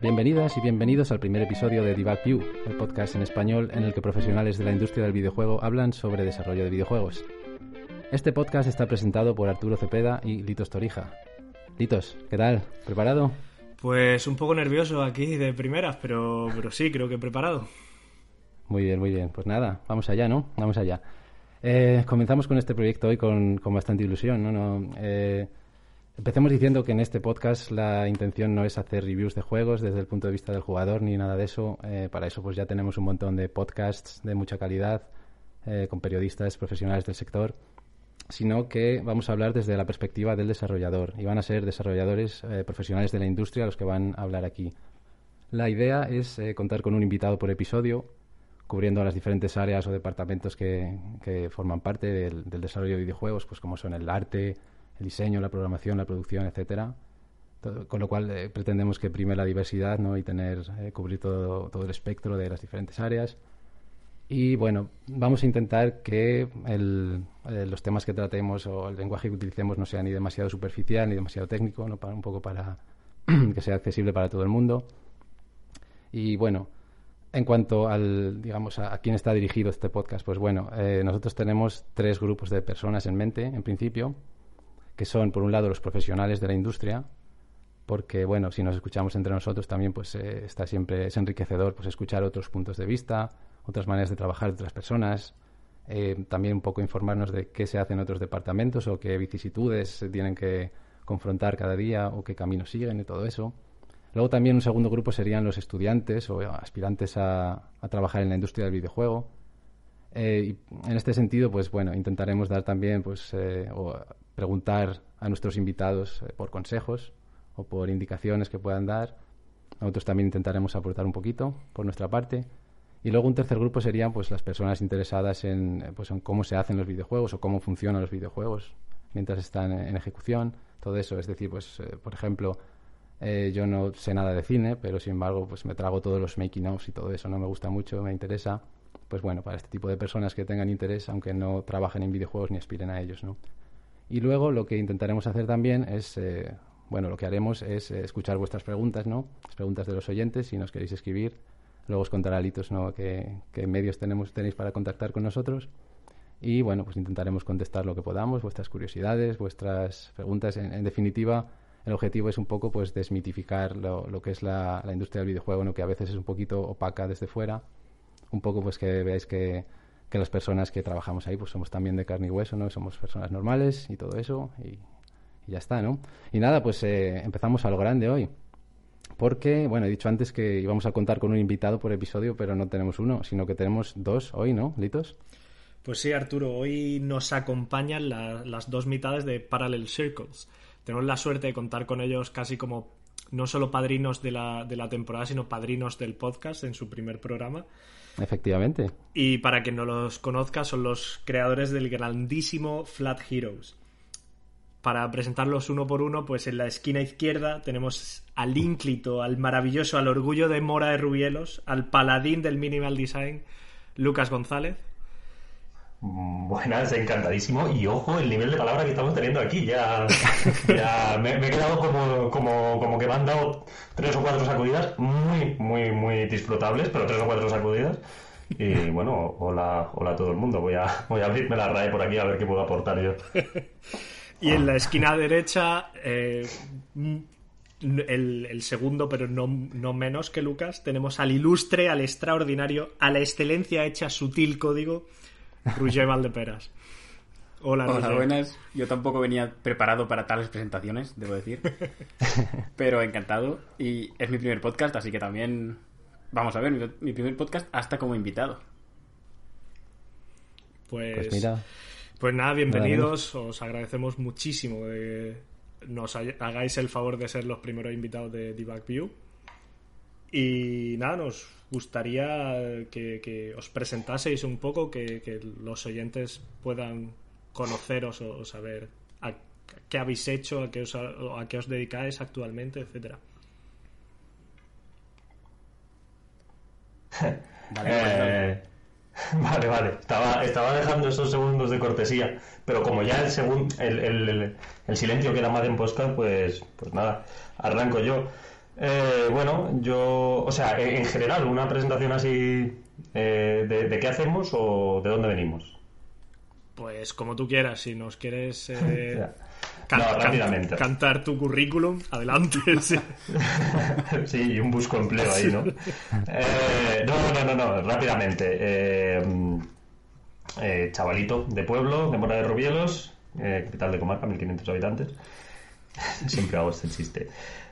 Bienvenidas y bienvenidos al primer episodio de Debug View, el podcast en español en el que profesionales de la industria del videojuego hablan sobre desarrollo de videojuegos. Este podcast está presentado por Arturo Cepeda y Litos Torija. Litos, ¿qué tal? ¿Preparado? Pues un poco nervioso aquí de primeras, pero, pero sí, creo que preparado. Muy bien, muy bien. Pues nada, vamos allá, ¿no? Vamos allá. Eh, comenzamos con este proyecto hoy con, bastante ilusión, ¿no? eh, empecemos diciendo que en este podcast la intención no es hacer reviews de juegos desde el punto de vista del jugador ni nada de eso. Eh, para eso pues ya tenemos un montón de podcasts de mucha calidad con periodistas profesionales del sector sino que vamos a hablar desde la perspectiva del desarrollador y van a ser desarrolladores eh, profesionales de la industria los que van a hablar aquí. La idea es eh, contar con un invitado por episodio, cubriendo las diferentes áreas o departamentos que, forman parte del, desarrollo de videojuegos, pues como son el arte, el diseño, la programación, la producción, etcétera. con lo cual eh, pretendemos que prime la diversidad ¿no? y tener cubrir todo, todo el espectro de las diferentes áreas. Y bueno, vamos a intentar que el, eh, los temas que tratemos o el lenguaje que utilicemos no sea ni demasiado superficial ni demasiado técnico, ¿no? para, un poco para que sea accesible para todo el mundo. Y bueno, en cuanto al, digamos, a, quién está dirigido este podcast, pues bueno, eh, nosotros tenemos tres grupos de personas en mente, en principio, que son, por un lado, los profesionales de la industria, porque, bueno, si nos escuchamos entre nosotros también, pues eh, está siempre, es enriquecedor, pues escuchar otros puntos de vista, otras maneras de trabajar de otras personas, eh, también un poco informarnos de qué se hace en otros departamentos o qué vicisitudes se tienen que confrontar cada día o qué caminos siguen y todo eso. Luego también un segundo grupo serían los estudiantes o aspirantes a, trabajar en la industria del videojuego. Eh, y en este sentido, pues bueno, intentaremos dar también, pues, eh, o preguntar a nuestros invitados por consejos o por indicaciones que puedan dar. Nosotros también intentaremos aportar un poquito por nuestra parte. Y luego un tercer grupo serían pues las personas interesadas en, eh, pues, en cómo se hacen los videojuegos o cómo funcionan los videojuegos mientras están en ejecución, todo eso. Es decir, pues eh, por ejemplo, eh, yo no sé nada de cine, pero sin embargo pues me trago todos los making offs y todo eso, no me gusta mucho, me interesa. Pues bueno, para este tipo de personas que tengan interés, aunque no trabajen en videojuegos ni aspiren a ellos, ¿no? Y luego lo que intentaremos hacer también es, bueno, lo que haremos es escuchar vuestras preguntas, ¿no? Las preguntas de los oyentes, si nos queréis escribir Luego os contará Litos ¿no? qué, medios tenemos, tenéis para contactar con nosotros. Y bueno, pues intentaremos contestar lo que podamos, vuestras curiosidades, vuestras preguntas. En, definitiva, el objetivo es un poco pues desmitificar lo, lo que es la, la, industria del videojuego, ¿no? que a veces es un poquito opaca desde fuera. Un poco pues que veáis que, que las personas que trabajamos ahí pues somos también de carne y hueso, ¿no? Somos personas normales y todo eso. Y, ya está, ¿no? Y nada, pues eh, empezamos a lo grande hoy porque, bueno, he dicho antes que íbamos a contar con un invitado por episodio, pero no tenemos uno, sino que tenemos dos hoy, ¿no, Litos? Pues sí, Arturo, hoy nos acompañan las dos mitades de Parallel Circles. Tenemos la suerte de contar con ellos casi como no solo padrinos de la, de la temporada, sino padrinos del podcast en su primer programa. Efectivamente. Y para quien no los conozca, son los creadores del grandísimo Flat Heroes para presentarlos uno por uno, pues en la esquina izquierda tenemos al ínclito, al maravilloso, al orgullo de Mora de Rubielos, al paladín del minimal design, Lucas González. Buenas, encantadísimo. Y ojo el nivel de palabra que estamos teniendo aquí. Ya, me, he quedado como, como, como, que me han dado tres o cuatro sacudidas muy, muy, muy disfrutables, pero tres o cuatro sacudidas. Y bueno, hola, hola a todo el mundo. Voy a, voy a abrirme la RAE por aquí a ver qué puedo aportar yo. Y en la esquina derecha, eh, el, segundo, pero no, no, menos que Lucas, tenemos al ilustre, al extraordinario, a la excelencia hecha sutil código, Roger Valdeperas. Hola, Hola buenas. Yo tampoco venía preparado para tales presentaciones, debo decir. Pero encantado. Y es mi primer podcast, así que también. Vamos a ver, mi, primer podcast hasta como invitado. Pues, pues mira. Pues nada, bienvenidos. Os agradecemos muchísimo que nos hagáis el favor de ser los primeros invitados de Debug View. Y nada, nos gustaría que, os presentaseis un poco, que, los oyentes puedan conoceros o, saber qué habéis hecho, a qué, os, a qué os dedicáis actualmente, etcétera. Eh, vale, vale. Estaba, estaba dejando esos segundos de cortesía. Pero como ya el, segundo el, el, el, silencio queda más en podcast, pues, pues nada, arranco yo. Eh, bueno, yo, o sea, en, general, una presentación así eh, de, qué hacemos o de dónde venimos. Pues como tú quieras, si nos quieres eh, cantar tu currículum, adelante. Sí. y un busco empleo ahí, ¿no? no, no, no, no, rápidamente. chavalito de pueblo, de Mora de Rubielos, capital de comarca, 1500 habitantes. Siempre hago este chiste.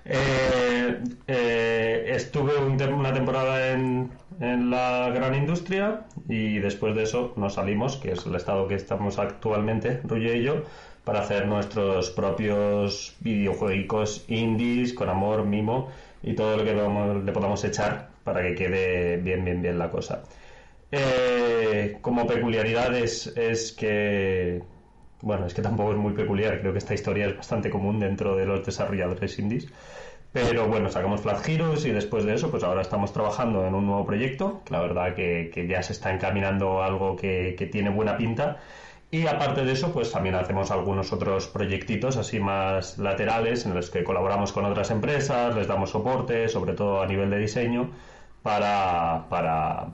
Eh, eh, estuve una temporada en, la gran industria y después de eso nos salimos, que es el estado que estamos actualmente, Ruye y yo, para hacer nuestros propios videojuegos indies con amor, mimo y todo lo que le podamos echar para que quede bien, bien, bien la cosa. Eh, como peculiaridades es que bueno, es que tampoco es muy peculiar, creo que esta historia es bastante común dentro de los desarrolladores indies. Pero bueno, sacamos Flat Heroes y después de eso, pues ahora estamos trabajando en un nuevo proyecto, la verdad que, ya se está encaminando algo que, tiene buena pinta. Y aparte de eso, pues también hacemos algunos otros proyectitos así más laterales en los que colaboramos con otras empresas, les damos soporte, sobre todo a nivel de diseño, para, para,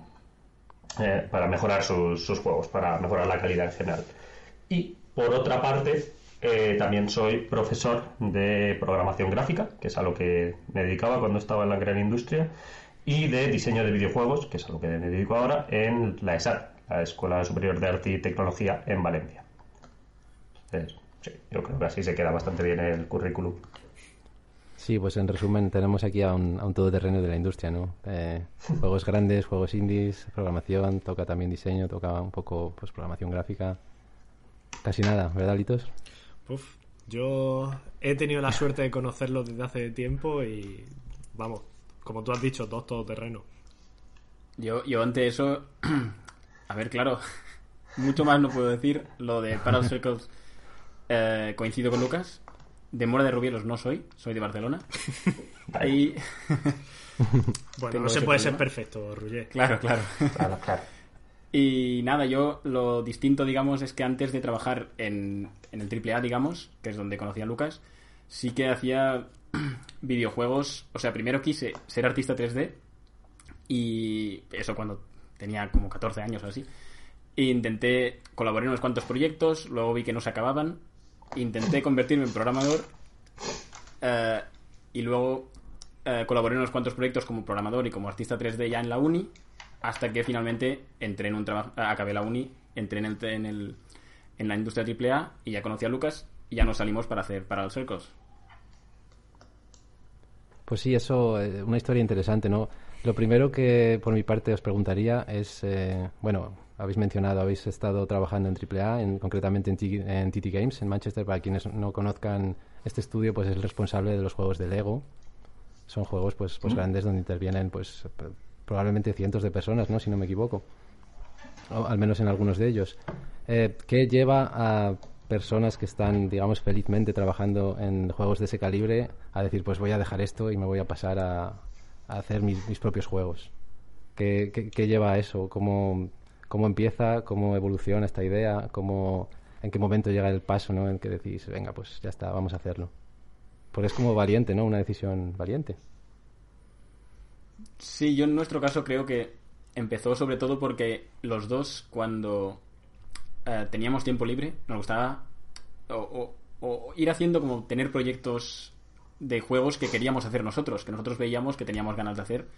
eh, para mejorar sus, juegos, para mejorar la calidad en general. Y por otra parte, eh, también soy profesor de programación gráfica, que es a lo que me dedicaba cuando estaba en la gran industria, y de diseño de videojuegos, que es a lo que me dedico ahora, en la ESAT, la Escuela Superior de Arte y Tecnología en Valencia. sí, yo creo que así se queda bastante bien el currículum. Sí, pues en resumen tenemos aquí a un, a un todoterreno de la industria, ¿no? Eh, juegos grandes, juegos indies, programación, toca también diseño, toca un poco pues programación gráfica. Casi nada, ¿verdad, Litos? Uf, yo he tenido la suerte de conocerlo desde hace tiempo y, vamos, como tú has dicho, dos todoterreno. Yo, yo ante eso, a ver, claro, mucho más no puedo decir. Lo de Parallel Circles eh, coincido con Lucas. De Mora de Rubielos no soy, soy de Barcelona. Ahí. bueno, no se puede ser perfecto, Rugger. Claro, claro. claro, claro. Y nada, yo lo distinto, digamos, es que antes de trabajar en, en el AAA, digamos, que es donde conocí a Lucas, sí que hacía videojuegos. O sea, primero quise ser artista 3D y eso cuando tenía como 14 años o así. E intenté colaborar en unos cuantos proyectos, luego vi que no se acababan. Intenté convertirme en programador eh, y luego eh, colaboré en unos cuantos proyectos como programador y como artista 3D ya en la uni hasta que finalmente entré en un trabajo, acabé la uni, entré en el, en el en la industria AAA y ya conocí a Lucas y ya nos salimos para hacer para los Circles. Pues sí, eso, es eh, una historia interesante, ¿no? Lo primero que por mi parte os preguntaría es, eh, bueno, habéis mencionado, habéis estado trabajando en AAA, en, concretamente en, en TT Games, en Manchester. Para quienes no conozcan este estudio, pues es el responsable de los juegos de Lego. Son juegos pues, pues mm. grandes donde intervienen pues probablemente cientos de personas, ¿no? Si no me equivoco. O al menos en algunos de ellos. Eh, ¿Qué lleva a personas que están, digamos, felizmente trabajando en juegos de ese calibre a decir, pues voy a dejar esto y me voy a pasar a, hacer mis, propios juegos? ¿Qué, lleva a eso? ¿Cómo, ¿Cómo empieza? ¿Cómo evoluciona esta idea? ¿Cómo, ¿En qué momento llega el paso ¿no? en que decís, venga, pues ya está, vamos a hacerlo? Porque es como valiente, ¿no? Una decisión valiente. Sí, yo en nuestro caso creo que empezó sobre todo porque los dos cuando eh, teníamos tiempo libre nos gustaba o, ir haciendo como tener proyectos de juegos que queríamos hacer nosotros, que nosotros veíamos que teníamos ganas de hacer.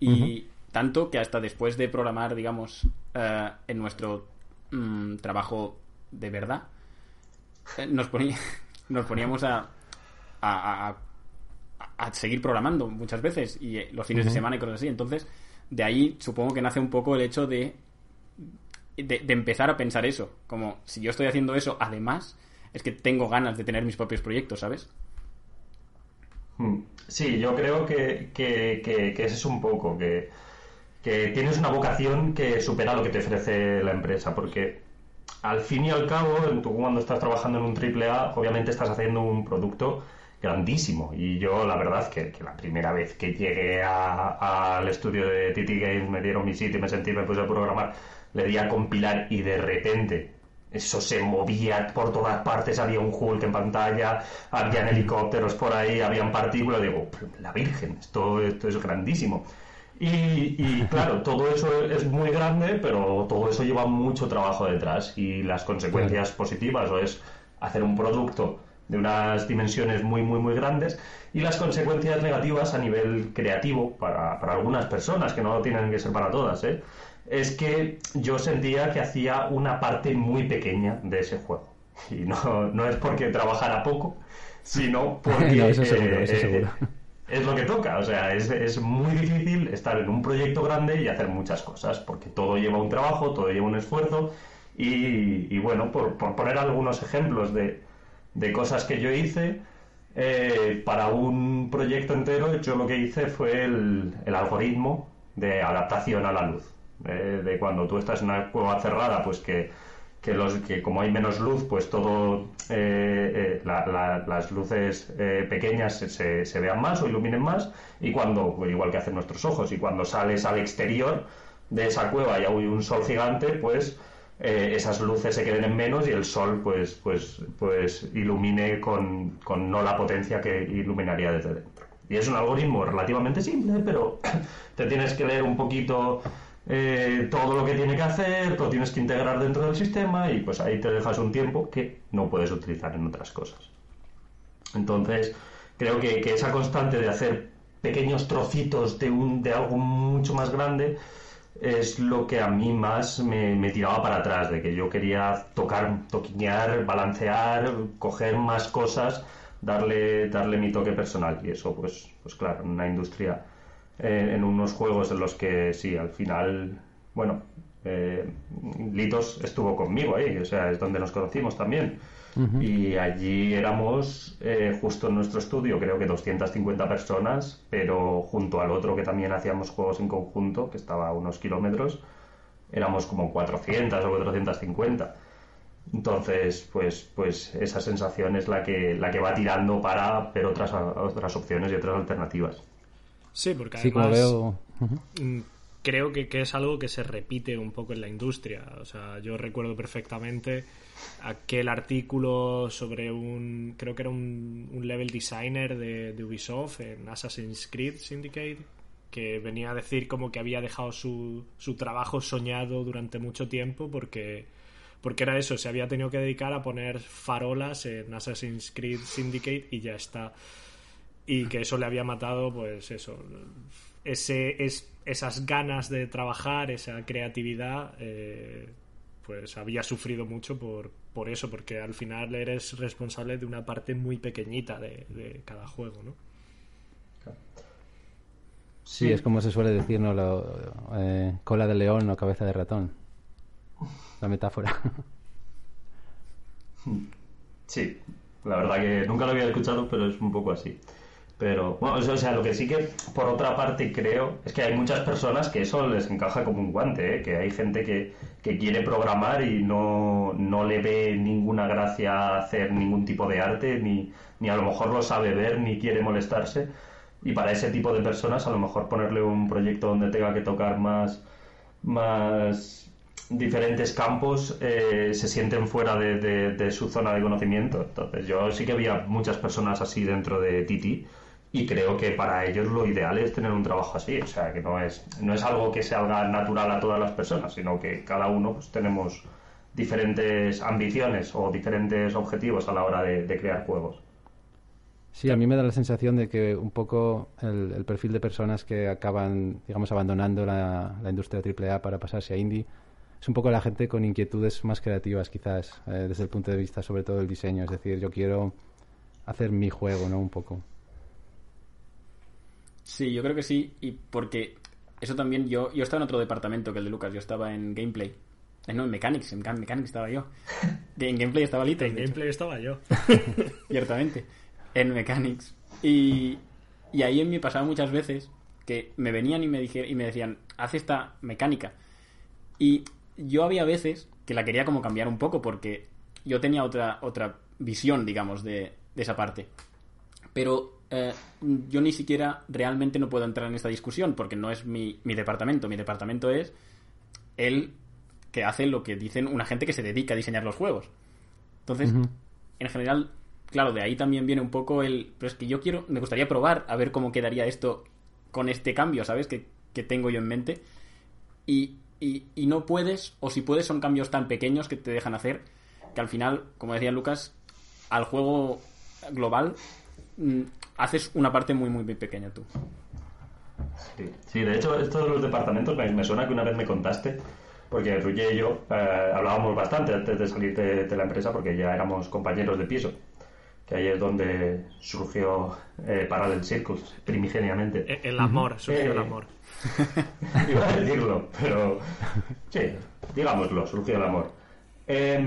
Y tanto que hasta después de programar, digamos, eh, en nuestro mm, trabajo de verdad, eh, nos, nos poníamos a, a a seguir programando muchas veces y eh, los fines de semana y cosas así. Entonces, de ahí supongo que nace un poco el hecho de, de, empezar a pensar eso. Como si yo estoy haciendo eso, además, es que tengo ganas de tener mis propios proyectos, ¿sabes? Hmm. Sí, yo creo que, que, que, ese es un poco, que, que tienes una vocación que supera lo que te ofrece la empresa, porque al fin y al cabo, cuando estás trabajando en un triple A, obviamente estás haciendo un producto grandísimo. Y yo, la verdad, que, que la primera vez que llegué al estudio de TT Games, me dieron mi sitio, me sentí, me puse a programar, le di a compilar y de repente eso se movía por todas partes, había un Hulk en pantalla, habían helicópteros por ahí, habían partículas, digo, la Virgen, esto, esto es grandísimo. Y, y, claro, todo eso es muy grande, pero todo eso lleva mucho trabajo detrás y las consecuencias positivas o es hacer un producto de unas dimensiones muy, muy, muy grandes y las consecuencias negativas a nivel creativo para, para algunas personas, que no tienen que ser para todas, ¿eh? Es que yo sentía que hacía una parte muy pequeña de ese juego. Y no, no es porque trabajara poco, sino porque eh, es lo que toca. O sea, es, es, muy difícil estar en un proyecto grande y hacer muchas cosas, porque todo lleva un trabajo, todo lleva un esfuerzo. Y, bueno, por, por, poner algunos ejemplos de, de, cosas que yo hice, eh, para un proyecto entero yo lo que hice fue el, el algoritmo de adaptación a la luz. Eh, de cuando tú estás en una cueva cerrada, pues que, que, los, que como hay menos luz, pues todo, eh, eh, las luces pequeñas se, se, vean más o iluminen más, y cuando, pues igual que hacen nuestros ojos, y cuando sales al exterior de esa cueva y hay un sol gigante, pues esas luces se queden en menos y el sol pues, pues, pues ilumine con, con no la potencia que iluminaría desde dentro. Y es un algoritmo relativamente simple, pero te tienes que leer un poquito eh, todo lo que tiene que hacer, lo tienes que integrar dentro del sistema y pues ahí te dejas un tiempo que no puedes utilizar en otras cosas. Entonces, creo que, esa constante de hacer pequeños trocitos de, un, de algo mucho más grande es lo que a mí más me, tiraba para atrás, de que yo quería tocar, toquiñar, balancear, coger más cosas, darle, darle mi toque personal. Y eso, pues, pues claro, en una industria en unos juegos en los que sí, al final, bueno, eh, Litos estuvo conmigo ahí, o sea, es donde nos conocimos también. Y allí éramos, eh, justo en nuestro estudio, creo que 250 personas, pero junto al otro que también hacíamos juegos en conjunto, que estaba a unos kilómetros, éramos como 400 o 450. Entonces, pues, pues esa sensación es la que, la que va tirando para ver otras, otras opciones y otras alternativas. Sí, porque además mm, creo que, es algo que se repite un poco en la industria. O sea, yo recuerdo perfectamente aquel artículo sobre un, creo que era un, level designer de, Ubisoft en Assassin's Creed Syndicate, que venía a decir como que había dejado su, su trabajo soñado durante mucho tiempo porque porque era eso, se había tenido que dedicar a poner farolas en Assassin's Creed Syndicate y ya está y que eso le había matado, pues eso, ese, es, esas ganas de trabajar, esa creatividad, eh, pues había sufrido mucho por, por eso, porque al final eres responsable de una parte muy pequeñita de, cada juego, ¿no? Sí, es como se suele decir, ¿no? Eh, cola de león o cabeza de ratón. La metáfora. Sí, la verdad que nunca lo había escuchado, pero es un poco así. Pero, bueno, o sea, lo que sí que, por otra parte, creo es que hay muchas personas que eso les encaja como un guante, ¿eh? que hay gente que, que quiere programar y no, no, le ve ninguna gracia hacer ningún tipo de arte, ni, ni a lo mejor lo sabe ver, ni quiere molestarse. Y para ese tipo de personas, a lo mejor ponerle un proyecto donde tenga que tocar más, más diferentes campos eh, se sienten fuera de, de, de, su zona de conocimiento. Entonces, yo sí que había muchas personas así dentro de Titi y creo que para ellos lo ideal es tener un trabajo así, o sea, que no es, no es algo que se haga natural a todas las personas, sino que cada uno pues, tenemos diferentes ambiciones o diferentes objetivos a la hora de, crear juegos. Sí, a mí me da la sensación de que un poco el, perfil de personas que acaban, digamos, abandonando la, la industria AAA para pasarse a indie es un poco la gente con inquietudes más creativas, quizás, eh, desde el punto de vista sobre todo del diseño. Es decir, yo quiero hacer mi juego, ¿no? Un poco. Sí, yo creo que sí, y porque eso también yo, yo estaba en otro departamento que el de Lucas, yo estaba en gameplay. Eh, no, en Mechanics, en Mechanics estaba yo. En Gameplay estaba Lito. En Gameplay estaba yo. Ciertamente. En Mechanics. Y, y ahí me pasaba muchas veces que me venían y me, dije, y me decían, haz esta mecánica. Y yo había veces que la quería como cambiar un poco porque yo tenía otra, otra visión, digamos, de, de esa parte. Pero eh, yo ni siquiera realmente no puedo entrar en esta discusión porque no es mi, mi departamento. Mi departamento es el que hace lo que dicen una gente que se dedica a diseñar los juegos. Entonces, en general, claro, de ahí también viene un poco el... Pero es que yo quiero, me gustaría probar a ver cómo quedaría esto con este cambio, ¿sabes? Que, que tengo yo en mente. Y, y, y, no puedes, o si puedes, son cambios tan pequeños que te dejan hacer que al final, como decía Lucas, al juego global mm, haces una parte muy, muy, muy pequeña tú. Sí, de hecho, esto de los departamentos me, suena que una vez me contaste, porque Ruye y yo eh, hablábamos bastante antes de salir de, la empresa, porque ya éramos compañeros de piso, que ahí es donde surgió eh, Parallel Circus, primigeniamente. E, el, amor, surgió el eh, amor. Iba a decirlo, pero sí, digámoslo, surgió el amor. Eh,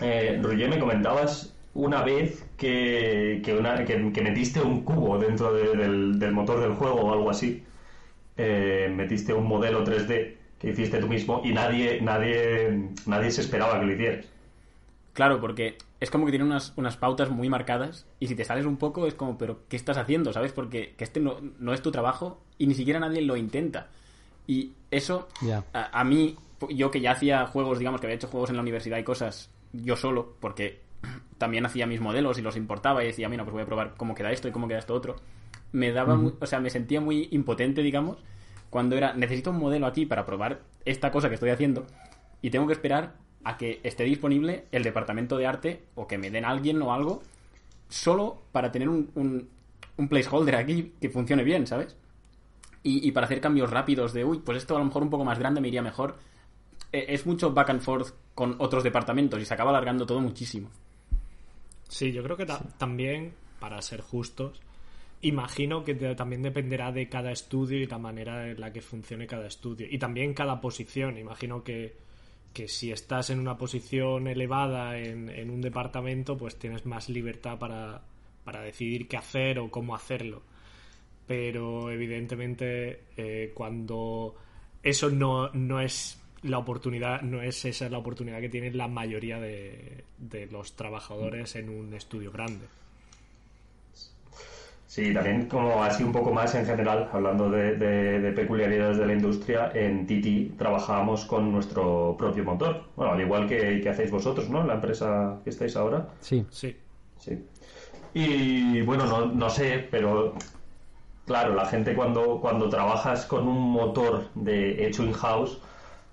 eh, me comentabas una vez que, que, metiste un cubo dentro del, motor del juego o algo así. Eh, metiste un modelo 3D que hiciste tú mismo y nadie, nadie, nadie se esperaba que lo hicieras. Claro, porque es como que tiene unas, unas pautas muy marcadas y si te sales un poco es como, pero ¿qué estás haciendo? ¿Sabes? Porque que este no, no, es tu trabajo y ni siquiera nadie lo intenta. Y eso, a, mí, yo que ya hacía juegos, digamos, que había hecho juegos en la universidad y cosas yo solo, porque también hacía mis modelos y los importaba y decía, mira, pues voy a probar cómo queda esto y cómo queda esto otro. Me daba, o sea, me sentía muy impotente, digamos, cuando era, necesito un modelo aquí para probar esta cosa que estoy haciendo y tengo que esperar a que esté disponible el departamento de arte o que me den alguien o algo solo para tener un, un, un placeholder aquí que funcione bien, ¿sabes? Y, y, para hacer cambios rápidos de, uy, pues esto a lo mejor un poco más grande me iría mejor. E, es mucho back and forth con otros departamentos y se acaba alargando todo muchísimo. Sí, yo creo que también, para ser justos, imagino que también dependerá de cada estudio y la manera en la que funcione cada estudio. Y también cada posición. Imagino que, que si estás en una posición elevada en, en, un departamento, pues tienes más libertad para, para decidir qué hacer o cómo hacerlo. Pero evidentemente eh, cuando eso no, no es la oportunidad, no es esa la oportunidad que tiene la mayoría de, los trabajadores en un estudio grande. Sí, también como así un poco más en general, hablando de, peculiaridades de la industria, en Titi trabajábamos con nuestro propio motor. Bueno, al igual que, que hacéis vosotros, ¿no? La empresa que estáis ahora. Sí. Sí. Sí. Y bueno, no, no sé, pero claro, la gente cuando, cuando trabajas con un motor de hecho in-house,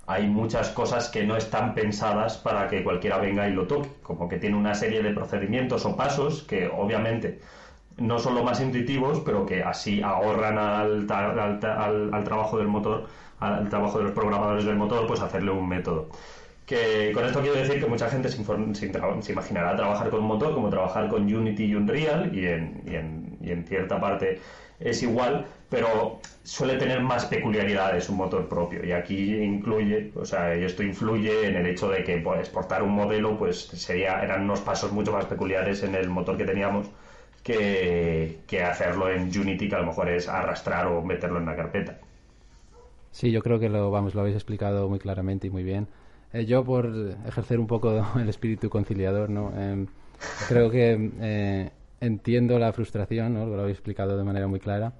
hay muchas cosas que no están pensadas para que cualquiera venga y lo toque, como que tiene una serie de procedimientos o pasos que obviamente no son lo más intuitivos, pero que así ahorran al, al, trabajo del motor, al trabajo de los programadores del motor, pues hacerle un método. Que con esto quiero decir que mucha gente se, se, imaginará trabajar con un motor como trabajar con Unity y Unreal, y en cierta parte es igual, pero suele tener más peculiaridades un motor propio y aquí incluye, o sea, esto influye en el hecho de que pues, exportar un modelo pues sería eran unos pasos mucho más peculiares en el motor que teníamos que, hacerlo en Unity que a lo mejor es arrastrar o meterlo en la carpeta. Sí, yo creo que lo vamos lo habéis explicado muy claramente y muy bien. Eh, yo por ejercer un poco el espíritu conciliador, ¿no? Em, creo que eh, entiendo la frustración, ¿no? Lo habéis explicado de manera muy clara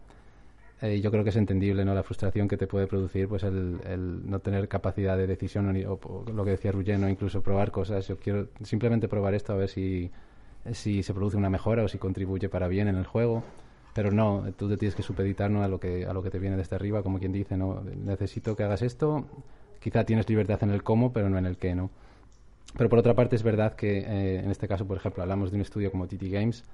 eh, yo creo que es entendible no la frustración que te puede producir pues el, el no tener capacidad de decisión o, lo que decía Ruggiero, incluso probar cosas. Yo quiero simplemente probar esto a ver si si se produce una mejora o si contribuye para bien en el juego. Pero no tú te tienes que supeditar ¿no? a lo que a lo que te viene desde arriba como quien dice no necesito que hagas esto. Quizá tienes libertad en el cómo pero no en el qué no pero por otra parte es verdad que eh, en este caso por ejemplo hablamos de un estudio como TT Games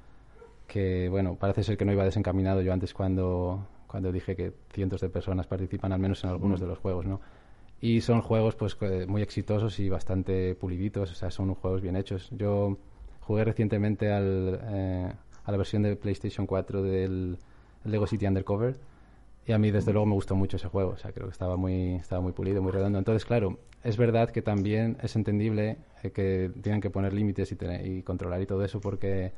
que bueno parece ser que no iba desencaminado. Yo antes cuando cuando dije que cientos de personas participan al menos en algunos mm. de los juegos, ¿no? Y son juegos pues muy exitosos y bastante puliditos, o sea, son juegos bien hechos. Yo jugué recientemente al, eh, a la versión de PlayStation 4 del Lego City Undercover y a mí desde luego me gustó mucho ese juego, o sea, creo que estaba muy estaba muy pulido, muy redondo. Entonces, claro, es verdad que también es entendible eh, que tienen que poner límites y, y controlar y todo eso porque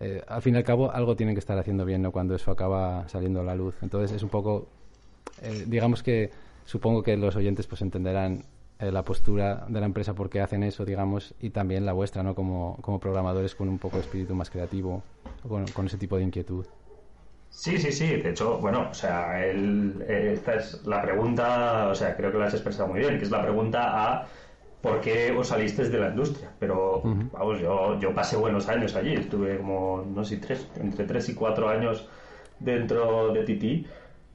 eh, al fin y al cabo algo tienen que estar haciendo bien ¿no? cuando eso acaba saliendo a la luz. Entonces es un poco, eh, digamos que supongo que los oyentes pues entenderán eh, la postura de la empresa porque hacen eso, digamos, y también la vuestra, ¿no? Como, como programadores con un poco de espíritu más creativo, con, ese tipo de inquietud. Sí, sí, sí. De hecho, bueno, o sea, esta es la pregunta, o sea, creo que la has expresado muy bien, que es la pregunta a por qué os salisteis de la industria. Pero, vamos, yo, yo pasé buenos años allí. Estuve como, no sé, tres, entre tres y cuatro años dentro de Titi.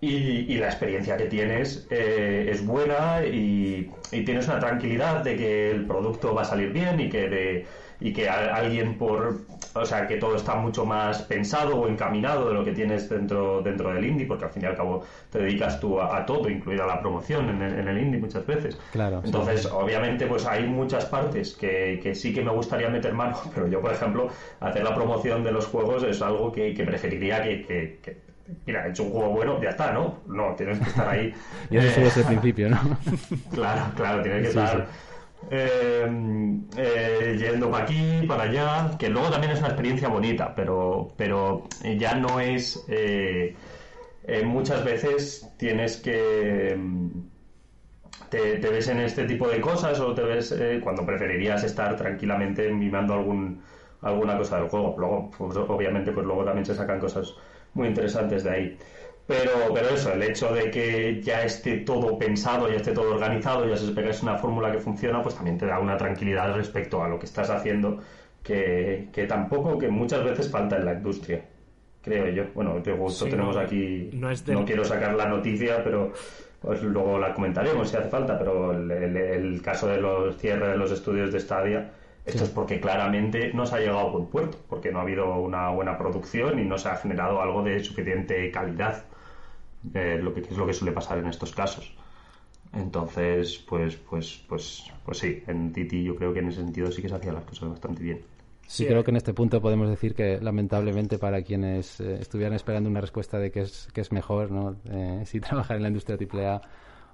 Y, la experiencia que tienes eh, es buena y, y, tienes una tranquilidad de que el producto va a salir bien y que de, y que alguien por o sea que todo está mucho más pensado o encaminado de lo que tienes dentro dentro del indie porque al fin y al cabo te dedicas tú a, todo incluida la promoción en el, en el, indie muchas veces claro entonces obviamente pues hay muchas partes que, que, sí que me gustaría meter mano pero yo por ejemplo hacer la promoción de los juegos es algo que, que preferiría que, mira, he hecho un juego bueno, ya está, ¿no? No, tienes que estar ahí. y eso desde el principio, ¿no? claro, claro, tienes que estar eh, eh, yendo para aquí, para allá, que luego también es una experiencia bonita, pero, pero ya no es... Eh, muchas veces tienes que... Mm, te, ves en este tipo de cosas o te ves cuando preferirías estar tranquilamente mimando algún, alguna cosa del juego. Luego, pues, obviamente, pues luego también se sacan cosas muy interesantes de ahí. Pero, pero eso, el hecho de que ya esté todo pensado, ya esté todo organizado, ya se espera que es una fórmula que funciona, pues también te da una tranquilidad respecto a lo que estás haciendo, que, tampoco, que muchas veces falta en la industria, creo yo. Bueno, de gusto tenemos aquí, no, quiero sacar la noticia, pero pues luego la comentaremos si hace falta, pero el, caso de los cierres de los estudios de Stadia, esto es porque claramente no se ha llegado a buen puerto, porque no ha habido una buena producción y no se ha generado algo de suficiente calidad eh, lo que, es lo que suele pasar en estos casos. Entonces, pues, pues, pues, pues sí, en Titi yo creo que en ese sentido sí que se hacían las cosas bastante bien. Sí, creo que en este punto podemos decir que lamentablemente para quienes eh, estuvieran esperando una respuesta de qué es, qué es mejor, ¿no? Eh, si trabajar en la industria AAA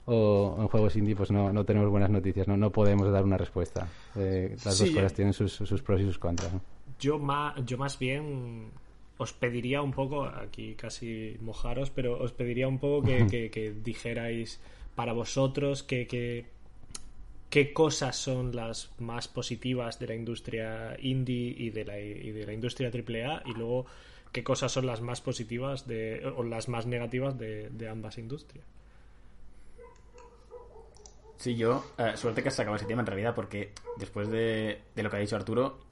o en juegos indie, pues no, no tenemos buenas noticias, no, no podemos dar una respuesta. las dos cosas tienen sus, sus pros y sus contras. Yo, más, yo más bien os pediría un poco, aquí casi mojaros, pero os pediría un poco que, dijerais para vosotros que, qué cosas son las más positivas de la industria indie y de la, y de la industria AAA y luego qué cosas son las más positivas de, o las más negativas de, ambas industrias. Sí, yo, eh, suerte que has sacado ese tema en realidad, porque después de, de, lo que ha dicho Arturo,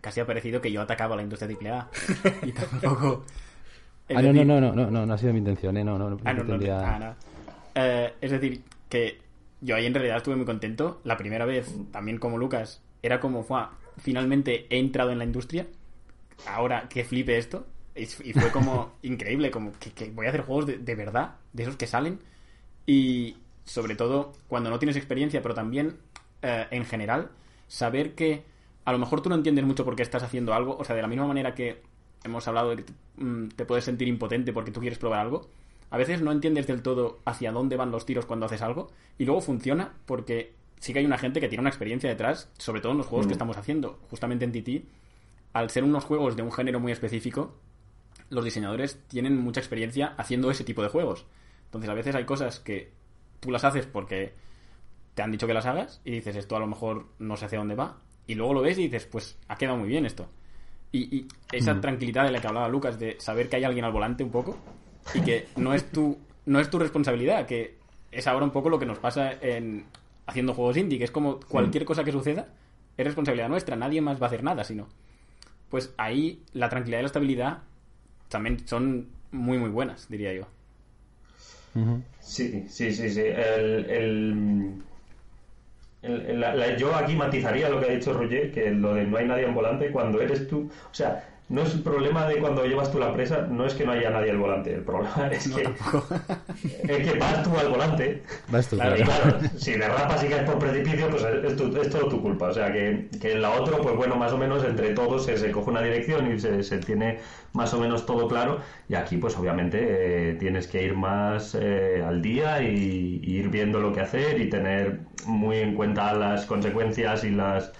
casi ha parecido que yo atacaba a la industria AAA. y tampoco. ah, no, no, no, no, no, no, ha sido mi intención, ¿eh? No, no, no, ah, no, ah, eh, es decir, que yo ahí en realidad estuve muy contento. La primera vez, también como Lucas, era como, fue, finalmente he entrado en la industria. Ahora que flipe esto. Y fue como increíble, como que, voy a hacer juegos de, verdad, de esos que salen. Y sobre todo cuando no tienes experiencia, pero también eh, en general, saber que a lo mejor tú no entiendes mucho por qué estás haciendo algo, o sea, de la misma manera que hemos hablado de que mm, te, puedes sentir impotente porque tú quieres probar algo, a veces no entiendes del todo hacia dónde van los tiros cuando haces algo y luego funciona porque sí que hay una gente que tiene una experiencia detrás, sobre todo en los juegos que mm. estamos haciendo. Justamente en TT, al ser unos juegos de un género muy específico, los diseñadores tienen mucha experiencia haciendo ese tipo de juegos. Entonces a veces hay cosas que tú las haces porque te han dicho que las hagas y dices esto a lo mejor no sé hacia dónde va y luego lo ves y dices, pues ha quedado muy bien esto. Y, esa mm. tranquilidad de la que hablaba Lucas, de saber que hay alguien al volante un poco y que no es tu, no es tu responsabilidad, que es ahora un poco lo que nos pasa en haciendo juegos indie, que es como cualquier cosa que suceda es responsabilidad nuestra, nadie más va a hacer nada, sino. Pues ahí la tranquilidad y la estabilidad también son muy, muy buenas, diría yo. Sí, sí, sí, sí. el, yo aquí matizaría lo que ha dicho Roger, que lo de no hay nadie en volante, cuando eres tú, o sea, no es el problema de cuando llevas tú la presa, no es que no haya nadie al volante, el problema es, que, es que vas tú al volante. Vas tú, claro, si derrapas y caes por precipicio, pues es, es, todo tu culpa. O sea, que, que en la otra, pues bueno, más o menos entre todos se, coge una dirección y se, se, tiene más o menos todo claro. Y aquí, pues obviamente, eh, tienes que ir más eh, al día y, y ir viendo lo que hacer y tener muy en cuenta las consecuencias y las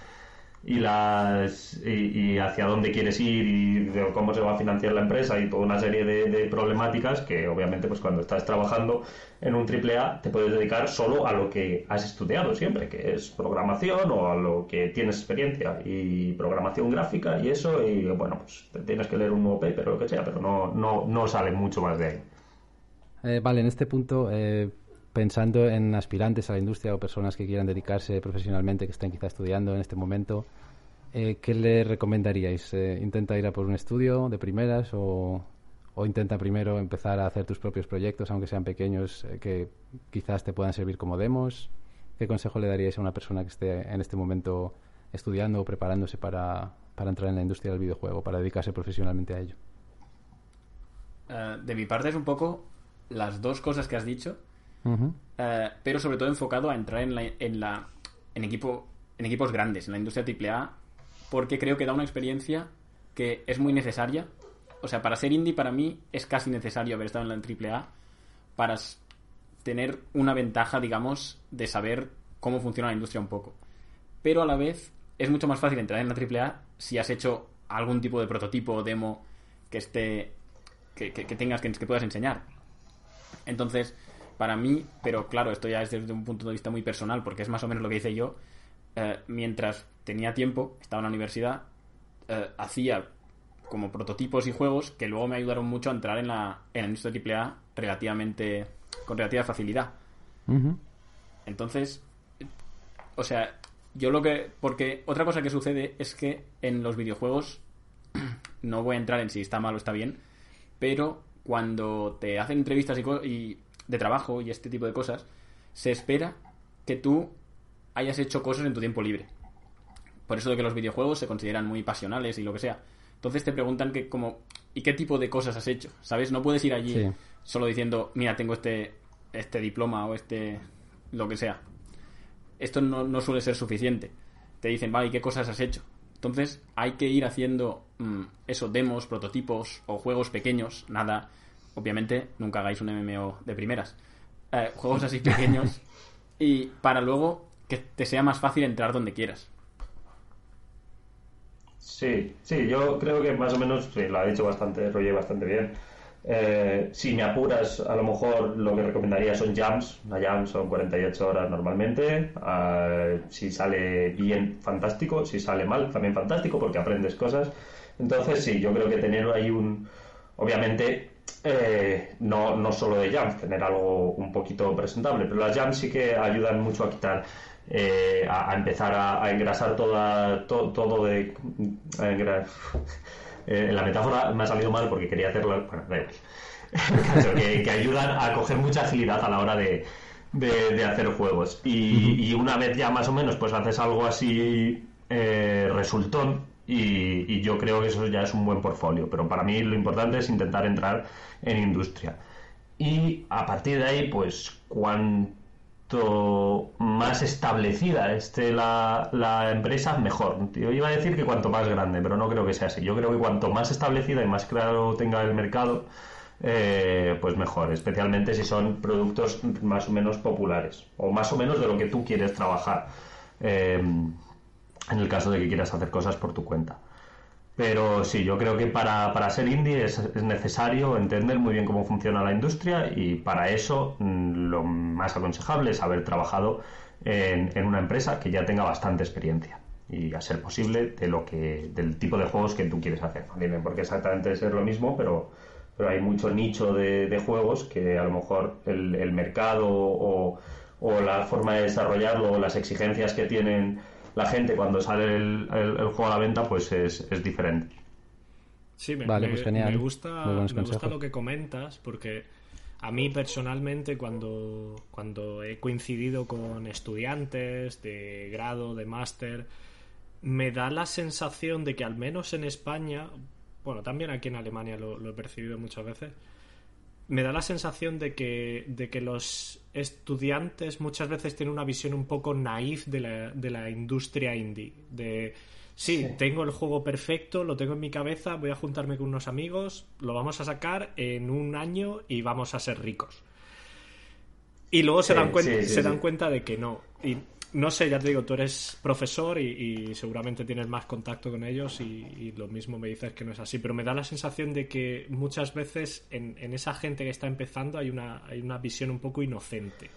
y las y, hacia dónde quieres ir y cómo se va a financiar la empresa y toda una serie de, problemáticas que obviamente pues cuando estás trabajando en un AAA te puedes dedicar solo a lo que has estudiado siempre que es programación o a lo que tienes experiencia y programación gráfica y eso y bueno pues tienes que leer un nuevo paper o lo que sea pero no no no sale mucho más de ahí. Eh, vale en este punto eh, pensando en aspirantes a la industria o personas que quieran dedicarse profesionalmente, que estén quizá estudiando en este momento, eh, ¿qué le recomendaríais? Eh, ¿Intenta ir a por un estudio de primeras o, intenta primero empezar a hacer tus propios proyectos, aunque sean pequeños, eh, que quizás te puedan servir como demos? ¿Qué consejo le daríais a una persona que esté en este momento estudiando o preparándose para, para entrar en la industria del videojuego, para dedicarse profesionalmente a ello? de mi parte es un poco las dos cosas que has dicho eh, pero sobre todo enfocado a entrar en, la, en, la, en, equipo, en equipos grandes, en la industria AAA, porque creo que da una experiencia que es muy necesaria. O sea, para ser indie, para mí es casi necesario haber estado en la AAA para tener una ventaja, digamos, de saber cómo funciona la industria un poco. Pero a la vez es mucho más fácil entrar en la AAA si has hecho algún tipo de prototipo o demo que esté que, que, tengas que, que puedas enseñar. Entonces, para mí, pero claro, esto ya es desde un punto de vista muy personal, porque es más o menos lo que hice yo, eh, mientras tenía tiempo, estaba en la universidad, eh, hacía como prototipos y juegos que luego me ayudaron mucho a entrar en la, en la industria AAA relativamente, con relativa facilidad. Entonces, o sea, yo lo que, porque otra cosa que sucede es que en los videojuegos, no voy a entrar en si está mal o está bien, pero cuando te hacen entrevistas y, y de trabajo y este tipo de cosas, se espera que tú hayas hecho cosas en tu tiempo libre. Por eso de que los videojuegos se consideran muy pasionales y lo que sea. Entonces te preguntan que como ¿y qué tipo de cosas has hecho? ¿Sabes? No puedes ir allí solo diciendo, mira, tengo este, este diploma o este lo que sea. Esto no, suele ser suficiente. Te dicen, vale, ¿y qué cosas has hecho? Entonces hay que ir haciendo mm, eso, demos, prototipos o juegos pequeños, nada obviamente nunca hagáis un MMO de primeras. Eh, juegos así pequeños y para luego que te sea más fácil entrar donde quieras. Sí, sí, yo creo que más o menos lo ha dicho bastante, Roger bastante bien. Eh, si me apuras, a lo mejor lo que recomendaría son jams. Una jam son 48 horas normalmente. Ah, si sale bien, fantástico. Si sale mal, también fantástico porque aprendes cosas. Entonces, sí, yo creo que tener ahí un. Obviamente, eh, no, no solo de jams, tener algo un poquito presentable, pero las jams sí que ayudan mucho a quitar, eh, a, empezar a, engrasar toda, todo de... Eh, la metáfora me ha salido mal porque quería hacerlo... Bueno, que, que, ayudan a coger mucha agilidad a la hora de, de, hacer juegos. Y, y, una vez ya más o menos pues haces algo así resultón, y, yo creo que eso ya es un buen portfolio. Pero para mí lo importante es intentar entrar en industria. Y a partir de ahí, pues cuanto más establecida esté la, la, empresa, mejor. Yo iba a decir que cuanto más grande, pero no creo que sea así. Yo creo que cuanto más establecida y más claro tenga el mercado, eh, pues mejor, especialmente si son productos más o menos populares o más o menos de lo que tú quieres trabajar. Eh, en el caso de que quieras hacer cosas por tu cuenta. Pero sí, yo creo que para, para ser indie es, es, necesario entender muy bien cómo funciona la industria y para eso mm, lo más aconsejable es haber trabajado en, en, una empresa que ya tenga bastante experiencia y a ser posible de lo que del tipo de juegos que tú quieres hacer. No tiene por qué exactamente ser lo mismo, pero, pero hay mucho nicho de, de juegos que a lo mejor el, el mercado o, o la forma de desarrollarlo o las exigencias que tienen la gente cuando sale el, juego a la venta, pues es, diferente. Sí, me, pues me, gusta, me gusta lo que comentas porque a mí personalmente cuando, cuando he coincidido con estudiantes de grado, de máster, me da la sensación de que al menos en España, bueno, también aquí en Alemania lo he percibido muchas veces, me da la sensación de que, de que los estudiantes muchas veces tienen una visión un poco naif de la, de la industria indie. De, sí, tengo el juego perfecto, lo tengo en mi cabeza, voy a juntarme con unos amigos, lo vamos a sacar en un año y vamos a ser ricos. Y luego se, dan, cuenta, se dan cuenta de que no. Y no sé, ya te digo, tú eres profesor y, seguramente tienes más contacto con ellos y, lo mismo me dices que no es así, pero me da la sensación de que muchas veces en, esa gente que está empezando hay una, hay una visión un poco inocente.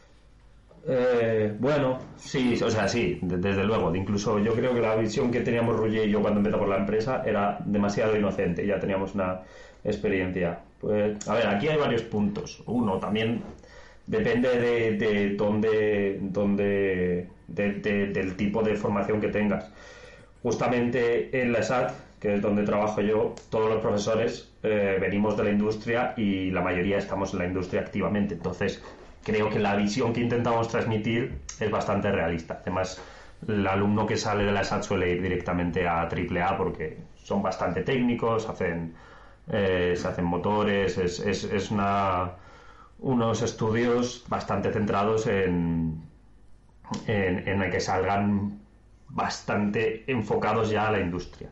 Eh, bueno, sí, o sea, sí, desde luego. Incluso yo creo que la visión que teníamos Roger y yo cuando empezamos la empresa era demasiado inocente. Ya teníamos una experiencia. Pues, a ver, aquí hay varios puntos. Uno, también depende de, de dónde, dónde del tipo de formación que tengas. Justamente en la ESAT, que es donde trabajo yo, todos los profesores eh, venimos de la industria y la mayoría estamos en la industria activamente. Entonces, creo que la visión que intentamos transmitir es bastante realista. Además, el alumno que sale de la ESAT suele ir directamente a AAA porque son bastante técnicos, hacen, eh, se hacen motores, es, es, es una, unos estudios bastante centrados en, en, el que salgan bastante enfocados ya a la industria.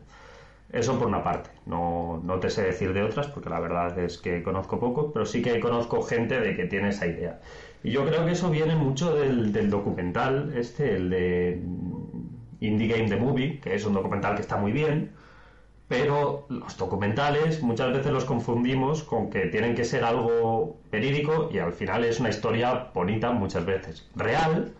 Eso por una parte. No, no, te sé decir de otras porque la verdad es que conozco poco, pero sí que conozco gente de que tiene esa idea. Y yo creo que eso viene mucho del, documental, este, el de Indie Game The Movie, que es un documental que está muy bien, pero los documentales muchas veces los confundimos con que tienen que ser algo verídico y al final es una historia bonita muchas veces. Real,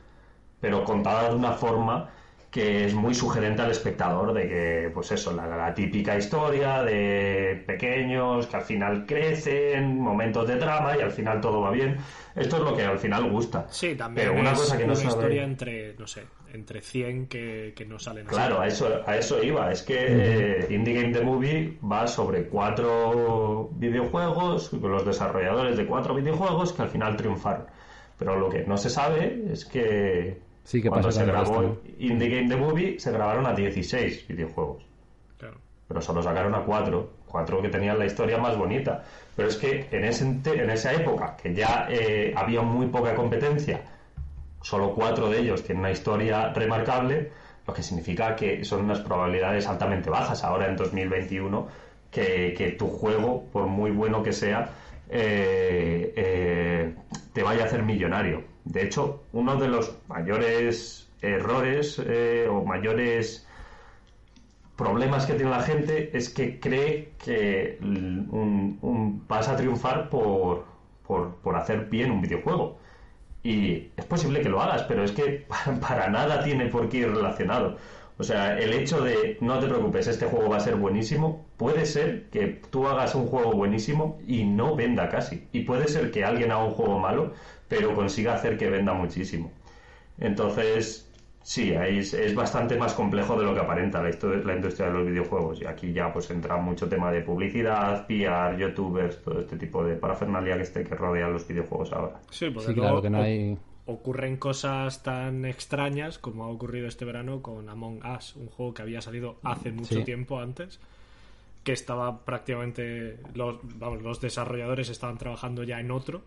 pero contada de una forma que es muy sugerente al espectador de que, pues eso, la, típica historia de pequeños que al final crecen, momentos de drama y al final todo va bien. Esto es lo que al final gusta. Sí, también Pero una cosa que no una historia entre, no sé, entre 100 que, que no salen Claro, a eso, a eso iba. Es que eh, Indie Game The Movie va sobre cuatro videojuegos, con los desarrolladores de cuatro videojuegos que al final triunfaron. Pero lo que no se sabe es que Sí, que Cuando se grabó Indie Game The Movie, se grabaron a 16 videojuegos. Pero solo sacaron a 4. 4 que tenían la historia más bonita. Pero es que en, ese, en esa época, que ya eh, había muy poca competencia, solo 4 de ellos tienen una historia remarcable, lo que significa que son unas probabilidades altamente bajas ahora en 2021 que, que tu juego, por muy bueno que sea, eh, eh, te vaya a hacer millonario. De hecho, uno de los mayores errores eh, o mayores problemas que tiene la gente es que cree que un, vas a triunfar por, por, hacer bien un videojuego. Y es posible que lo hagas, pero es que para nada tiene por qué ir relacionado. O sea, el hecho de no te preocupes, este juego va a ser buenísimo, puede ser que tú hagas un juego buenísimo y no venda casi. Y puede ser que alguien haga un juego malo, pero consiga hacer que venda muchísimo. Entonces, sí, es, bastante más complejo de lo que aparenta la, la, industria de los videojuegos. Y aquí ya pues entra mucho tema de publicidad, PR, youtubers, todo este tipo de parafernalia que, este, que rodea los videojuegos ahora. Sí, porque claro que no hay ocurren cosas tan extrañas como ha ocurrido este verano con Among Us, un juego que había salido hace mucho tiempo antes, que estaba prácticamente los, vamos, los desarrolladores estaban trabajando ya en otro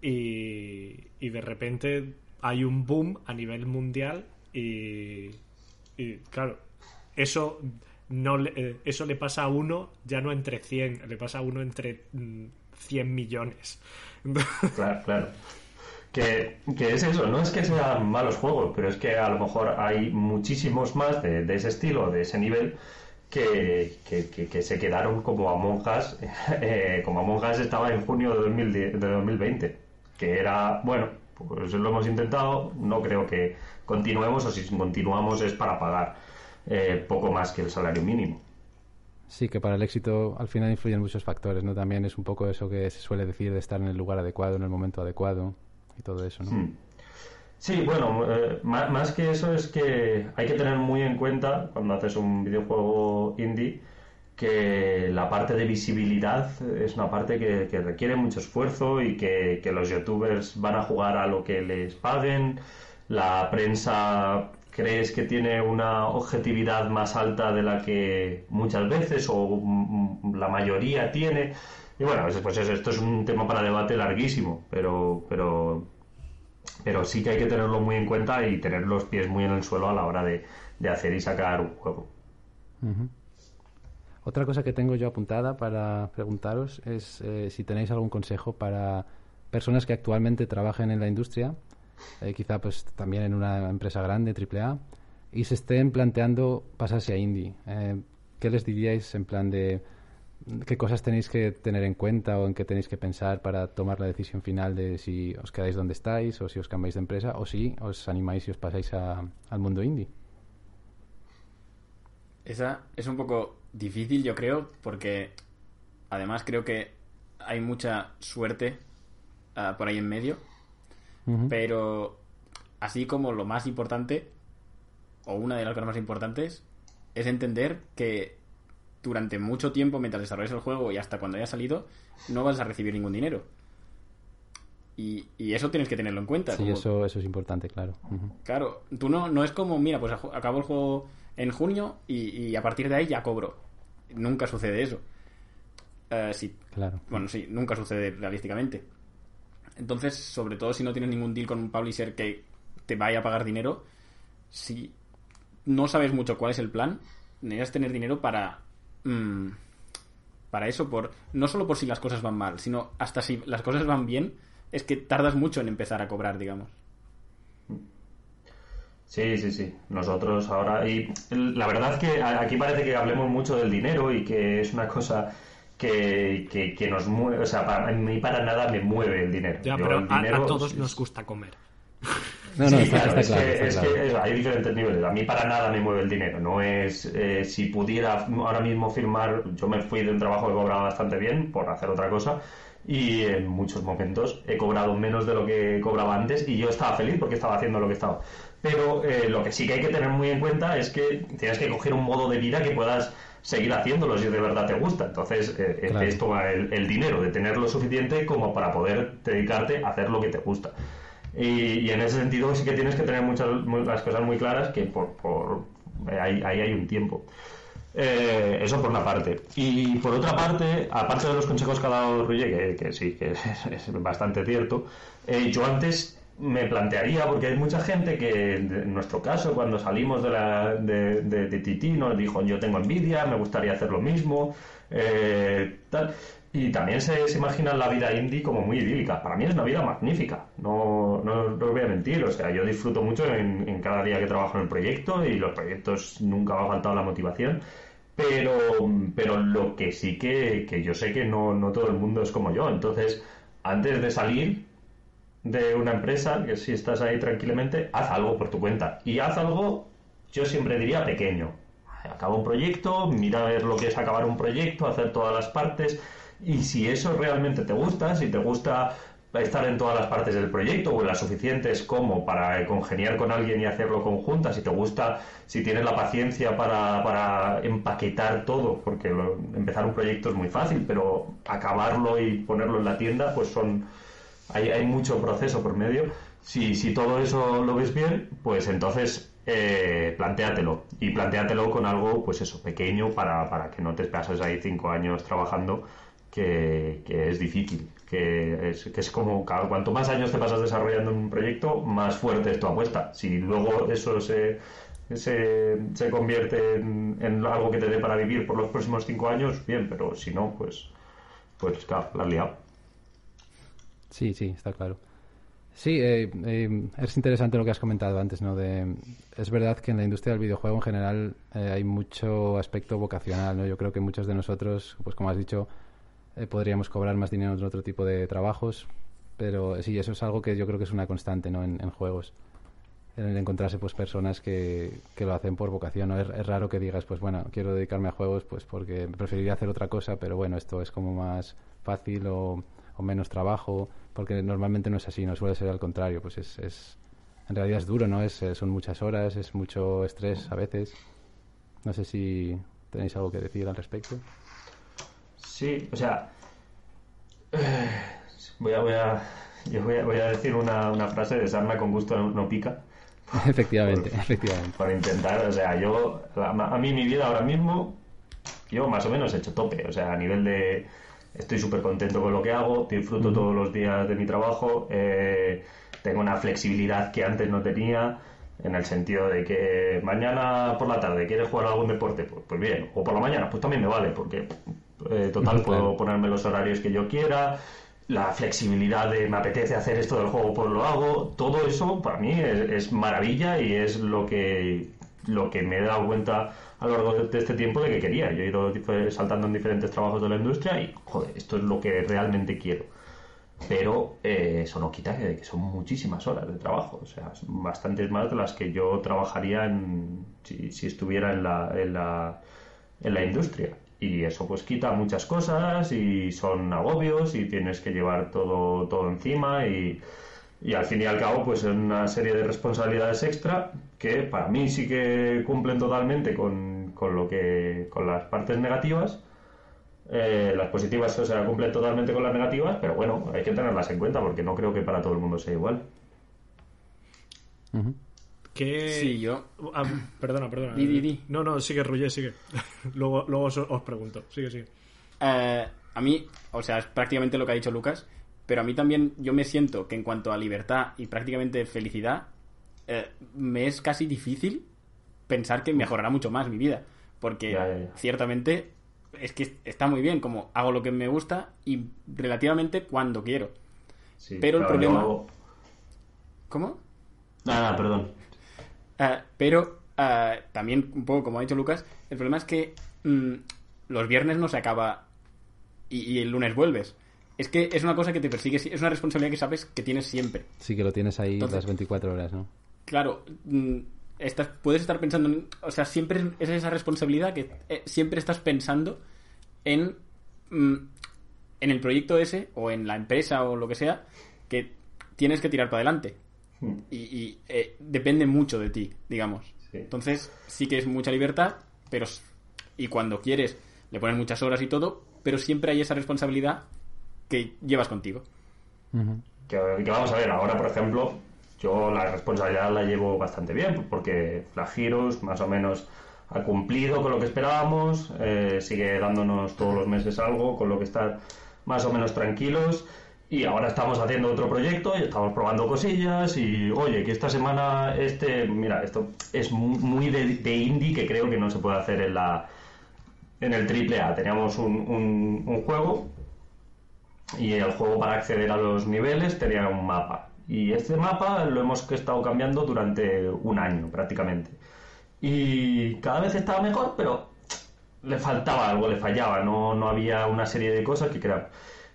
y, y de repente hay un boom a nivel mundial y, claro, eso no le, eh, eso le pasa a uno ya no entre 100, le pasa a uno entre 100 mm, millones. Claro, claro. Que, es eso, no es que sean malos juegos, pero es que a lo mejor hay muchísimos más de, ese estilo, de ese nivel, que, se quedaron como Among Us, eh, como Among Us estaba en junio de, de 2020, que era, bueno, pues lo hemos intentado, no creo que continuemos, o si continuamos es para pagar eh, poco más que el salario mínimo. Sí, que para el éxito al final influyen muchos factores, ¿no? También es un poco eso que se suele decir de estar en el lugar adecuado, en el momento adecuado y todo eso, ¿no? Hmm. Sí, bueno, eh, más, que eso es que hay que tener muy en cuenta cuando haces un videojuego indie que la parte de visibilidad es una parte que, requiere mucho esfuerzo y que, los youtubers van a jugar a lo que les paguen, la prensa crees que tiene una objetividad más alta de la que muchas veces o la mayoría tiene. Y bueno, pues esto es un tema para debate larguísimo, pero, pero, pero sí que hay que tenerlo muy en cuenta y tener los pies muy en el suelo a la hora de, hacer y sacar un juego. Otra cosa que tengo yo apuntada para preguntaros es eh, si tenéis algún consejo para personas que actualmente trabajen en la industria eh, quizá pues también en una empresa grande, AAA, y se estén planteando pasarse a indie. Eh, ¿Qué les diríais en plan de qué cosas tenéis que tener en cuenta o en qué tenéis que pensar para tomar la decisión final de si os quedáis donde estáis o si os cambiáis de empresa o si os animáis y os pasáis al mundo indie? Esa es un poco difícil, yo creo, porque además creo que hay mucha suerte ah, por ahí en medio. Pero así como lo más importante, o una de las cosas más importantes, es entender que durante mucho tiempo, mientras desarrolles el juego y hasta cuando haya salido, no vas a recibir ningún dinero. Y, eso tienes que tenerlo en cuenta. Sí, eso, eso es importante, claro. Claro, tú no, no es como, mira, pues acabo el juego en junio y, a partir de ahí ya cobro. Nunca sucede eso. Eh, sí. Claro. Bueno, sí, nunca sucede realísticamente. Entonces, sobre todo si no tienes ningún deal con un publisher que te vaya a pagar dinero, si no sabes mucho cuál es el plan, necesitas tener dinero para. Mm, para eso, por no solo por si las cosas van mal, sino hasta si las cosas van bien, es que tardas mucho en empezar a cobrar, digamos. Sí, sí, sí. Nosotros ahora. Y la verdad es que aquí parece que hablemos mucho del dinero y que es una cosa que, que, nos mueve. O sea, para, a mí para nada me mueve el dinero. Ya, pero a, todos nos gusta comer. No, no, está, claro, es, que, hay diferentes niveles. A mí para nada me mueve el dinero. No es eh, si pudiera ahora mismo firmar. Yo me fui de un trabajo que cobraba bastante bien por hacer otra cosa y en muchos momentos he cobrado menos de lo que cobraba antes y yo estaba feliz porque estaba haciendo lo que estaba. Pero eh, lo que sí que hay que tener muy en cuenta es que tienes que coger un modo de vida que puedas seguir haciéndolo si de verdad te gusta. Entonces, eh, esto va el, dinero, de tener lo suficiente como para poder dedicarte a hacer lo que te gusta. Y, en ese sentido sí que tienes que tener muchas las cosas muy claras que por, por ahí, ahí hay un tiempo. Eh, eso por una parte. Y por otra parte, aparte de los consejos que ha dado Ruye, que, sí, que es, bastante cierto, eh, yo antes me plantearía, porque hay mucha gente que, en nuestro caso, cuando salimos de, la, de, de, Titi, nos dijo, yo tengo envidia, me gustaría hacer lo mismo, eh, tal. Y también se, se imagina la vida indie como muy idílica. Para mí es una vida magnífica, no, no, no os voy a mentir. O sea, yo disfruto mucho en, en, cada día que trabajo en el proyecto y los proyectos nunca me ha faltado la motivación. Pero, pero lo que sí que, que yo sé que no, no todo el mundo es como yo. Entonces, antes de salir de una empresa, que si estás ahí tranquilamente, haz algo por tu cuenta. Y haz algo, yo siempre diría pequeño. Acaba un proyecto, mira a ver lo que es acabar un proyecto, hacer todas las partes. Y si eso realmente te gusta, si te gusta estar en todas las partes del proyecto o en las suficientes como para congeniar con alguien y hacerlo conjunta, si te gusta, si tienes la paciencia para, para empaquetar todo, porque empezar un proyecto es muy fácil, pero acabarlo y ponerlo en la tienda, pues son hay, hay mucho proceso por medio. Si, si todo eso lo ves bien, pues entonces eh, y plantéatelo con algo, pues eso, pequeño para, para que no te pases ahí cinco años trabajando, que, que es difícil que es, que es como cuanto más años te pasas desarrollando un proyecto, más fuerte es tu apuesta. Si luego eso se, se, se convierte en, algo que te dé para vivir por los próximos cinco años, bien, pero si no, pues, pues claro, la has liado. Sí, sí, está claro. Sí, eh, eh, es interesante lo que has comentado antes, ¿no? De, es verdad que en la industria del videojuego en general eh, hay mucho aspecto vocacional, ¿no? Yo creo que muchos de nosotros, pues como has dicho, eh, podríamos cobrar más dinero en otro tipo de trabajos, pero sí, eso es algo que yo creo que es una constante ¿no? en, juegos. En encontrarse pues personas que, que lo hacen por vocación. ¿no? Es, raro que digas, pues bueno, quiero dedicarme a juegos pues porque preferiría hacer otra cosa, pero bueno, esto es como más fácil o, o menos trabajo, porque normalmente no es así, no suele ser al contrario, pues es, es en realidad es duro, ¿no? Es, eh, son muchas horas, es mucho estrés a veces. No sé si tenéis algo que decir al respecto. Sí, o sea, voy a, voy a, yo voy a, voy a decir una, una, frase de sarna con gusto no, pica. Efectivamente, efectivamente. Por intentar, o sea, yo, a, mí mi vida ahora mismo, yo más o menos he hecho tope, o sea, a nivel de, estoy súper contento con lo que hago, disfruto todos los días de mi trabajo, eh, tengo una flexibilidad que antes no tenía, en el sentido de que mañana por la tarde quieres jugar algún deporte, pues, pues bien, o por la mañana, pues también me vale, porque eh, total, puedo ponerme los horarios que yo quiera. la flexibilidad de me apetece hacer esto del juego, pues lo hago. Todo eso para mí es, maravilla y es lo que, lo que me he dado cuenta a lo largo de, este tiempo de que quería. Yo he ido saltando en diferentes trabajos de la industria y, joder, esto es lo que realmente quiero. Pero eh, eso no quita que, son muchísimas horas de trabajo, o sea, bastantes más de las que yo trabajaría en, si, si estuviera en la, en la, en la industria y eso pues quita muchas cosas y son agobios y tienes que llevar todo, todo encima y, y al fin y al cabo pues es una serie de responsabilidades extra que para mí sí que cumplen totalmente con, con lo que con las partes negativas. Eh, las positivas o sea cumplen totalmente con las negativas pero bueno hay que tenerlas en cuenta porque no creo que para todo el mundo sea igual Sí, yo. Ah, perdona, perdona. No, no, sigue, Ruye, sigue. luego luego os, pregunto. Sigue, sigue. Eh, a mí, o sea, es prácticamente lo que ha dicho Lucas, pero a mí también yo me siento que en cuanto a libertad y prácticamente felicidad, eh, me es casi difícil pensar que mejorará mucho más mi vida. Porque ciertamente es que está muy bien, como hago lo que me gusta y relativamente cuando quiero. pero el problema. ¿Cómo? Nada, perdón. Ah, pero ah, también, un poco como ha dicho Lucas, el problema es que mm, los viernes no se acaba y, el lunes vuelves. Es que es una cosa que te persigue, es una responsabilidad que sabes que tienes siempre. Sí, que lo tienes ahí las 24 horas, ¿no? Claro, mm, estás, puedes estar pensando, en, o sea, siempre es esa responsabilidad que eh, siempre estás pensando en, mm, en el proyecto ese o en la empresa o lo que sea que tienes que tirar para adelante. Hmm. Y, eh, depende mucho de ti, digamos. Entonces, sí que es mucha libertad, pero. Y cuando quieres, le pones muchas horas y todo, pero siempre hay esa responsabilidad que llevas contigo. que, vamos a ver, ahora, por ejemplo, yo la responsabilidad la llevo bastante bien, porque Flagiros más o menos ha cumplido con lo que esperábamos, eh, sigue dándonos todos los meses algo, con lo que estar más o menos tranquilos. Y ahora estamos haciendo otro proyecto y estamos probando cosillas y oye, que esta semana este, mira, esto es muy de, indie que creo que no se puede hacer en la en el triple A. Teníamos un, un, juego y el juego para acceder a los niveles tenía un mapa. Y este mapa lo hemos estado cambiando durante un año prácticamente. Y cada vez estaba mejor, pero le faltaba algo, le fallaba, no, no había una serie de cosas que crear.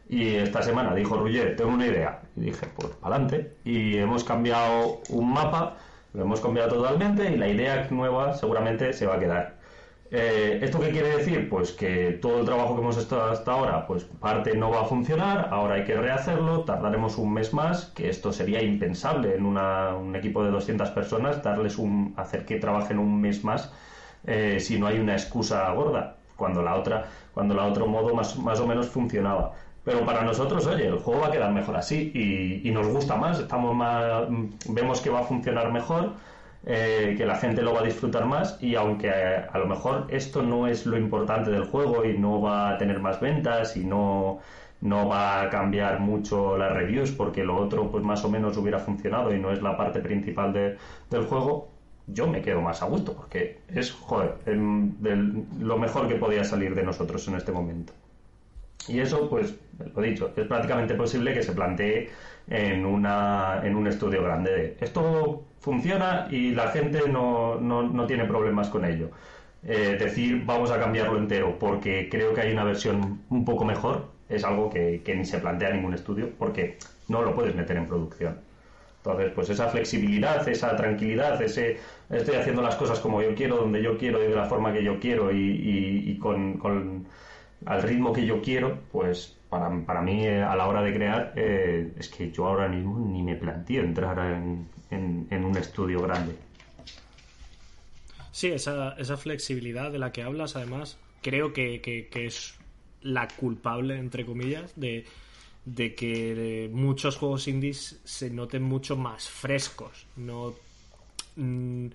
Y esta semana dijo Ruger, tengo una idea. Y dije, pues adelante. Y hemos cambiado un mapa, lo hemos cambiado totalmente y la idea nueva seguramente se va a quedar. Eh, ¿Esto qué quiere decir? Pues que todo el trabajo que hemos estado hasta ahora, pues parte no va a funcionar, ahora hay que rehacerlo, tardaremos un mes más, que esto sería impensable en un equipo de 200 personas, darles un, hacer que trabajen un mes más eh, si no hay una excusa gorda, cuando la otra, cuando la otro modo más, más o menos funcionaba. Pero para nosotros, oye, el juego va a quedar mejor así y, nos gusta más, estamos más, vemos que va a funcionar mejor, eh, que la gente lo va a disfrutar más y aunque a, lo mejor esto no es lo importante del juego y no va a tener más ventas y no, no va a cambiar mucho las reviews porque lo otro pues más o menos hubiera funcionado y no es la parte principal del juego, yo me quedo más a gusto porque es, joder, lo mejor que podía salir de nosotros en este momento. Y eso, pues, lo dicho, es prácticamente posible que se plantee en, una, en un estudio grande de esto funciona y la gente no, no, no tiene problemas con ello. Eh, decir vamos a cambiarlo entero porque creo que hay una versión un poco mejor es algo que, que ni se plantea ningún estudio porque no lo puedes meter en producción. Entonces, pues esa flexibilidad, esa tranquilidad, ese estoy haciendo las cosas como yo quiero, donde yo quiero y de la forma que yo quiero y, y, con, con al ritmo que yo quiero, pues para, para mí eh, a la hora de crear eh, es que yo ahora mismo ni me planteo entrar en, en, un estudio grande. Sí, esa, esa, flexibilidad de la que hablas, además, creo que, que, es la culpable, entre comillas, de, de que muchos juegos indies se noten mucho más frescos, no, mm,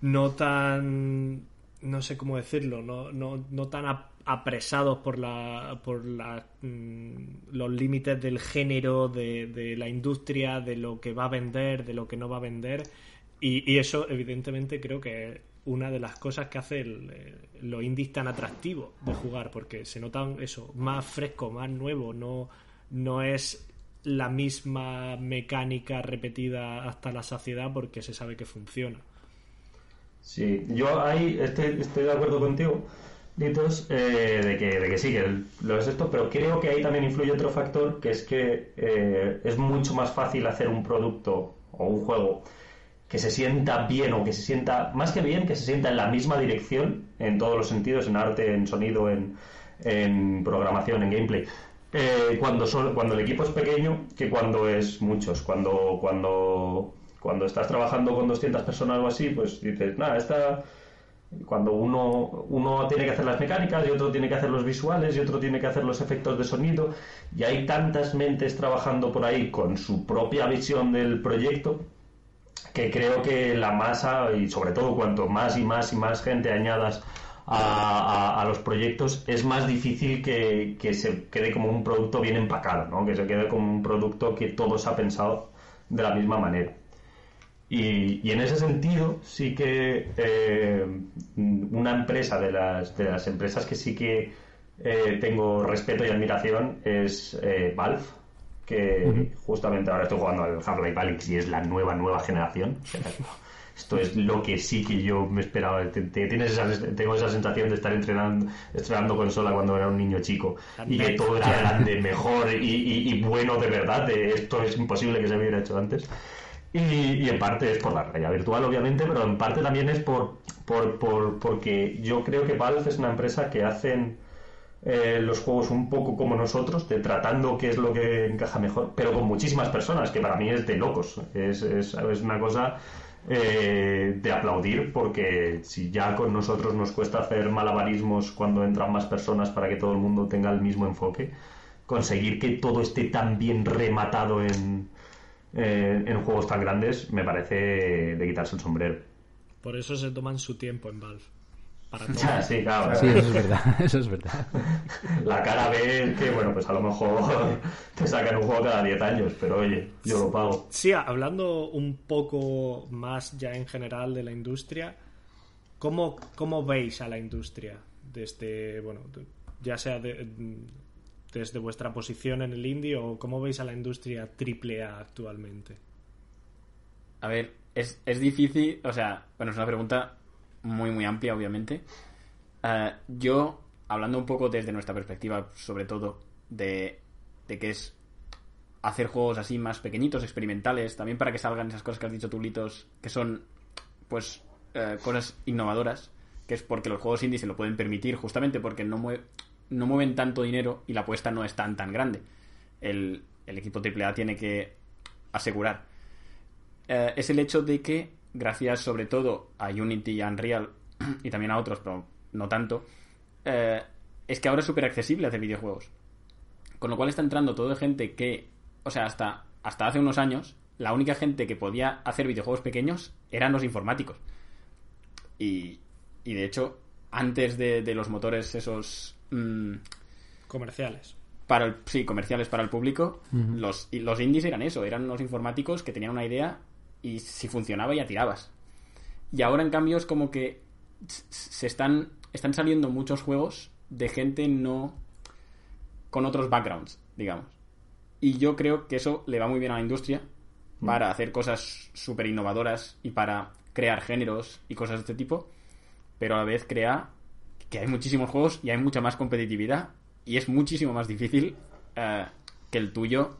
no tan, no sé cómo decirlo, no, no, no tan apresados por la por la, mm, los límites del género de, la industria de lo que va a vender de lo que no va a vender y, eso evidentemente creo que es una de las cosas que hace el, eh, los indies tan atractivos de jugar porque se notan eso más fresco más nuevo no no es la misma mecánica repetida hasta la saciedad porque se sabe que funciona. Sí, yo ahí estoy, estoy de acuerdo contigo, Litos, eh, de, que, de que sí, que lo es esto, pero creo que ahí también influye otro factor, que es que eh, es mucho más fácil hacer un producto o un juego que se sienta bien o que se sienta, más que bien, que se sienta en la misma dirección en todos los sentidos, en arte, en sonido, en, en programación, en gameplay. Eh, cuando, cuando el equipo es pequeño que cuando es muchos. Cuando, cuando, cuando estás trabajando con 200 personas o así, pues dices, nada, esta... Cuando uno, uno tiene que hacer las mecánicas y otro tiene que hacer los visuales y otro tiene que hacer los efectos de sonido y hay tantas mentes trabajando por ahí con su propia visión del proyecto que creo que la masa y sobre todo cuanto más y más y más gente añadas a, los proyectos, es más difícil que, se quede como un producto bien empacado, ¿no? que se quede como un producto que todos ha pensado de la misma manera. Y, en ese sentido, sí que eh, una empresa de las, de las empresas que sí que eh, tengo respeto y admiración es eh, Valve, que justamente ahora estoy jugando al Half-Life Alyx y es la nueva, nueva generación. esto es lo que sí que yo me esperaba. tienes tengo esa sensación de estar entrenando, estrenando consola cuando era un niño chico y que todo era grande, mejor y, bueno de verdad. De esto es imposible que se hubiera hecho antes. Y, en parte es por la realidad virtual, obviamente, pero en parte también es por, por, por porque yo creo que Valve es una empresa que hacen eh, los juegos un poco como nosotros, tratando qué es lo que encaja mejor, pero con muchísimas personas, que para mí es de locos. Es, es, es una cosa eh, de aplaudir porque si ya con nosotros nos cuesta hacer malabarismos cuando entran más personas para que todo el mundo tenga el mismo enfoque, conseguir que todo esté tan bien rematado en, eh, en juegos tan grandes me parece de quitarse el sombrero. Por eso se toman su tiempo en Valve sí, claro. Sí, eso es verdad, eso es verdad. La cara ve que, bueno, pues a lo mejor te sacan un juego cada 10 años, pero oye, yo lo pago. Sí, hablando un poco más ya en general de la industria, ¿cómo, cómo veis a la industria? Desde, bueno, ya sea desde vuestra posición en el indie o cómo veis a la industria AAA actualmente? A ver, es, es difícil, o sea, bueno, es una pregunta muy, muy amplia, obviamente. Eh, yo, hablando un poco desde nuestra perspectiva, sobre todo, de, de que es hacer juegos así más pequeñitos, experimentales, también para que salgan esas cosas que has dicho tú, Litos, que son, pues, eh, cosas innovadoras, que es porque los juegos indie se lo pueden permitir, justamente porque no, no mueven tanto dinero y la apuesta no es tan, tan grande. El, el equipo AAA tiene que asegurar. Eh, es el hecho de que gracias sobre todo a Unity y Unreal y también a otros, pero no tanto, eh, es que ahora es súper accesible hacer videojuegos. Con lo cual está entrando toda gente que, o sea, hasta, hasta hace unos años, la única gente que podía hacer videojuegos pequeños eran los informáticos. Y, y de hecho, antes de, los motores esos... Mm, comerciales. Para el, sí, comerciales para el público, los, los indies eran eso, eran unos informáticos que tenían una idea y si funcionaba ya tirabas. Y ahora en cambio es como que se están, están saliendo muchos juegos de gente no con otros backgrounds, digamos. Y yo creo que eso le va muy bien a la industria mm. para hacer cosas súper innovadoras y para crear géneros y cosas de este tipo, pero a la vez crea que hay muchísimos juegos y hay mucha más competitividad y es muchísimo más difícil eh, que el tuyo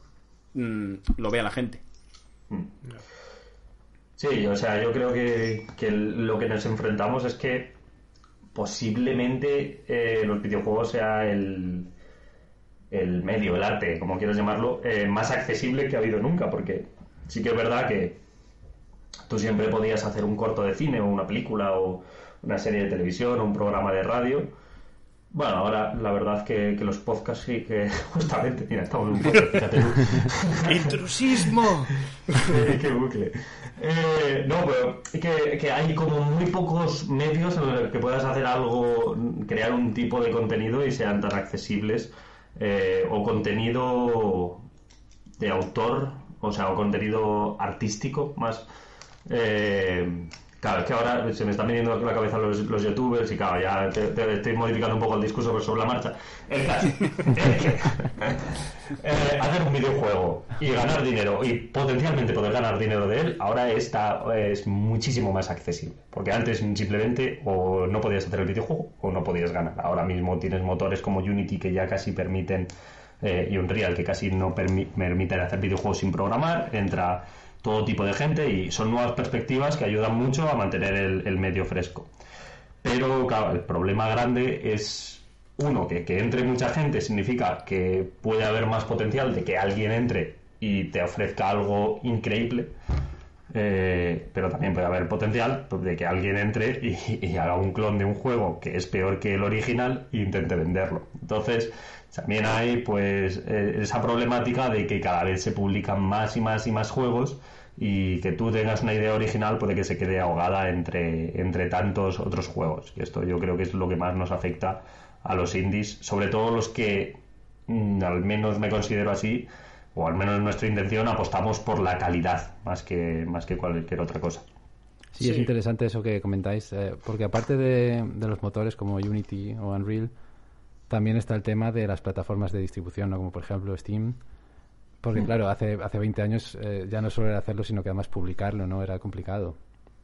mm, lo vea la gente. Mm. Sí, o sea, yo creo que, lo que nos enfrentamos es que posiblemente eh, los videojuegos sea el, el medio, el arte, como quieras llamarlo, eh, más accesible que ha habido nunca, porque sí que es verdad que tú siempre podías hacer un corto de cine o una película o una serie de televisión un programa de radio. Bueno, ahora la verdad que, que los podcasts sí que justamente, mira, estamos en un podcast, fíjate ¡Intrusismo! ¡Qué bucle! Eh, no, pero que, hay como muy pocos medios en los que puedas hacer algo, crear un tipo de contenido y sean tan accesibles. Eh, o contenido de autor, o sea, o contenido artístico más. Eh, Claro, es que ahora se me están viniendo la cabeza los, los youtubers y claro, ya te, estoy modificando un poco el discurso sobre la marcha. El caso eh, hacer un videojuego y ganar dinero y potencialmente poder ganar dinero de él, ahora está, es muchísimo más accesible. Porque antes simplemente o no podías hacer el videojuego o no podías ganar. Ahora mismo tienes motores como Unity que ya casi permiten eh, y Unreal que casi no permiten hacer videojuegos sin programar. Entra todo tipo de gente y son nuevas perspectivas que ayudan mucho a mantener el, medio fresco. Pero claro, el problema grande es, uno, que, que entre mucha gente significa que puede haber más potencial de que alguien entre y te ofrezca algo increíble. Eh, pero también puede haber potencial de que alguien entre y, haga un clon de un juego que es peor que el original e intente venderlo. Entonces, también hay pues eh, esa problemática de que cada vez se publican más y más y más juegos y que tú tengas una idea original puede que se quede ahogada entre, entre tantos otros juegos. Y esto yo creo que es lo que más nos afecta a los indies, sobre todo los que, mm, al menos me considero así, o al menos en nuestra intención, apostamos por la calidad más que, más que cualquier otra cosa. Sí, es interesante eso que comentáis, eh, porque aparte de, de, los motores como Unity o Unreal, también está el tema de las plataformas de distribución, ¿no? como por ejemplo Steam. Porque, mm. claro, hace, hace 20 años eh, ya no solo era hacerlo, sino que además publicarlo, ¿no? Era complicado.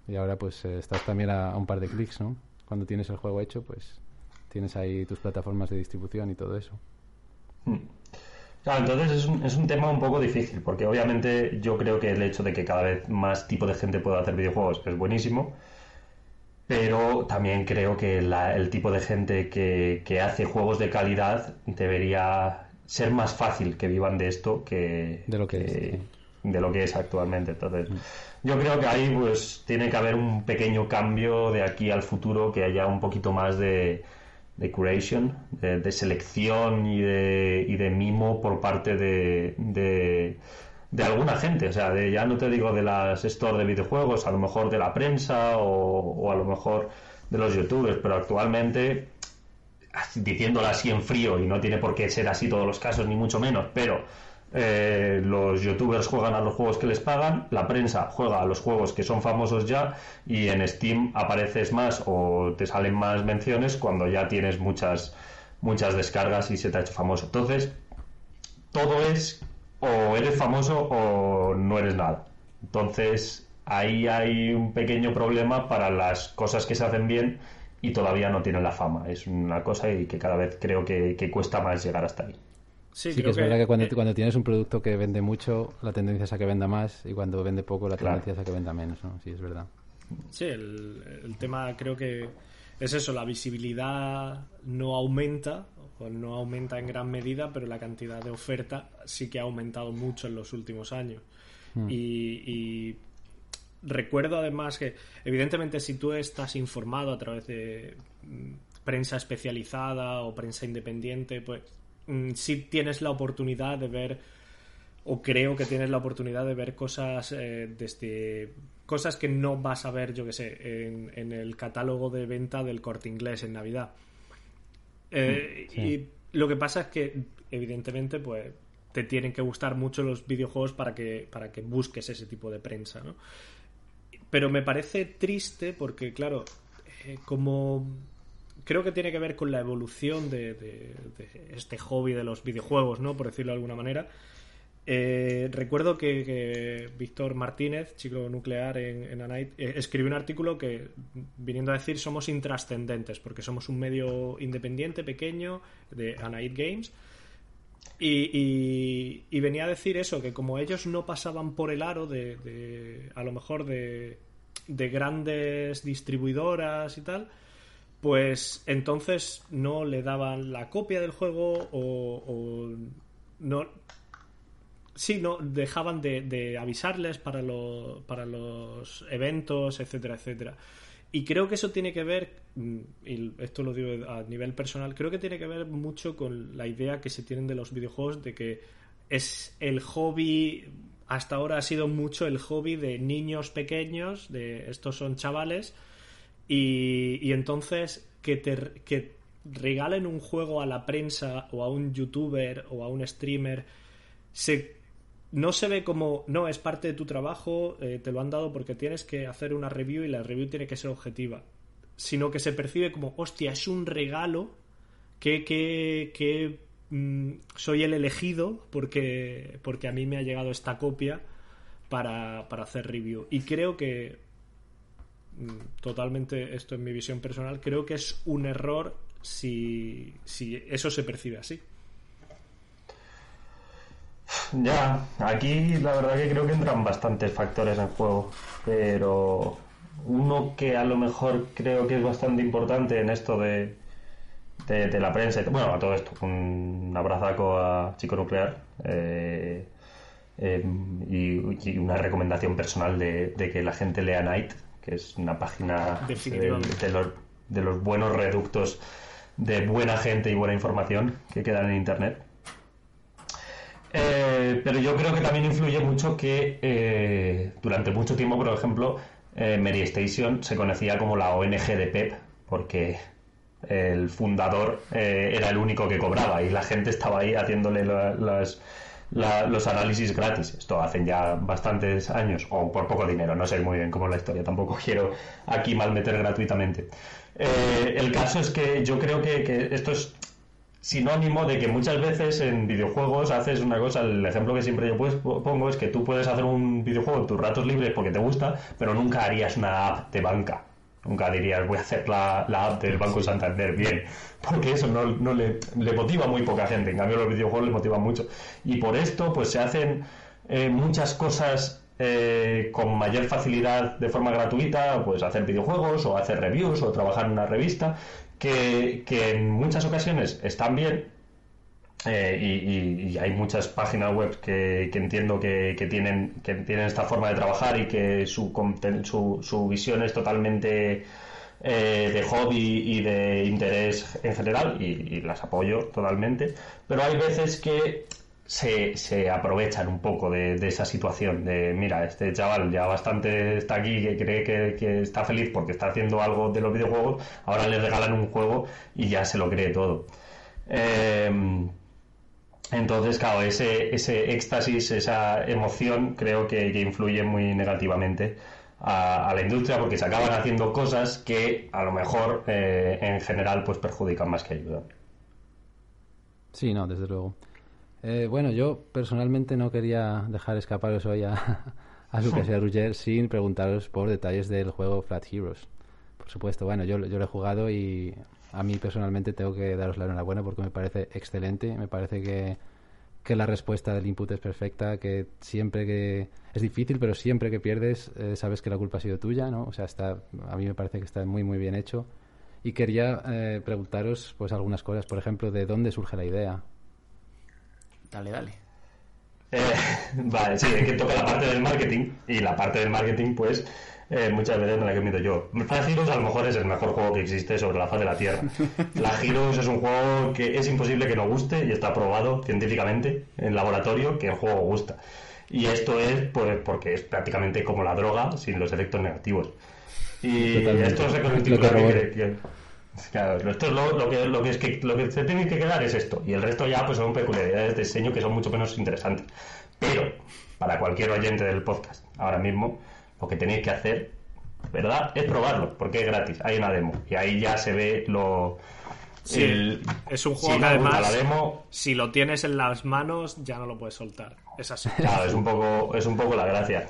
Y ahora, pues, eh, estás también a, un par de clics, ¿no? Cuando tienes el juego hecho, pues, tienes ahí tus plataformas de distribución y todo eso. Mm. Claro, entonces es un, es un tema un poco difícil, porque obviamente yo creo que el hecho de que cada vez más tipo de gente pueda hacer videojuegos es buenísimo, pero también creo que el tipo de gente que, hace juegos de calidad debería ser más fácil que vivan de esto que de lo que, es, de lo que es actualmente. Entonces, mm. yo creo que ahí pues tiene que haber un pequeño cambio de aquí al futuro, que haya un poquito más de, de curation, de, selección y de, y de mimo por parte de de alguna gente, o sea, de, ya no te digo de las stores de videojuegos, a lo mejor de la prensa o, a lo mejor de los youtubers, pero actualmente, diciéndolo así en frío, y no tiene por qué ser así todos los casos, ni mucho menos, pero eh, los youtubers juegan a los juegos que les pagan, la prensa juega a los juegos que son famosos ya, y en Steam apareces más o te salen más menciones cuando ya tienes muchas, muchas descargas y se te ha hecho famoso. Entonces, todo es o eres famoso o no eres nada. Entonces, ahí hay un pequeño problema para las cosas que se hacen bien y todavía no tienen la fama. Es una cosa y que cada vez creo que, cuesta más llegar hasta ahí. Sí, que es verdad que cuando, cuando, tienes un producto que vende mucho, la tendencia es a que venda más y cuando vende poco, la tendencia es a que venda menos. ¿no? Sí, es verdad. Sí, el, el tema creo que es eso, la visibilidad no aumenta pues no aumenta en gran medida, pero la cantidad de oferta sí que ha aumentado mucho en los últimos años. Hmm. Y, recuerdo además que, evidentemente, si tú estás informado a través de mm, prensa especializada o prensa independiente, pues mm, sí tienes la oportunidad de ver, o creo que tienes la oportunidad de ver cosas eh, desde cosas que no vas a ver, yo que sé, en, en el catálogo de venta del corte inglés en Navidad. Eh, y lo que pasa es que, evidentemente, pues te tienen que gustar mucho los videojuegos para que, para que busques ese tipo de prensa, ¿no? Pero me parece triste porque, claro, eh, como creo que tiene que ver con la evolución de, de, este hobby de los videojuegos, ¿no? Por decirlo de alguna manera. Eh, recuerdo que, Víctor Martínez, chico nuclear en, en eh, escribió un artículo que, viniendo a decir, somos intrascendentes, porque somos un medio independiente, pequeño, de Anite Games. Y, venía a decir eso, que como ellos no pasaban por el aro de, a lo mejor de, de grandes distribuidoras y tal, pues entonces no le daban la copia del juego o, o no Sí, no, dejaban de, avisarles para, para los eventos, etcétera, etcétera. Y creo que eso tiene que ver, mm, y esto lo digo a nivel personal, creo que tiene que ver mucho con la idea que se tienen de los videojuegos de que es el hobby, hasta ahora ha sido mucho el hobby de niños pequeños, de estos son chavales, y, y entonces que te que regalen un juego a la prensa o a un youtuber o a un streamer se no se ve como, no, es parte de tu trabajo, eh, te lo han dado porque tienes que hacer una review y la review tiene que ser objetiva, sino que se percibe como, hostia, es un regalo que, que, que mm, soy el elegido porque, porque a mí me ha llegado esta copia para, para hacer review. Y creo que, mm, totalmente, esto es mi visión personal, creo que es un error si, si eso se percibe así. Ya, aquí la verdad que creo que entran bastantes factores en juego, pero uno que a lo mejor creo que es bastante importante en esto de, de, la prensa, bueno, a todo esto, un abrazaco a Chico Nuclear eh, em, y, una recomendación personal de, que la gente lea Night, que es una página de, los, de los buenos reductos de buena gente y buena información que quedan en Internet. Eh, pero yo creo que también influye mucho que eh, durante mucho tiempo, por ejemplo, eh, Mary Station se conocía como la ONG de Pep, porque el fundador era el único que cobraba y la gente estaba ahí haciéndole los análisis gratis. Esto hacen ya bastantes años, o por poco dinero, no sé muy bien cómo es la historia, tampoco quiero aquí malmeter gratuitamente. el caso es que yo creo que esto es sinónimo de que muchas veces en videojuegos haces una cosa, el ejemplo que siempre yo pues, pongo es que tú puedes hacer un videojuego en tus ratos libres porque te gusta, pero nunca harías una app de banca. Nunca dirías, voy a hacer la, app del Banco Santander bien, porque eso no, le, motiva muy poca gente, en cambio los videojuegos le motivan mucho. Y por esto, pues se hacen eh, muchas cosas eh, con mayor facilidad de forma gratuita, pues hacer videojuegos o hacer reviews o trabajar en una revista, que, en muchas ocasiones están bien, eh, y, hay muchas páginas web que, entiendo que, tienen, que tienen esta forma de trabajar y que su, su, su visión es totalmente eh, de hobby y de interés en general y, las apoyo totalmente. Pero hay veces que se, se aprovechan un poco de, esa situación de, mira, este chaval ya bastante está aquí, que cree que, está feliz porque está haciendo algo de los videojuegos, ahora le regalan un juego y ya se lo cree todo. Em, entonces, claro, ese, ese éxtasis, esa emoción, creo que, influye muy negativamente a, la industria porque se acaban haciendo cosas que a lo mejor eh, en general pues perjudican más que ayudan. Sí, no, desde luego. Eh, bueno, yo personalmente no quería dejar escaparos hoy a, a Lucas y a Ruger sin preguntaros por detalles del juego Flat Heroes. Por supuesto, bueno, yo, lo he jugado y a mí personalmente tengo que daros la enhorabuena porque me parece excelente. Me parece que, que la respuesta del input es perfecta, que siempre que... Es difícil, pero siempre que pierdes eh, sabes que la culpa ha sido tuya, ¿no? O sea, está, a mí me parece que está muy, muy bien hecho. Y quería eh, preguntaros pues algunas cosas, por ejemplo, de dónde surge la idea. Dale, dale. Eh, vale, sí, es que toca la parte del marketing y la parte del marketing, pues, eh, muchas veces me la que miento yo. Heroes a lo mejor es el mejor juego que existe sobre la faz de la Tierra. Heroes es un juego que es imposible que no guste y está probado científicamente en laboratorio que el juego gusta. Y esto es pues porque es prácticamente como la droga sin los efectos negativos. Y esto se que, que, Claro, esto es lo, que, lo, que es que, lo que se tiene que quedar es esto. Y el resto ya pues son peculiaridades de diseño que son mucho menos interesantes. Pero, para cualquier oyente del podcast, ahora mismo, lo que tenéis que hacer, ¿verdad? Es probarlo, porque es gratis. Hay una demo. Y ahí ya se ve lo. Sí, es un juego que además, la demo, si lo tienes en las manos, ya no lo puedes soltar. Es así. Claro, es un poco, es un poco la gracia.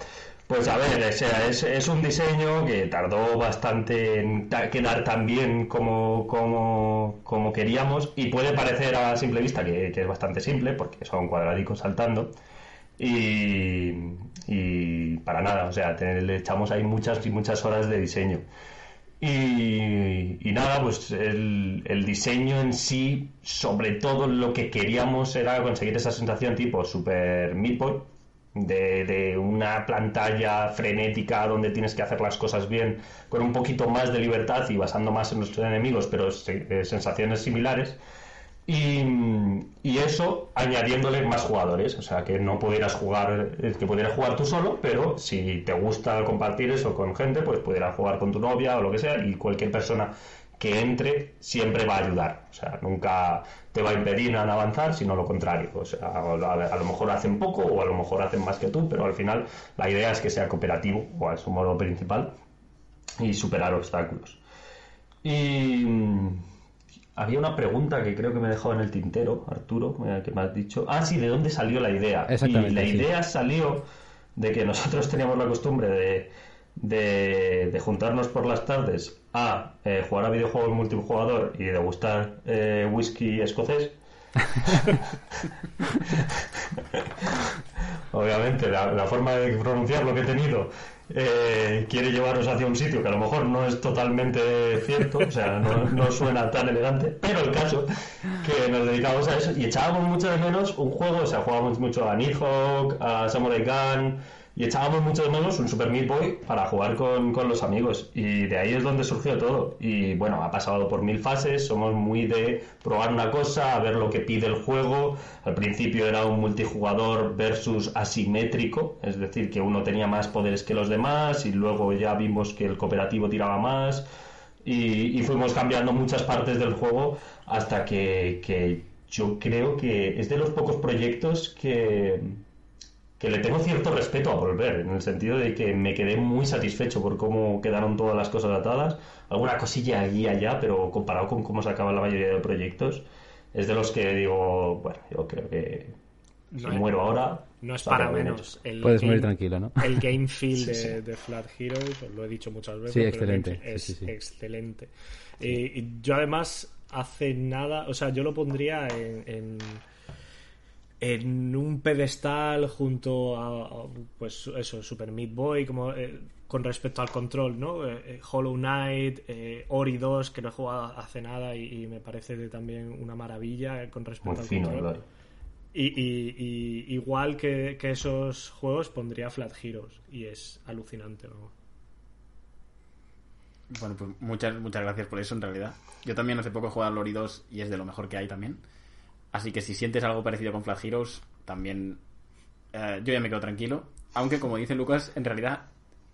Pues a ver, es, es, un diseño que tardó bastante en quedar tan bien como, como, queríamos y puede parecer a simple vista que, es bastante simple porque son cuadradicos saltando y, y para nada, o sea, le echamos ahí muchas y muchas horas de diseño. Y, y, nada, pues el, diseño en sí, sobre todo lo que queríamos era conseguir esa sensación tipo Super Meat de, una pantalla frenética donde tienes que hacer las cosas bien, con un poquito más de libertad y basando más en nuestros enemigos, pero eh, sensaciones similares. Y, eso añadiéndole más jugadores, o sea, que no pudieras jugar, eh, que pudieras jugar tú solo, pero si te gusta compartir eso con gente, pues pudieras jugar con tu novia o lo que sea, y cualquier persona que entre siempre va a ayudar. O sea, nunca te va a impedir avanzar, sino lo contrario. O sea, a, lo mejor hacen poco o a lo mejor hacen más que tú, pero al final la idea es que sea cooperativo, o es su modo principal, y superar obstáculos. Y mm, había una pregunta que creo que me he dejado en el tintero, Arturo, eh, que me has dicho. Ah, sí, ¿de dónde salió la idea? Y la idea salió de que nosotros teníamos la costumbre de de, juntarnos por las tardes a eh, jugar a videojuegos multijugador y degustar eh, whisky escocés. Obviamente, la, forma de pronunciar lo que he tenido eh, quiere llevaros hacia un sitio que a lo mejor no es totalmente cierto, o sea, no, no, suena tan elegante, pero el caso que nos dedicamos a eso y echábamos mucho de menos un juego, o sea, jugábamos mucho a Nidhogg, a Samurai Gun, y echábamos mucho de un Super Meat Boy para jugar con, los amigos. Y de ahí es donde surgió todo. Y bueno, ha pasado por mil fases. Somos muy de probar una cosa, a ver lo que pide el juego. Al principio era un multijugador versus asimétrico, es decir, que uno tenía más poderes que los demás. Y luego ya vimos que el cooperativo tiraba más. Y, fuimos cambiando muchas partes del juego hasta que, que yo creo que es de los pocos proyectos que que le tengo cierto respeto a volver, en el sentido de que me quedé muy satisfecho por cómo quedaron todas las cosas atadas, alguna cosilla allí y allá, pero comparado con cómo se acaban la mayoría de proyectos, es de los que digo, bueno, yo creo que si muero ahora... No es para menos. El Puedes morir tranquilo, ¿no? El game feel de, Flat Heroes, os lo he dicho muchas veces. Sí, excelente. Es excelente. y yo además hace nada, o sea, yo lo pondría en en un pedestal junto a, pues eso, Super Meat Boy, como eh, con respecto al control, ¿no? Eh, eh, Hollow Knight, Ori 2, que no he jugado hace nada y, me parece también una maravilla con respecto al control. Y, igual que, esos juegos pondría Flat Heroes y es alucinante, Bueno, pues muchas, muchas gracias por eso en realidad. Yo también hace poco he jugado al Ori 2 y es de lo mejor que hay también. Así que si sientes algo parecido con Flat Heroes, también eh, yo ya me quedo tranquilo. Aunque, como dice Lucas, en realidad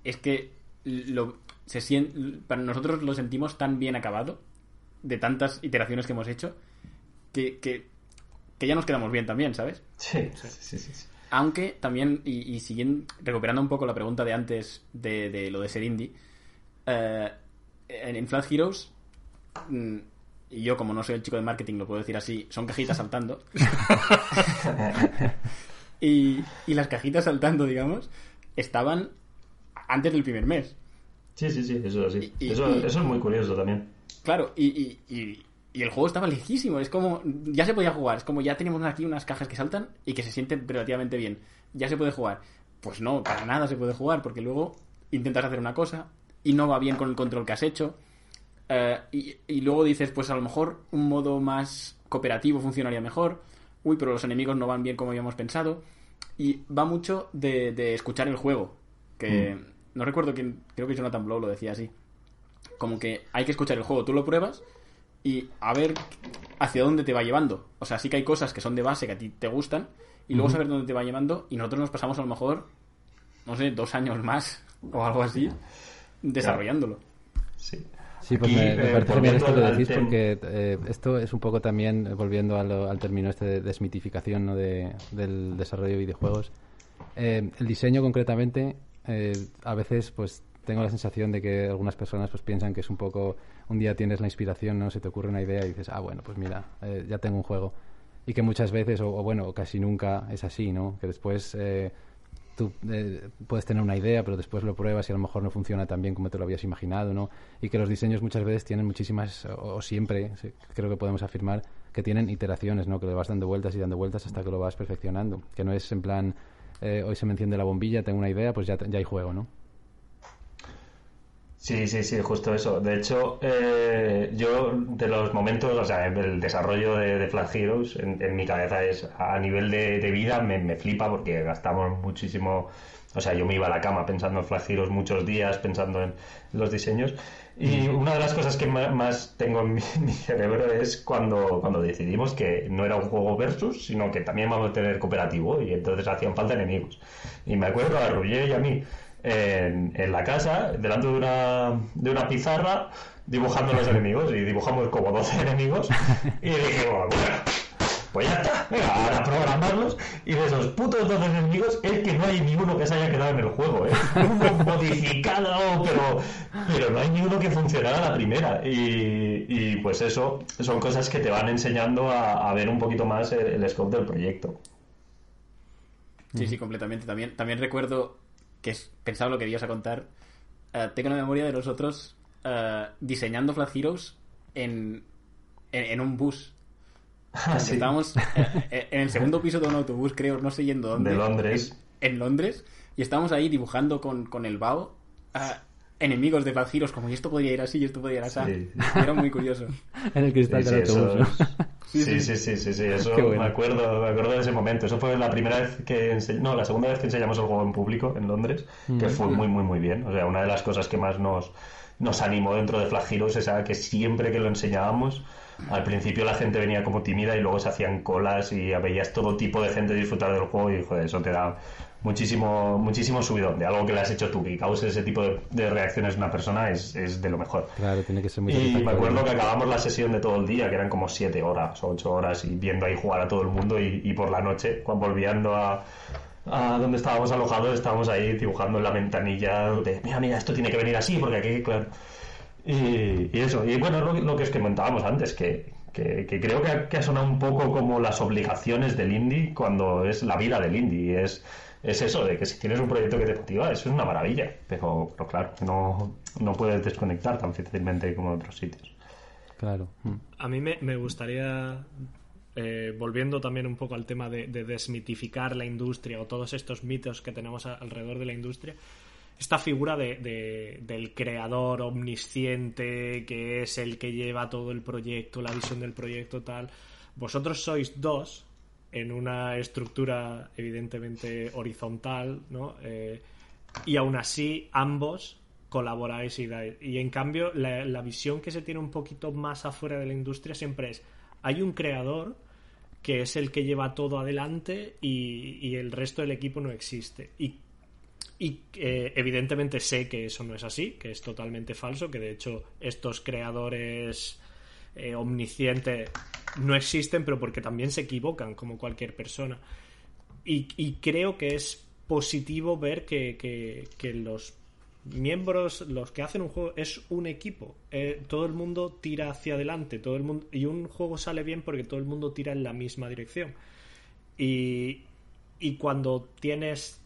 es que lo, se siente, para nosotros lo sentimos tan bien acabado, de tantas iteraciones que hemos hecho, que, que, ya nos quedamos bien también, ¿sabes? Sí, sí, sí. Aunque también, y, siguiendo, recuperando un poco la pregunta de antes de, lo de ser indie, eh, en, Flat Heroes mm, y yo como no soy el chico de marketing, lo puedo decir así, son cajitas saltando. y, las cajitas saltando, digamos, estaban antes del primer mes. Sí, sí, sí, eso es así. eso, es muy curioso también. Claro, y, el juego estaba lejísimo. Es como, ya se podía jugar. Es como, ya tenemos aquí unas cajas que saltan y que se sienten relativamente bien. Ya se puede jugar. Pues no, para nada se puede jugar, porque luego intentas hacer una cosa y no va bien con el control que has hecho eh, y, luego dices, pues a lo mejor un modo más cooperativo funcionaría mejor. Uy, pero los enemigos no van bien como habíamos pensado. Y va mucho de, escuchar el juego. Que mm. no recuerdo quién, creo que Jonathan Blow lo decía así. Como que hay que escuchar el juego, tú lo pruebas y a ver hacia dónde te va llevando. O sea, sí que hay cosas que son de base que a ti te gustan y luego saber dónde te va llevando y nosotros nos pasamos a lo mejor, no sé, dos años más o algo así desarrollándolo. Sí. Sí, pues me, parece genial esto que decís porque eh, esto es un poco también, eh, volviendo al, término este de desmitificación ¿no? de, del desarrollo de videojuegos, eh, el diseño concretamente, a veces pues tengo la sensación de que algunas personas pues piensan que es un poco, un día tienes la inspiración, no se te ocurre una idea y dices, ah, bueno, pues mira, ya tengo un juego. Y que muchas veces, o, o, bueno, casi nunca es así, ¿no? Que después tú eh, puedes tener una idea, pero después lo pruebas y a lo mejor no funciona tan bien como te lo habías imaginado, ¿no? Y que los diseños muchas veces tienen muchísimas, o, siempre, creo que podemos afirmar, que tienen iteraciones, ¿no? Que le vas dando vueltas y dando vueltas hasta que lo vas perfeccionando. Que no es en plan, eh, hoy se me enciende la bombilla, tengo una idea, pues ya, ya hay juego, ¿no? Sí, sí, sí, justo eso. De hecho, eh, yo de los momentos, o sea, el desarrollo de, de Flat Heroes en, mi cabeza es a nivel de, vida me, me, flipa porque gastamos muchísimo. O sea, yo me iba a la cama pensando en Flat Heroes muchos días, pensando en los diseños. Y mm. una de las cosas que más tengo en mi, cerebro es cuando, cuando decidimos que no era un juego versus, sino que también vamos a tener cooperativo y entonces hacían falta enemigos. Y me acuerdo a Roger y a mí en, la casa, delante de una, de una pizarra, dibujando los enemigos. Y dibujamos como 12 enemigos. Y dije, bueno, pues ya está, venga, ahora programarlos. Y de esos putos 12 enemigos, es que no hay ni uno que se haya quedado en el juego, ¿eh? Uno modificado, pero, pero no hay ni uno que funcionara la primera. Y, pues eso son cosas que te van enseñando a, a ver un poquito más el, el scope del proyecto. Sí, sí, completamente. También, también recuerdo que es, pensaba lo que ibas a contar. Uh, tengo la memoria de nosotros uh, diseñando Flat Heroes en, en, en un bus. Ah, sí. Estábamos eh, en el segundo piso de un autobús, creo, no sé yendo dónde. De Londres. En, en Londres. Y estábamos ahí dibujando con, con el BAO uh, enemigos de Flat Heroes, como y esto podría ir así y esto podría ir así. Sí. Era muy curioso. en el cristal Sí, del sí, autobús. Sí, sí, sí, sí, sí, sí, eso bueno. me acuerdo, me acuerdo de ese momento. Eso fue la primera vez que ense- no, la segunda vez que enseñamos el juego en público en Londres, que fue muy, muy, muy bien. O sea, una de las cosas que más nos, nos animó dentro de Flag Heroes es a que siempre que lo enseñábamos, al principio la gente venía como tímida y luego se hacían colas y veías todo tipo de gente disfrutar del juego y joder, eso te da muchísimo, muchísimo subidón de algo que le has hecho tú, que cause ese tipo de, de reacciones en una persona es, es de lo mejor. Claro, tiene que ser muy Y me acuerdo que acabamos la sesión de todo el día, que eran como 7 horas o 8 horas, y viendo ahí jugar a todo el mundo. Y, y por la noche, cuando volviendo a, a donde estábamos alojados, estábamos ahí dibujando en la ventanilla de: Mira, mira, esto tiene que venir así, porque aquí, claro. Y, y eso, y bueno, lo, lo que os comentábamos antes, que, que, que creo que ha, que ha sonado un poco como las obligaciones del indie cuando es la vida del indie. Es, es eso, de que si tienes un proyecto que te motiva, eso es una maravilla. Pero, pero claro, no, no puedes desconectar tan fácilmente como en otros sitios. Claro. Mm. A mí me, me gustaría, eh, volviendo también un poco al tema de, de desmitificar la industria o todos estos mitos que tenemos a- alrededor de la industria, esta figura de, de- del creador omnisciente, que es el que lleva todo el proyecto, la visión del proyecto, tal. Vosotros sois dos en una estructura evidentemente horizontal, ¿no? Eh, y aún así ambos colaboráis y dais. Y en cambio, la, visión que se tiene un poquito más afuera de la industria siempre es, hay un creador que es el que lleva todo adelante y, el resto del equipo no existe. Y, y eh, evidentemente sé que eso no es así, que es totalmente falso, que de hecho estos creadores eh, omniscientes no existen, pero porque también se equivocan, como cualquier persona. Y, creo que es positivo ver que, que- los miembros, los que hacen un juego, es un equipo. Eh, todo el mundo tira hacia adelante, todo el mundo y un juego sale bien porque todo el mundo tira en la misma dirección. Y, y cuando tienes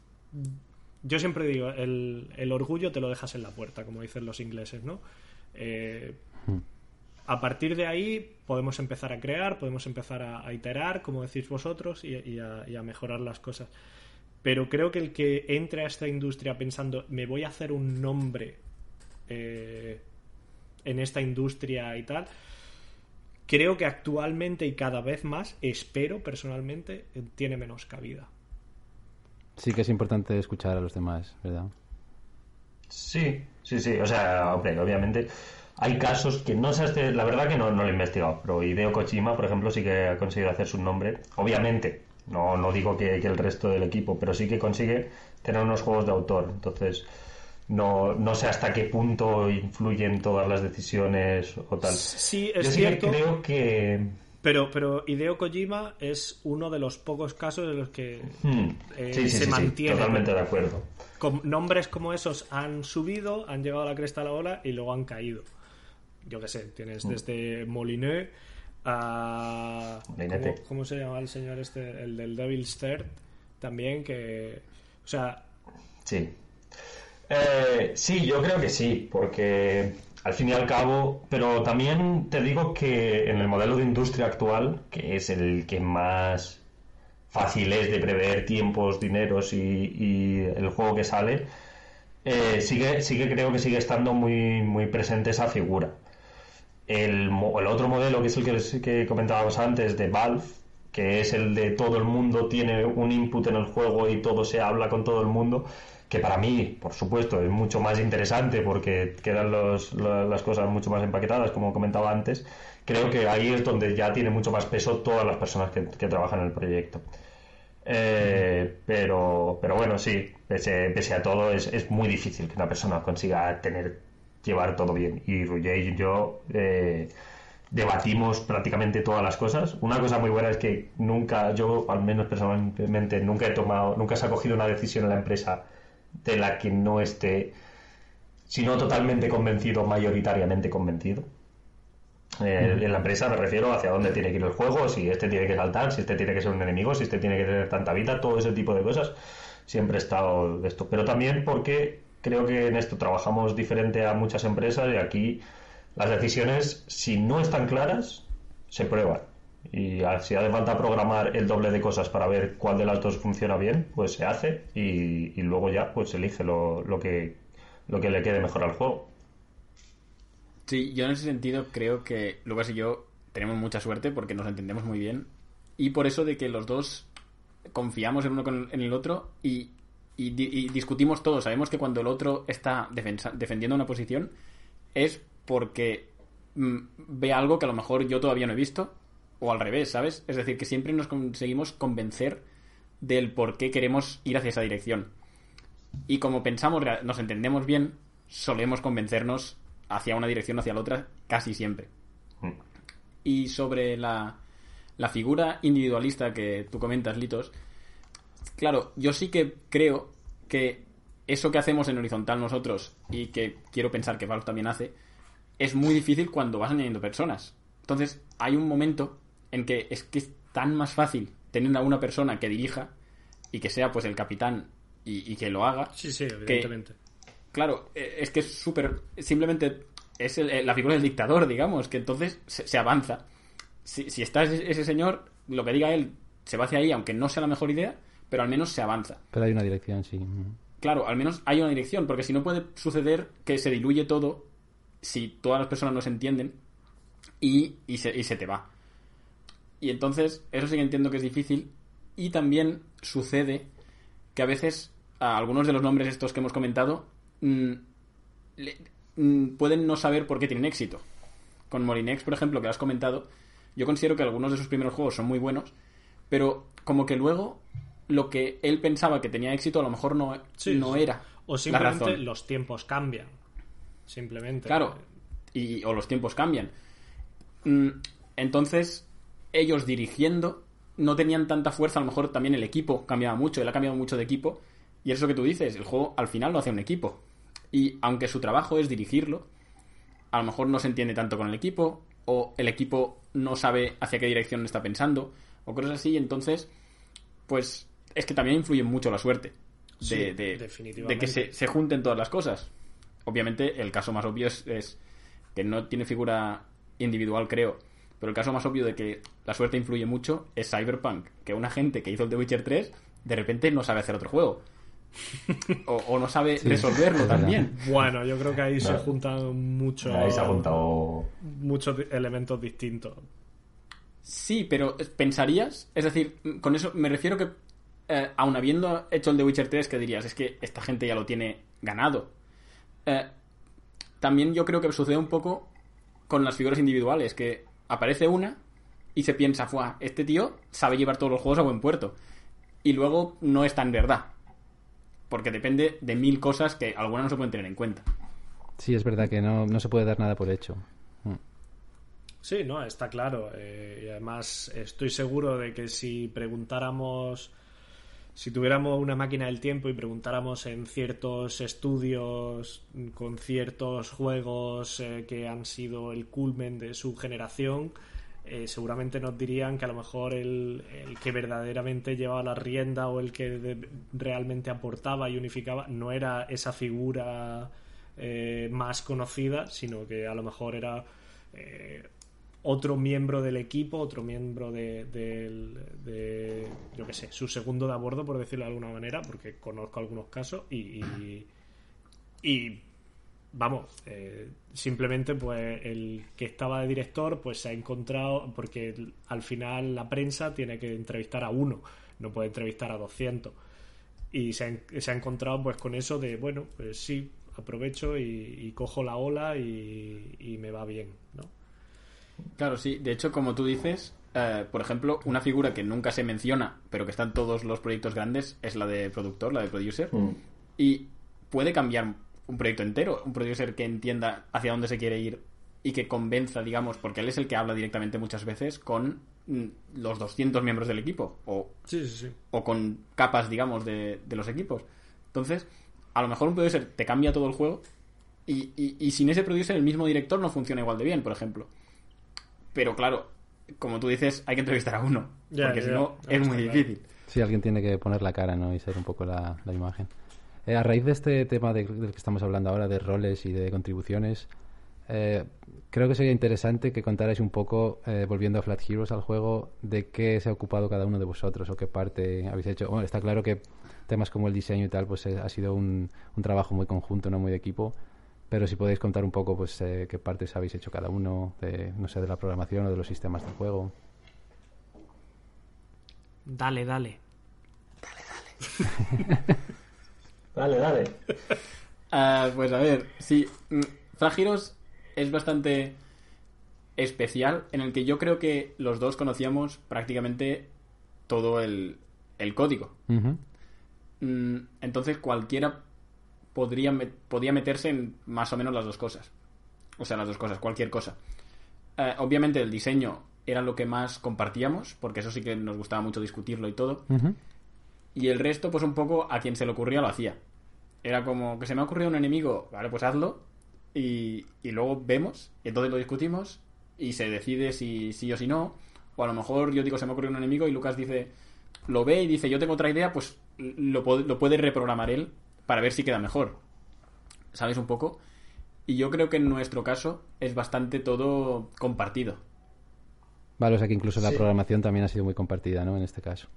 yo siempre digo, el, el orgullo te lo dejas en la puerta, como dicen los ingleses, ¿no? Eh, a partir de ahí podemos empezar a crear, podemos empezar a, a iterar, como decís vosotros, y, y a, y a mejorar las cosas. Pero creo que el que entre a esta industria pensando, me voy a hacer un nombre eh, en esta industria y tal, creo que actualmente y cada vez más, espero personalmente, eh, tiene menos cabida. Sí que es importante escuchar a los demás, ¿verdad? Sí, sí, sí. O sea, hombre, obviamente hay casos que no sé, la verdad que no, no lo he investigado, pero Hideo Kojima, por ejemplo, sí que ha conseguido hacer su nombre. Obviamente, no, no digo que, que el resto del equipo, pero sí que consigue tener unos juegos de autor. Entonces, no, no sé hasta qué punto influyen todas las decisiones o tal. Sí, Yo es sí que creo que... Pero, pero Hideo Kojima es uno de los pocos casos en los que hmm, eh, sí, sí, se mantiene. totalmente de acuerdo. Con nombres como esos han subido, han llegado a la cresta de la ola y luego han caído. Yo qué sé, tienes desde Molineux a. ¿cómo, cómo se llama el señor este? El del Devil's Third. También que. O sea, Sí. Eh, sí, yo creo que sí, porque al fin y al cabo, pero también te digo que en el modelo de industria actual, que es el que más fácil es de prever tiempos, dineros y, y el juego que sale, eh, sigue, sigue creo que sigue estando muy, muy presente esa figura. El, el otro modelo, que es el que, que comentábamos antes, de Valve, que es el de todo el mundo tiene un input en el juego y todo se habla con todo el mundo, que para mí, por supuesto, es mucho más interesante porque quedan las cosas mucho más empaquetadas, como comentaba antes. Creo que ahí es donde ya tiene mucho más peso todas las personas que, trabajan en el proyecto. Eh, pero, pero bueno, sí, pese, a todo, es, muy difícil que una persona consiga tener llevar todo bien. Y Ruger y yo eh, debatimos prácticamente todas las cosas. Una cosa muy buena es que nunca, yo al menos personalmente, nunca he tomado, nunca se ha cogido una decisión en la empresa de la que no esté, si no totalmente convencido, mayoritariamente convencido. Eh, en la empresa me refiero hacia dónde tiene que ir el juego, si este tiene que saltar, si este tiene que ser un enemigo, si este tiene que tener tanta vida, todo ese tipo de cosas. Siempre he estado de esto. Pero también porque creo que en esto trabajamos diferente a muchas empresas y aquí las decisiones, si no están claras, se prueban. Y si hace falta programar el doble de cosas para ver cuál de las dos funciona bien, pues se hace y, luego ya pues elige lo, lo, que, lo que le quede mejor al juego. Sí, yo en ese sentido creo que Lucas y yo tenemos mucha suerte porque nos entendemos muy bien y por eso de que los dos confiamos en uno con, el otro y, discutimos todo. Sabemos que cuando el otro está defendiendo una posición es porque mm, ve algo que a lo mejor yo todavía no he visto o al revés, ¿sabes? Es decir, que siempre nos conseguimos convencer del por qué queremos ir hacia esa dirección. Y como pensamos, nos entendemos bien, solemos convencernos hacia una dirección o hacia la otra casi siempre. Mm. Y sobre la, la figura individualista que tú comentas, Litos, claro, yo sí que creo que eso que hacemos en horizontal nosotros y que quiero pensar que Valve también hace, es muy difícil cuando vas añadiendo personas. Entonces, hay un momento en que es que es tan más fácil tener a una persona que dirija y que sea pues el capitán y, que lo haga. Sí, sí, evidentemente. Claro, eh, es que es súper. Simplemente es eh, la figura del dictador, digamos, que entonces se, avanza. Si, si está ese, señor, lo que diga él se va hacia ahí, aunque no sea la mejor idea, pero al menos se avanza. Pero hay una dirección, sí. Claro, al menos hay una dirección, porque si no puede suceder que se diluye todo si todas las personas no se entienden y, y, se, y se te va. Y entonces, eso sí que entiendo que es difícil. Y también sucede que a veces a algunos de los nombres estos que hemos comentado Mm, mm, pueden no saber por qué tienen éxito. Con Molinex, por ejemplo, que has comentado, yo considero que algunos de sus primeros juegos son muy buenos, pero como que luego lo que él pensaba que tenía éxito a lo mejor no, no era. O simplemente los tiempos cambian. Simplemente. Claro. Y, o los tiempos cambian. Mm, entonces, ellos dirigiendo no tenían tanta fuerza. A lo mejor también el equipo cambiaba mucho. Él ha cambiado mucho de equipo. Y eso que tú dices, el juego al final lo hace un equipo. Y aunque su trabajo es dirigirlo, a lo mejor no se entiende tanto con el equipo, o el equipo no sabe hacia qué dirección está pensando, o cosas así, entonces, pues es que también influye mucho la suerte de, de, que se, junten todas las cosas. Obviamente, el caso más obvio es, es, que no tiene figura individual, creo, pero el caso más obvio de que la suerte influye mucho es Cyberpunk, que una gente que hizo el The Witcher 3 de repente no sabe hacer otro juego. o, no sabe resolverlo también. Bueno, yo creo que ahí se juntan muchos. Ahí se ha juntado. Muchos elementos distintos. Sí, pero pensarías, es decir, con eso me refiero que, eh, aun habiendo hecho el de Witcher 3, que dirías, es que esta gente ya lo tiene ganado. Eh, también yo creo que sucede un poco con las figuras individuales, que aparece una y se piensa, Fua, este tío sabe llevar todos los juegos a buen puerto. Y luego no es tan verdad porque depende de mil cosas que algunas no se pueden tener en cuenta. Sí, es verdad que no, no se puede dar nada por hecho. Mm. Sí, no, está claro. Eh, y además estoy seguro de que si preguntáramos, si tuviéramos una máquina del tiempo y preguntáramos en ciertos estudios con ciertos juegos eh, que han sido el culmen de su generación, eh, seguramente nos dirían que a lo mejor el, que verdaderamente llevaba la rienda o el que realmente aportaba y unificaba no era esa figura eh, más conocida, sino que a lo mejor era otro miembro del equipo, otro miembro de, yo qué sé, su segundo de a bordo, por decirlo de alguna manera, porque conozco algunos casos y, y vamos, eh, simplemente pues el que estaba de director pues se ha encontrado, porque al final la prensa tiene que entrevistar a uno, no puede entrevistar a 200. Y se ha, encontrado pues con eso de, bueno, pues sí, aprovecho y, cojo la ola y, me va bien, ¿no? Claro, sí. De hecho, como tú dices, eh, por ejemplo, una figura que nunca se menciona, pero que está en todos los proyectos grandes, es la de productor, la de producer. Mm. Y puede cambiar un proyecto entero, un producer que entienda hacia dónde se quiere ir y que convenza, digamos, porque él es el que habla directamente muchas veces con mm, los 200 miembros del equipo o, o con capas, digamos, de, los equipos. Entonces, a lo mejor un producer te cambia todo el juego y, y, sin ese producer el mismo director no funciona igual de bien, por ejemplo. Pero claro, como tú dices, hay que entrevistar a uno, porque si no es muy difícil. Sí, alguien tiene que poner la cara ¿no? y ser un poco la, imagen. Eh, a raíz de este tema del que estamos hablando ahora, de roles y de contribuciones, eh, creo que sería interesante que contarais un poco, eh, volviendo a Flat Heroes al juego, de qué se ha ocupado cada uno de vosotros o qué parte habéis hecho. Bueno, está claro que temas como el diseño y tal, pues eh, ha sido un, trabajo muy conjunto, no muy de equipo. Pero si podéis contar un poco, pues qué partes habéis hecho cada uno, de, no sé, de la programación o de los sistemas del juego. Dale, dale. Dale, dale. dale, ah, pues a ver, sí. Mm, Flat Heroes es bastante especial en el que yo creo que los dos conocíamos prácticamente todo el, código. Mm, entonces cualquiera podría, podía meterse en más o menos las dos cosas. O sea, las dos cosas, cualquier cosa. Eh, obviamente el diseño era lo que más compartíamos, porque eso sí que nos gustaba mucho discutirlo y todo. Y el resto, pues un poco a quien se le ocurría lo hacía. Era como que se me ha ocurrido un enemigo, vale, pues hazlo y, luego vemos, y entonces lo discutimos y se decide si sí o si no. O a lo mejor yo digo, se me ocurrió un enemigo y Lucas dice, lo ve y dice, yo tengo otra idea, pues lo, lo puede reprogramar él para ver si queda mejor. ¿Sabes un poco? Y yo creo que en nuestro caso es bastante todo compartido. Vale, o sea que incluso la programación también ha sido muy compartida, ¿no? En este caso.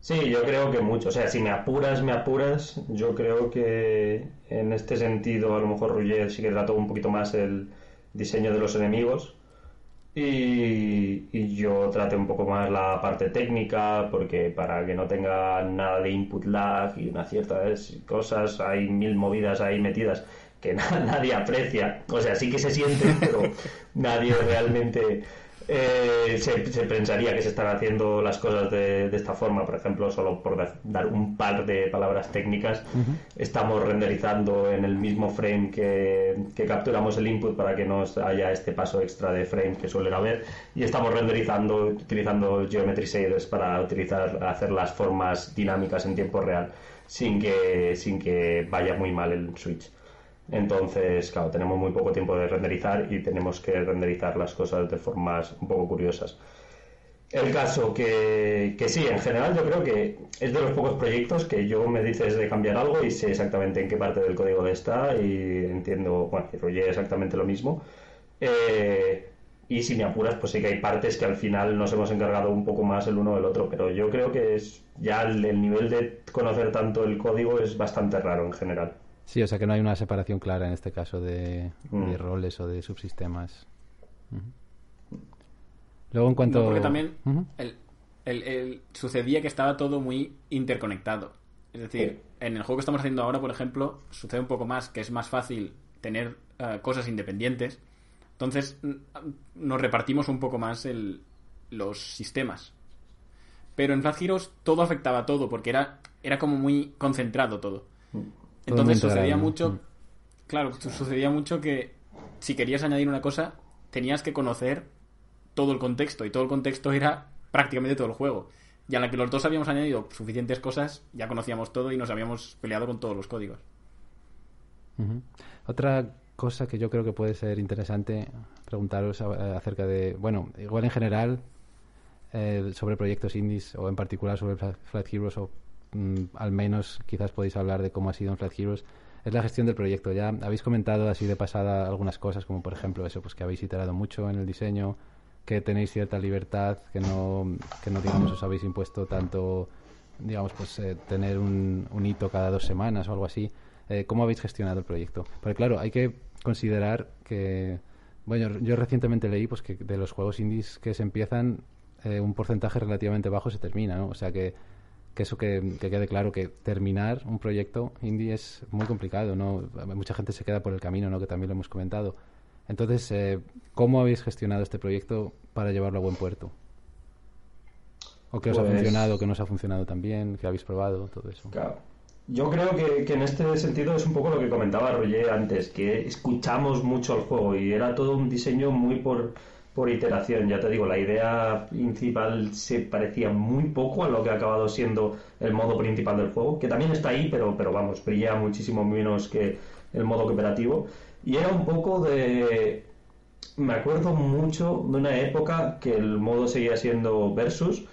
Sí, yo creo que mucho. O sea, si me apuras, me apuras. Yo creo que en este sentido, a lo mejor Roger sí que trató un poquito más el diseño de los enemigos. Y, y, yo traté un poco más la parte técnica, porque para que no tenga nada de input lag y una ciertas cosas, hay mil movidas ahí metidas que nadie aprecia. O sea, sí que se siente, pero nadie realmente eh, se, pensaría que se están haciendo las cosas de, esta forma. Por ejemplo, solo por dar un par de palabras técnicas, estamos renderizando en el mismo frame que, capturamos el input para que no haya este paso extra de frame que suele haber. Y estamos renderizando utilizando Geometry Shaders para utilizar, hacer las formas dinámicas en tiempo real sin que, sin que vaya muy mal el switch. Entonces, claro, tenemos muy poco tiempo de renderizar y tenemos que renderizar las cosas de formas un poco curiosas. El caso que, que sí, en general yo creo que es de los pocos proyectos que yo me dices de cambiar algo y sé exactamente en qué parte del código está y entiendo, bueno, y Roger exactamente lo mismo. Eh, y si me apuras, pues sí que hay partes que al final nos hemos encargado un poco más el uno del otro, pero yo creo que es ya el nivel de conocer tanto el código es bastante raro en general. Sí, o sea que no hay una separación clara en este caso de, mm. roles o de subsistemas. Luego en cuanto... porque también el, sucedía que estaba todo muy interconectado. Es decir, en el juego que estamos haciendo ahora, por ejemplo, sucede un poco más, que es más fácil tener eh, cosas independientes. Entonces nos repartimos un poco más el, los sistemas. Pero en Flat Heroes todo afectaba a todo, porque era, era como muy concentrado todo. Entonces sucedía mucho, claro, sucedía mucho que si querías añadir una cosa, tenías que conocer todo el contexto, y todo el contexto era prácticamente todo el juego. Y a la que los dos habíamos añadido suficientes cosas, ya conocíamos todo y nos habíamos peleado con todos los códigos. Otra cosa que yo creo que puede ser interesante preguntaros acerca de, bueno, igual en general, eh, sobre proyectos indies o en particular sobre Flat Heroes o Mm, al menos quizás podéis hablar de cómo ha sido en Flat Heroes, es la gestión del proyecto. Ya habéis comentado así de pasada algunas cosas, como por ejemplo eso, pues que habéis iterado mucho en el diseño, que tenéis cierta libertad, que no, que no digamos, os habéis impuesto tanto, digamos, pues eh, tener un, hito cada dos semanas o algo así. Eh, ¿Cómo habéis gestionado el proyecto? Porque claro, hay que considerar que, bueno, yo recientemente leí pues que de los juegos indies que se empiezan, eh, un porcentaje relativamente bajo se termina, ¿no? O sea que que eso que, quede claro que terminar un proyecto indie es muy complicado, ¿no? Mucha gente se queda por el camino, ¿no? Que también lo hemos comentado. Entonces, eh, ¿cómo habéis gestionado este proyecto para llevarlo a buen puerto? ¿O que os ha pues funcionado, que no os ha funcionado también, que habéis probado, todo eso? Claro. Yo creo que, que, en este sentido es un poco lo que comentaba Roger antes, que escuchamos mucho el juego y era todo un diseño muy por, por iteración. Ya te digo, la idea principal se parecía muy poco a lo que ha acabado siendo el modo principal del juego, que también está ahí, pero, pero vamos, brilla muchísimo menos que el modo cooperativo. Y era un poco de... Me acuerdo mucho de una época que el modo seguía siendo versus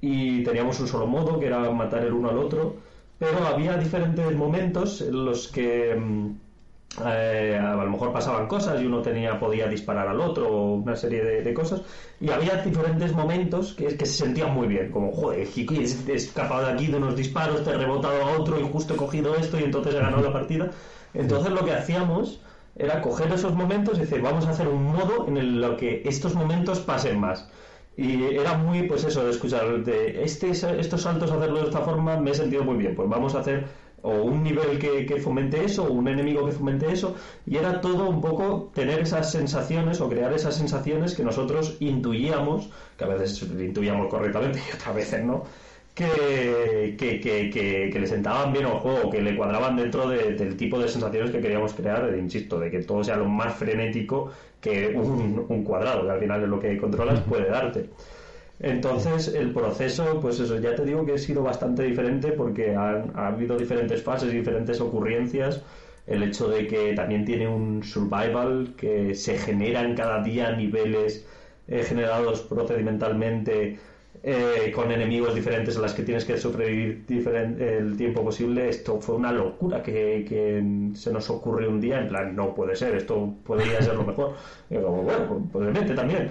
y teníamos un solo modo que era matar el uno al otro, pero había diferentes momentos en los que mm, eh, a lo mejor pasaban cosas y uno tenía podía disparar al otro o una serie de, cosas y había diferentes momentos que, que se sentían muy bien como joder he escapado de aquí de unos disparos te he rebotado a otro y justo he cogido esto y entonces he ganado la partida entonces lo que hacíamos era coger esos momentos y decir, vamos a hacer un modo en el que estos momentos pasen más. Y era muy, pues eso, de escuchar, de este, estos saltos, hacerlo de esta forma, me he sentido muy bien. Pues vamos a hacer o un nivel que, que, fomente eso, o un enemigo que fomente eso, y era todo un poco tener esas sensaciones o crear esas sensaciones que nosotros intuíamos, que a veces intuíamos correctamente y otras veces no, que, que, que, le sentaban bien al juego, que le cuadraban dentro del tipo de sensaciones que queríamos crear, insisto, de que todo sea lo más frenético que un, cuadrado, que al final es lo que controlas, puede darte. Entonces, el proceso, pues eso, ya te digo que ha sido bastante diferente porque ha habido diferentes fases, diferentes ocurrencias. El hecho de que también tiene un survival, que se generan cada día niveles eh, generados procedimentalmente eh, con enemigos diferentes a las que tienes que sobrevivir el tiempo posible, esto fue una locura que, se nos ocurrió un día, en plan, no puede ser, esto podría ser lo mejor. Y como, bueno, probablemente también.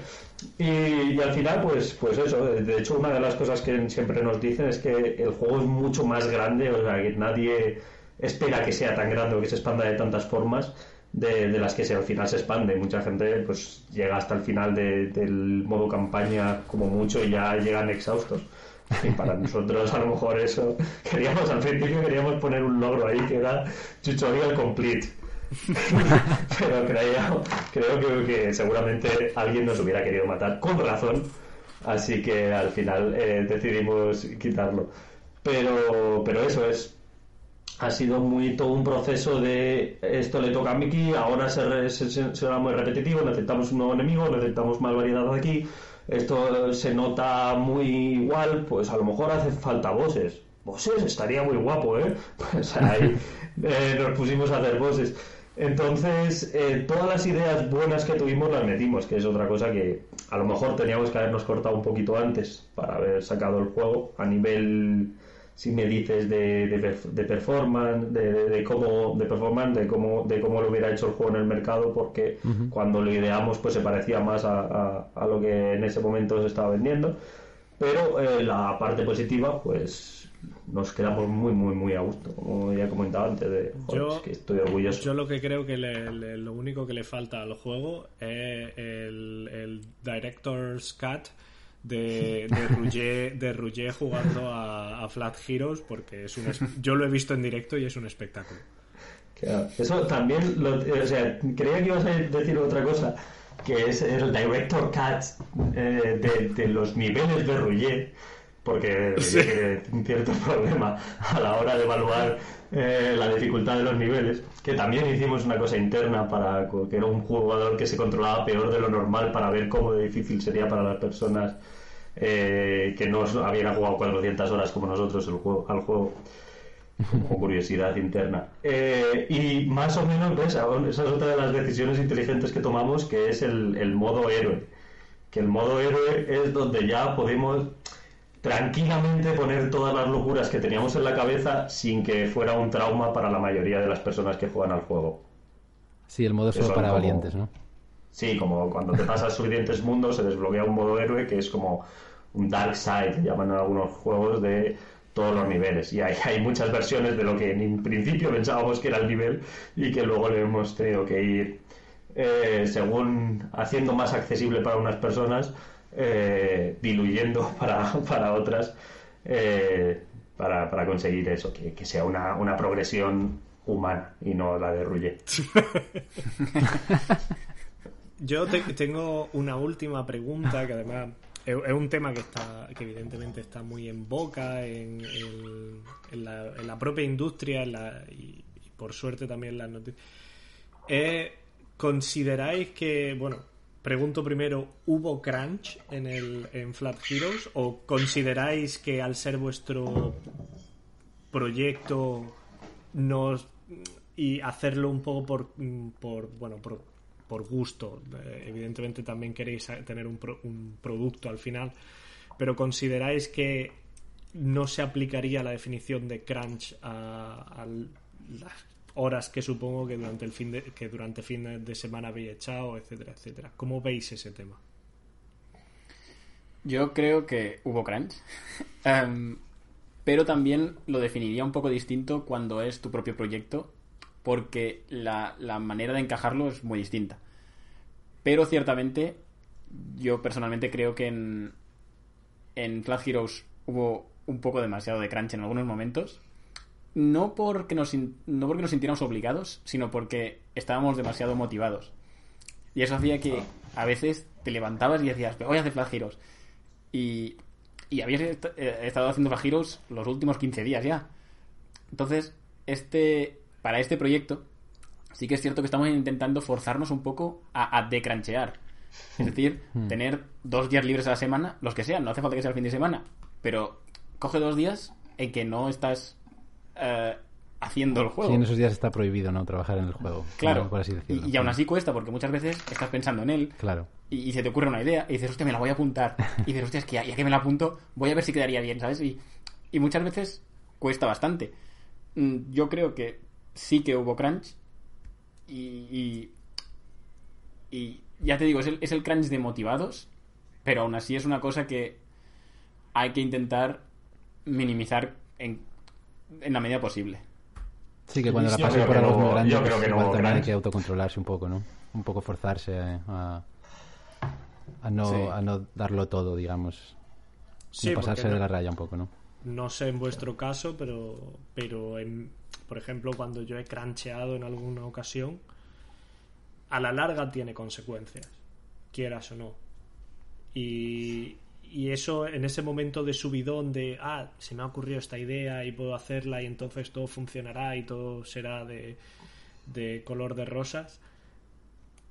Y, al final, pues, pues eso, de hecho, una de las cosas que siempre nos dicen es que el juego es mucho más grande, o sea, que nadie espera que sea tan grande o que se expanda de tantas formas de, las que se, al final se expande. Mucha gente pues llega hasta el final del modo campaña como mucho y ya llegan exhaustos. Y para nosotros a lo mejor eso queríamos al principio queríamos poner un logro ahí que era tutorial complete. Pero creo, creo que, seguramente alguien nos hubiera querido matar con razón. Así que al final eh, decidimos quitarlo. Pero, pero eso es ha sido muy todo un proceso de esto le toca a Mickey, ahora se, será muy repetitivo, necesitamos un nuevo enemigo, necesitamos más variedad aquí, esto se nota muy igual, pues a lo mejor hace falta voces. Voces estaría muy guapo, ¿eh? Pues ahí eh, nos pusimos a hacer voces. Entonces, eh, todas las ideas buenas que tuvimos las metimos, que es otra cosa que a lo mejor teníamos que habernos cortado un poquito antes para haber sacado el juego a nivel si me dices de, de, performance, de, de, cómo de performance, de cómo de cómo lo hubiera hecho el juego en el mercado, porque cuando lo ideamos pues se parecía más a, a, lo que en ese momento se estaba vendiendo. Pero eh, la parte positiva, pues nos quedamos muy, muy, muy a gusto, como ya he comentado antes. De, yo, que estoy orgulloso. Yo lo que creo que lo único que le falta al juego es el, el Director's Cut de, de Rouget, jugando a, Flat Heroes porque es un yo lo he visto en directo y es un espectáculo. eso también, lo, o sea, creía que ibas a decir otra cosa, que es el Director Cut eh, de, los niveles de Rouget, porque tiene un cierto problema a la hora de evaluar eh, la dificultad de los niveles, que también hicimos una cosa interna para que era un jugador que se controlaba peor de lo normal para ver cómo difícil sería para las personas eh, que no habían jugado 400 horas como nosotros el juego, al juego, como curiosidad interna. Eh, y más o menos, Esa es otra de las decisiones inteligentes que tomamos, que es el, el modo héroe. Que el modo héroe es donde ya podemos tranquilamente poner todas las locuras que teníamos en la cabeza sin que fuera un trauma para la mayoría de las personas que juegan al juego. Sí, el modo solo para valientes, ¿no? Sí, como cuando te pasas suficientes mundos se desbloquea un modo héroe que es como un dark side, llaman algunos juegos de todos los niveles. Y hay, hay muchas versiones de lo que en principio pensábamos que era el nivel y que luego le hemos tenido que ir eh, según haciendo más accesible para unas personas, eh, diluyendo para, para otras, eh, para, para, conseguir eso, que, que sea una, una, progresión humana y no la de Ruye. Yo tengo una última pregunta que además es, un tema que está que evidentemente está muy en boca en, en, la, propia industria y, por suerte también las noticias. Eh, ¿Consideráis que, bueno, pregunto primero, ¿hubo crunch en, el, en Flat Heroes? ¿O consideráis que al ser vuestro proyecto nos y hacerlo un poco por, por bueno por, por gusto eh, evidentemente también queréis tener un, un producto al final pero consideráis que no se aplicaría la definición de crunch a, las horas que supongo que durante el fin de, que durante fin de semana habéis echado etcétera etcétera cómo veis ese tema yo creo que hubo crunch em, pero también lo definiría un poco distinto cuando es tu propio proyecto, porque la, manera de encajarlo es muy distinta. Pero ciertamente, yo personalmente creo que en, en Flat Heroes hubo un poco demasiado de crunch en algunos momentos. No porque, nos, no porque nos sintiéramos obligados, sino porque estábamos demasiado motivados. Y eso hacía que a veces te levantabas y decías, voy a hacer Flat Heroes. Y y habías eh, estado haciendo Flag Heroes los últimos 15 días ya. Entonces, este para este proyecto, sí que es cierto que estamos intentando forzarnos un poco a, a decranchear. Es decir, hmm. tener dos días libres a la semana, los que sean, no hace falta que sea el fin de semana, pero coge dos días en que no estás eh, haciendo el juego. Sí, en esos días está prohibido no trabajar en el juego. Claro, por así decirlo. Y, y, aún así cuesta, porque muchas veces estás pensando en él. Claro y, se te ocurre una idea y dices, hostia, me la voy a apuntar. Y dices, hostia, es que ya, que me la apunto, voy a ver si quedaría bien, ¿sabes? Y, y muchas veces cuesta bastante. Mm, yo creo que sí que hubo crunch y, y, ya te digo, es el, es el crunch de motivados, pero aún así es una cosa que hay que intentar minimizar en, en la medida posible. Sí, que cuando la pases por algo muy grande, pues igual hay que autocontrolarse un poco, ¿no? Un poco forzarse a a no, a no darlo todo, digamos. Sí, pasarse de la raya un poco, ¿no? No sé en vuestro caso, pero, pero en, por ejemplo, cuando yo he crancheado en alguna ocasión, a la larga tiene consecuencias, quieras o no. Y, y eso en ese momento de subidón de, ah, se me ha ocurrido esta idea y puedo hacerla y entonces todo funcionará y todo será de, de color de rosas,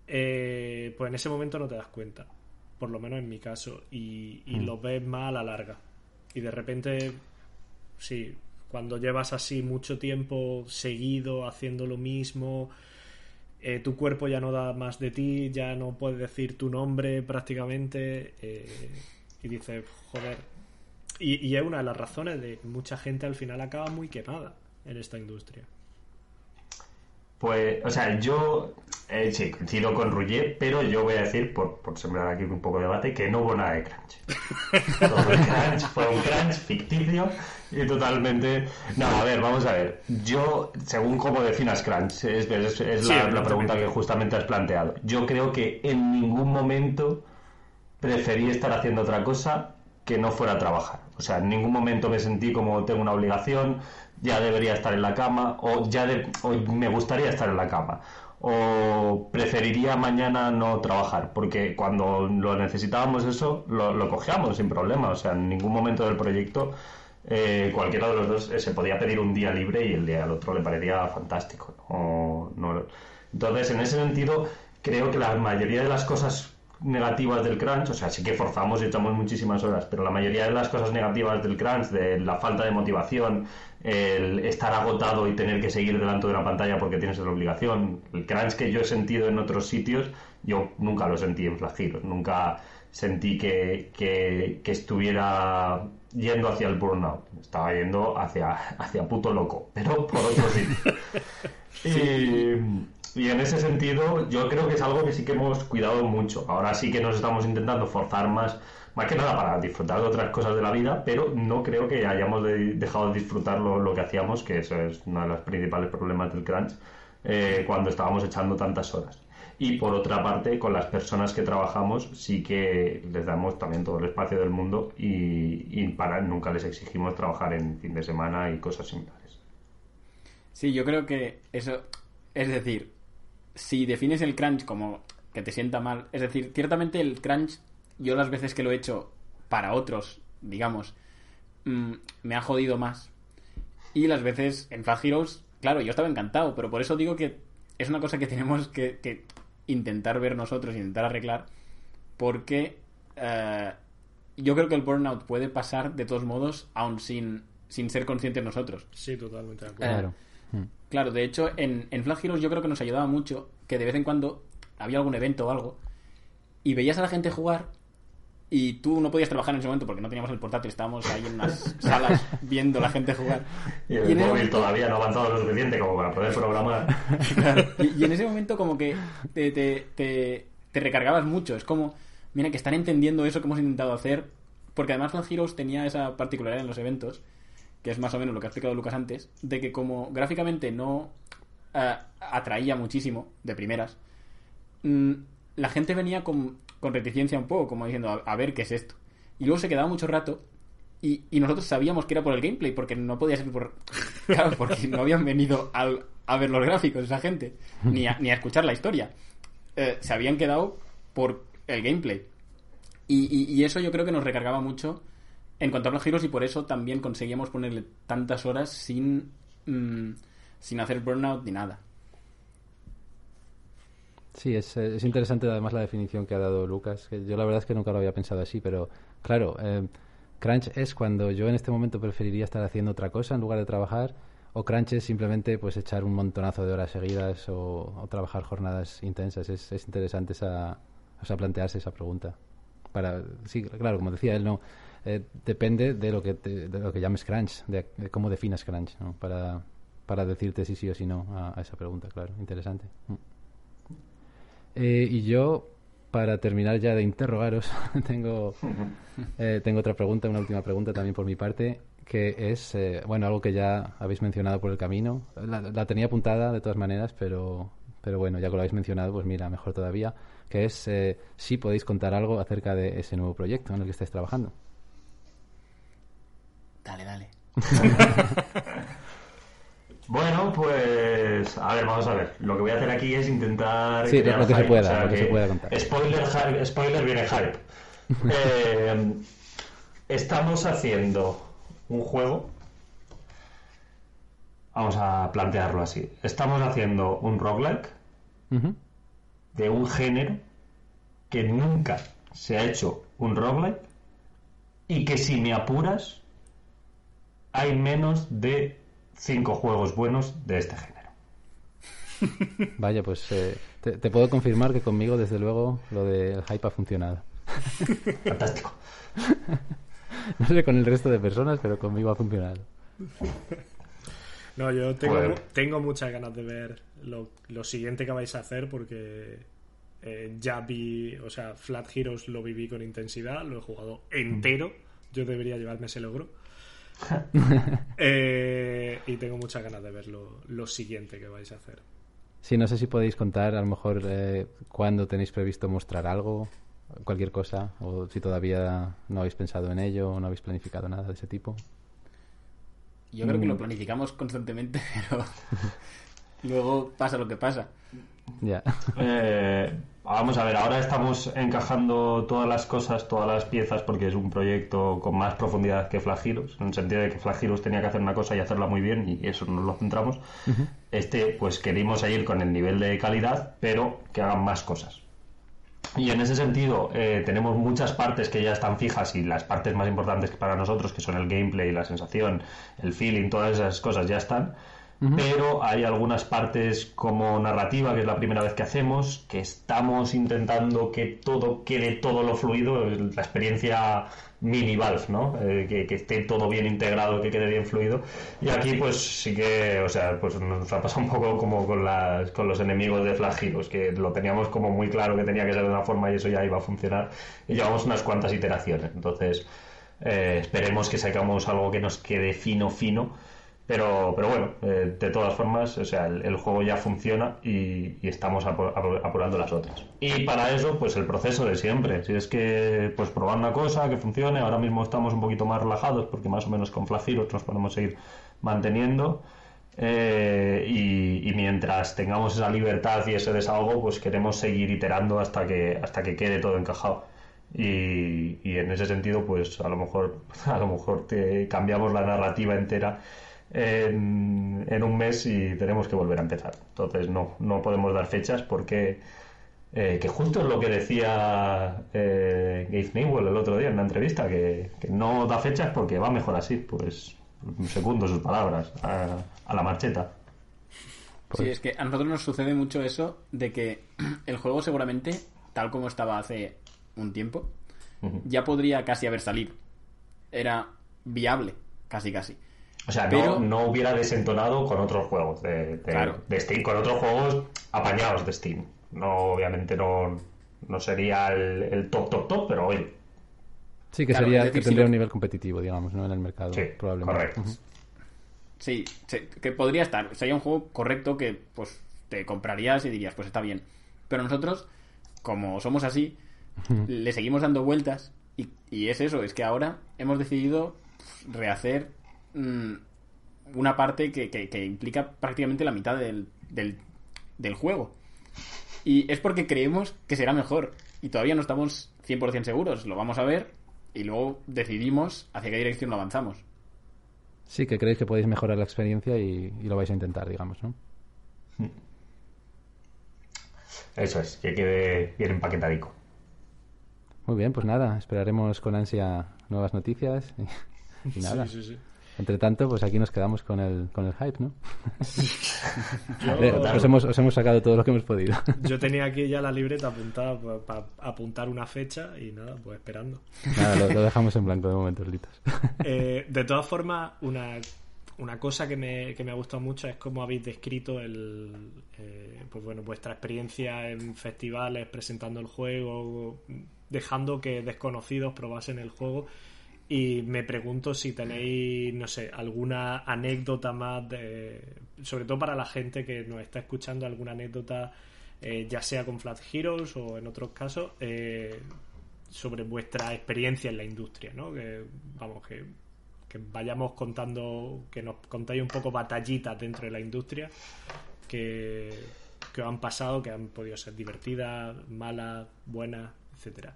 eh, pues en ese momento no te das cuenta por lo menos en mi caso, y, mm. lo ves más a la larga. Y de repente, sí, cuando llevas así mucho tiempo seguido haciendo lo mismo, eh, tu cuerpo ya no da más de ti, ya no puedes decir tu nombre prácticamente, eh, y dices, joder. Y, y es una de las razones de que mucha gente al final acaba muy quemada en esta industria. Pues, o sea, yo eh, sí, coincido con Ruggier, pero yo voy a decir, por, por sembrar aquí un poco de debate, que no hubo nada de crunch. Todo el crunch fue un crunch ficticio y totalmente... No, a ver, vamos a ver. Yo, según cómo definas crunch, es, es, la, la pregunta que justamente has planteado. Yo creo que en ningún momento preferí estar haciendo otra cosa que no fuera a trabajar. O sea, en ningún momento me sentí como tengo una obligación, ya debería estar en la cama o ya de, me gustaría estar en la cama. O preferiría mañana no trabajar porque cuando lo necesitábamos eso lo, cogíamos sin problema. O sea en ningún momento del proyecto eh, cualquiera de los dos eh, se podía pedir un día libre y el día al otro le parecía fantástico entonces en ese sentido creo que la mayoría de las cosas negativas del crunch, o sea, sí que forzamos y echamos muchísimas horas, pero la mayoría de las cosas negativas del crunch, de la falta de motivación, el estar agotado y tener que seguir delante de una pantalla porque tienes la obligación, el crunch que yo he sentido en otros sitios, yo nunca lo sentí en Flagiros, nunca sentí que, que, estuviera yendo hacia el burnout, estaba yendo hacia, hacia puto loco, pero por otro sitio. y, y en ese sentido, yo creo que es algo que sí que hemos cuidado mucho. Ahora sí que nos estamos intentando forzar más, más que nada para disfrutar de otras cosas de la vida, pero no creo que hayamos dejado de disfrutar lo, que hacíamos, que eso es uno de los principales problemas del crunch, eh, cuando estábamos echando tantas horas. Y por otra parte, con las personas que trabajamos, sí que les damos también todo el espacio del mundo y, y para nunca les exigimos trabajar en fin de semana y cosas similares. Sí, yo creo que eso, es decir, si defines el crunch como que te sienta mal, es decir, ciertamente el crunch, yo las veces que lo he hecho para otros, digamos, mm, me ha jodido más. Y las veces en Fat Heroes, claro, yo estaba encantado, pero por eso digo que es una cosa que tenemos que, intentar ver nosotros, intentar arreglar, porque eh, yo creo que el burnout puede pasar de todos modos, aún sin, sin ser conscientes nosotros. Sí, totalmente de acuerdo. claro. Claro, de hecho, en, en Flag Heroes yo creo que nos ayudaba mucho que de vez en cuando había algún evento o algo y veías a la gente jugar y tú no podías trabajar en ese momento porque no teníamos el portátil, estábamos ahí en unas salas viendo a la gente jugar. Y el móvil todavía no ha avanzado lo suficiente como para poder programar. y, en ese momento como que te, te, te, recargabas mucho. Es como, mira, que están entendiendo eso que hemos intentado hacer. Porque además Flash Heroes tenía esa particularidad en los eventos, que es más o menos lo que ha explicado Lucas antes, de que como gráficamente no eh, atraía muchísimo de primeras, mm, la gente venía con con reticencia un poco, como diciendo, a, ver qué es esto. Y luego se quedaba mucho rato y, nosotros sabíamos que era por el gameplay, porque no podía ser por... Claro, porque no habían venido a ver los gráficos esa gente, ni a, ni a escuchar la historia. Eh, se habían quedado por el gameplay. Y, eso yo creo que nos recargaba mucho en cuanto a los giros y por eso también conseguíamos ponerle tantas horas sin, mm, sin hacer burnout ni nada. Sí, es, es, interesante además la definición que ha dado Lucas. Yo la verdad es que nunca lo había pensado así, pero claro, eh, crunch es cuando yo en este momento preferiría estar haciendo otra cosa en lugar de trabajar, o crunch es simplemente pues echar un montonazo de horas seguidas o, trabajar jornadas intensas. Es, es interesante esa, o sea, plantearse esa pregunta. Para, sí, claro, como decía él, no eh, depende de lo que de lo que llames crunch, de, cómo definas crunch, ¿no? para, para decirte si sí o si no a, esa pregunta, claro, interesante. Mm. Eh, y yo, para terminar ya de interrogaros, tengo, eh, tengo otra pregunta, una última pregunta también por mi parte, que es, eh, bueno, algo que ya habéis mencionado por el camino. La, tenía apuntada de todas maneras, pero, pero bueno, ya que lo habéis mencionado, pues mira, mejor todavía, que es si podéis contar algo acerca de ese nuevo proyecto en el que estáis trabajando. Dale, dale. Bueno, pues a ver, vamos a ver. Lo que voy a hacer aquí es intentar. Sí, lo que se pueda, lo que, se pueda contar. Spoiler, spoiler viene hype. Eh, estamos haciendo un juego. Vamos a plantearlo así. Estamos haciendo un roguelike de un género que nunca se ha hecho un roguelike y que si me apuras hay menos de cinco juegos buenos de este género. Vaya, pues eh, te, puedo confirmar que conmigo, desde luego, lo del hype ha funcionado. Fantástico. no sé con el resto de personas, pero conmigo ha funcionado. No, yo tengo, tengo muchas ganas de ver lo, lo, siguiente que vais a hacer porque eh, ya vi, o sea, Flat Heroes lo viví con intensidad, lo he jugado entero. Yo debería llevarme ese logro. Eh, y tengo muchas ganas de ver lo, siguiente que vais a hacer. Sí, no sé si podéis contar a lo mejor eh, cuándo tenéis previsto mostrar algo, cualquier cosa, o si todavía no habéis pensado en ello o no habéis planificado nada de ese tipo. Yo creo que lo mm. planificamos constantemente, pero luego pasa lo que pasa. Ya. Eh, vamos a ver, ahora estamos encajando todas las cosas, todas las piezas, porque es un proyecto con más profundidad que Flagiros, en el sentido de que Flagiros tenía que hacer una cosa y hacerla muy bien, y eso nos lo centramos. Este, pues queríamos ir con el nivel de calidad, pero que hagan más cosas. Y en ese sentido, eh, tenemos muchas partes que ya están fijas y las partes más importantes para nosotros, que son el gameplay, la sensación, el feeling, todas esas cosas ya están pero hay algunas partes como narrativa, que es la primera vez que hacemos, que estamos intentando que todo quede todo lo fluido, la experiencia mini Valve, ¿no? Eh, que, esté todo bien integrado, que quede bien fluido. Y aquí pues sí que, o sea, pues nos ha pasado un poco como con, los enemigos de Flash que lo teníamos como muy claro que tenía que ser de una forma y eso ya iba a funcionar. Y llevamos unas cuantas iteraciones. Entonces, eh, esperemos que sacamos algo que nos quede fino, fino pero, pero bueno, eh, de todas formas, o sea, el, juego ya funciona y, estamos apurando las otras. Y para eso, pues el proceso de siempre. Si es que, pues probar una cosa que funcione, ahora mismo estamos un poquito más relajados porque más o menos con Flaciros nos podemos ir manteniendo. Eh, y, mientras tengamos esa libertad y ese desahogo, pues queremos seguir iterando hasta que, hasta que quede todo encajado. Y, en ese sentido, pues a lo mejor, a lo mejor te cambiamos la narrativa entera en, un mes y tenemos que volver a empezar. Entonces no, no podemos dar fechas porque eh, que justo es lo que decía eh, Gabe Newell el otro día en una entrevista, que, no da fechas porque va mejor así, pues segundo sus palabras, a, la marcheta. Sí, pues es que a nosotros nos sucede mucho eso de que el juego seguramente, tal como estaba hace un tiempo, ya podría casi haber salido. Era viable, casi casi. O sea, no, hubiera desentonado con otros juegos de, de Steam, con otros juegos apañados de Steam. No, obviamente no, no sería el, top, top, top, pero oye. Sí, que sería que tendría un nivel competitivo, digamos, ¿no? En el mercado, sí, probablemente. Correcto. Sí, que podría estar. Sería un juego correcto que, pues, te comprarías y dirías, pues está bien. Pero nosotros, como somos así, le seguimos dando vueltas y, y, es eso, es que ahora hemos decidido rehacer mm, una parte que, que, implica prácticamente la mitad del, del, del juego. Y es porque creemos que será mejor. Y todavía no estamos 100% seguros. Lo vamos a ver y luego decidimos hacia qué dirección lo avanzamos. Sí, que creéis que podéis mejorar la experiencia y, lo vais a intentar, digamos, ¿no? Eso es, que quede bien empaquetadico. Muy bien, pues nada, esperaremos con ansia nuevas noticias y, nada. Sí, sí, sí. Entre tanto, pues aquí nos quedamos con el, con el hype, ¿no? os, hemos, os, hemos, sacado todo lo que hemos podido. Yo tenía aquí ya la libreta apuntada para apuntar una fecha y nada, pues esperando. Nada, lo, dejamos en blanco de momento, Litos. Eh, de todas formas, una, una cosa que me, que me, ha gustado mucho es cómo habéis descrito el, eh, pues bueno, vuestra experiencia en festivales, presentando el juego, dejando que desconocidos probasen el juego y me pregunto si tenéis, no sé, alguna anécdota más, de, sobre todo para la gente que nos está escuchando, alguna anécdota, eh, ya sea con Flat Heroes o en otros casos, eh, sobre vuestra experiencia en la industria, ¿no? Que, vamos, que, vayamos contando, que nos contáis un poco batallitas dentro de la industria que, que han pasado, que han podido ser divertidas, malas, buenas, etcétera.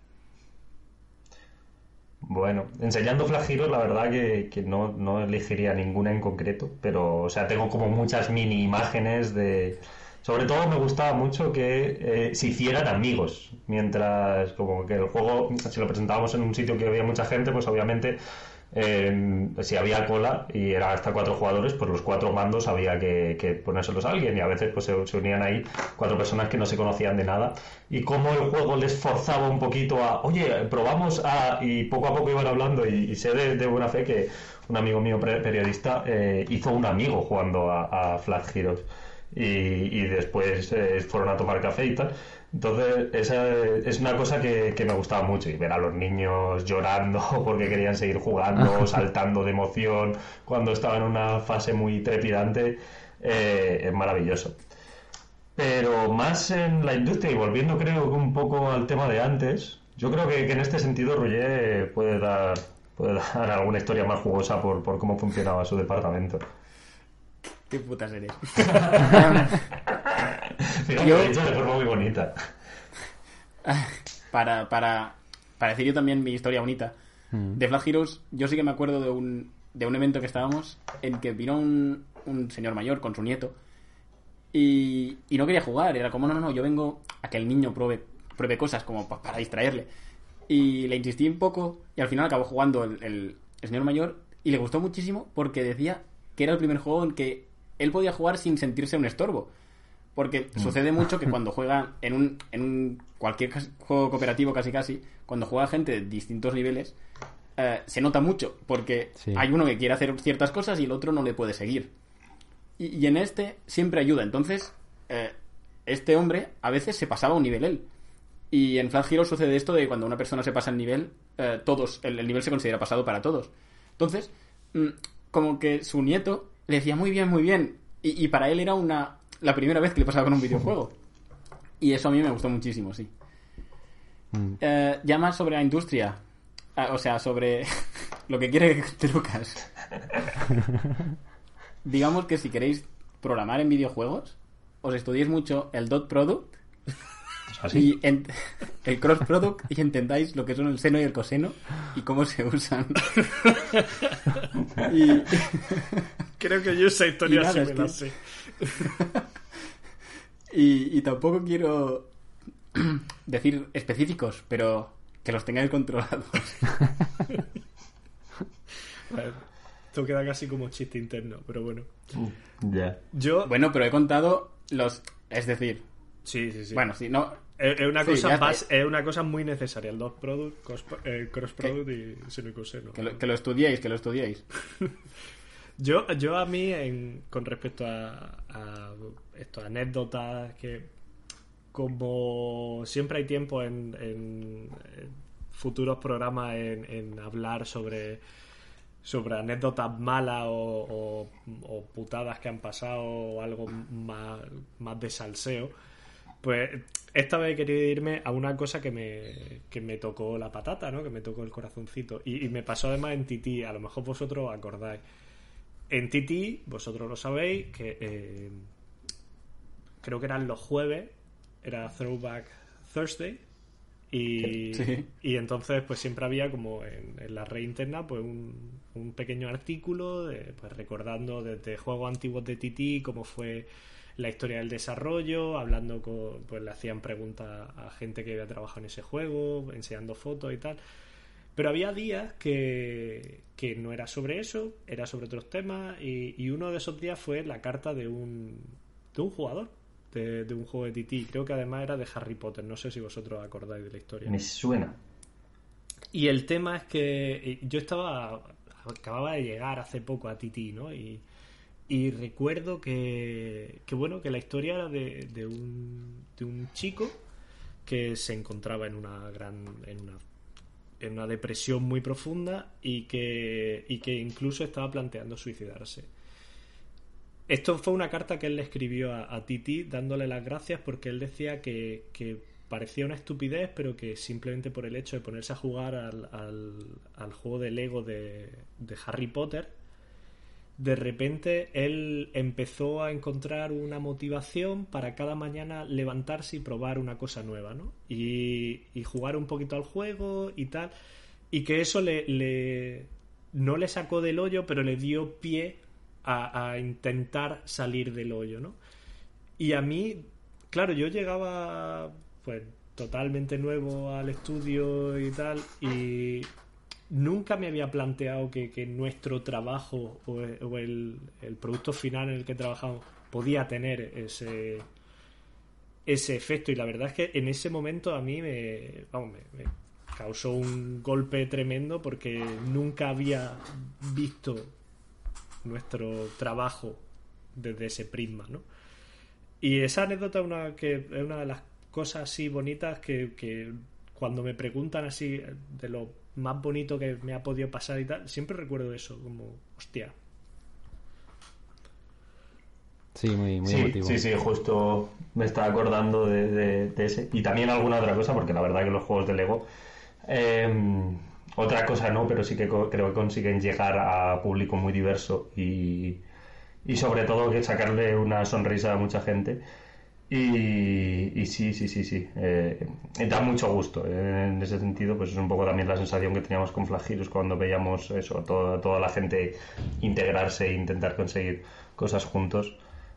Bueno, enseñando Flash la verdad que, no, no, elegiría ninguna en concreto, pero, o sea, tengo como muchas mini imágenes de... Sobre todo me gustaba mucho que eh, se hicieran amigos, mientras como que el juego, si lo presentábamos en un sitio que había mucha gente, pues obviamente si había cola y era hasta cuatro jugadores, pues los cuatro mandos había que, que ponérselos a alguien. Y a veces pues se, unían ahí cuatro personas que no se conocían de nada. Y como el juego les forzaba un poquito a, oye, probamos a... y poco a poco iban hablando. Y, sé de, buena fe que un amigo mío periodista eh, hizo un amigo jugando a, a Flat Heroes y, y después eh, fueron a tomar café y tal entonces, esa es una cosa que, me gustaba mucho y ver a los niños llorando porque querían seguir jugando, saltando de emoción cuando estaban en una fase muy trepidante, eh, es maravilloso. Pero más en la industria y volviendo creo que un poco al tema de antes, yo creo que, en este sentido Roger puede dar, puede dar alguna historia más jugosa por, por cómo funcionaba su departamento. ¿Qué putas eres? yo... de forma muy bonita. Para, para, para decir yo también mi historia bonita. Mm. De Flash Heroes, yo sí que me acuerdo de un, de un evento que estábamos en que vino un, un señor mayor con su nieto y, y, no quería jugar. Era como, no, no, no, yo vengo a que el niño pruebe, pruebe cosas como para distraerle. Y le insistí un poco y al final acabó jugando el, el, el señor mayor y le gustó muchísimo porque decía que era el primer juego en que él podía jugar sin sentirse un estorbo. Porque mm. sucede mucho que cuando juega en un, en un cualquier juego cooperativo casi casi, cuando juega gente de distintos niveles, eh, se nota mucho, porque hay uno que quiere hacer ciertas cosas y el otro no le puede seguir. Y, en este siempre ayuda. Entonces, eh, este hombre a veces se pasaba un nivel él. Y en Flash Hero sucede esto de cuando una persona se pasa el nivel, eh, todos, el, nivel se considera pasado para todos. Entonces, mm, como que su nieto le decía muy bien, muy bien. y para él era una, la primera vez que le pasaba con un videojuego. Y eso a mí me gustó muchísimo, sí. Mm. Eh, ya más sobre la industria. Ah, o sea, sobre lo que quiere Lucas. Digamos que si queréis programar en videojuegos, os estudiéis mucho el dot product Y el cross product y entendáis lo que son el seno y el coseno y cómo se usan. y... Creo que yo esa historia sí me la sé. y, y tampoco quiero decir específicos, pero que los tengáis controlados. esto queda casi como chiste interno, pero bueno. Ya. Yo... Bueno, pero he contado los... Es decir... Sí, sí, sí. Bueno, sí, no... Es, una, cosa es una cosa muy necesaria, el dot product, cross product y seno y coseno. Que lo, que lo estudiéis, que lo estudiéis. yo, yo a mí, con respecto a, a esto, anécdotas que como siempre hay tiempo en, futuros programas en, hablar sobre sobre anécdotas malas o, putadas que han pasado o algo más, más de salseo pues esta vez he querido irme a una cosa que me, que me tocó la patata, ¿no? Que me tocó el corazoncito. Y, me pasó además en Titi, a lo mejor vosotros os acordáis. En Titi, vosotros lo sabéis, que eh, creo que eran los jueves, era Throwback Thursday. Y, y entonces pues siempre había como en, la red interna pues un, un pequeño artículo de, pues recordando desde juegos antiguos de TT cómo fue la historia del desarrollo, hablando con, pues le hacían preguntas a gente que había trabajado en ese juego, enseñando fotos y tal. Pero había días que, que no era sobre eso, era sobre otros temas y, y uno de esos días fue la carta de un, de un jugador de, un juego de TT. Creo que además era de Harry Potter. No sé si vosotros acordáis de la historia. Me suena. Y el tema es que eh, yo estaba. Acababa de llegar hace poco a TT, ¿no? Y, y recuerdo que, que, bueno, que la historia era de, de, un, de un chico que se encontraba en una gran. En una, en una depresión muy profunda y que, y que incluso estaba planteando suicidarse. Esto fue una carta que él le escribió a, Titi dándole las gracias porque él decía que, parecía una estupidez, pero que simplemente por el hecho de ponerse a jugar al, juego de Lego de, Harry Potter, de repente él empezó a encontrar una motivación para cada mañana levantarse y probar una cosa nueva, ¿no? Y, jugar un poquito al juego y tal. Y que eso le, no le sacó del hoyo, pero le dio pie a, intentar salir del hoyo, ¿no? Y a mí, claro, yo llegaba pues totalmente nuevo al estudio y tal y nunca me había planteado que, nuestro trabajo o, el, producto final en el que trabajamos podía tener ese ese efecto y la verdad es que en ese momento a mí me, vamos, me causó un golpe tremendo porque nunca había visto nuestro trabajo desde ese prisma, ¿no? Y esa anécdota una, que es una de las cosas así bonitas que, cuando me preguntan así de lo más bonito que me ha podido pasar y tal, siempre recuerdo eso, como, hostia. Sí, muy, muy sí, Sí, sí, justo me estaba acordando de, ese. Y también alguna otra cosa, porque la verdad que los juegos de Lego... Eh, otra cosa no, pero sí que creo que consiguen llegar a público muy diverso y, y sobre todo que sacarle una sonrisa a mucha gente. Y, sí, sí, sí, sí. Eh, da mucho gusto. En ese sentido, pues es un poco también la sensación que teníamos con Flagirus cuando veíamos eso, toda, toda la gente integrarse e intentar conseguir cosas juntos.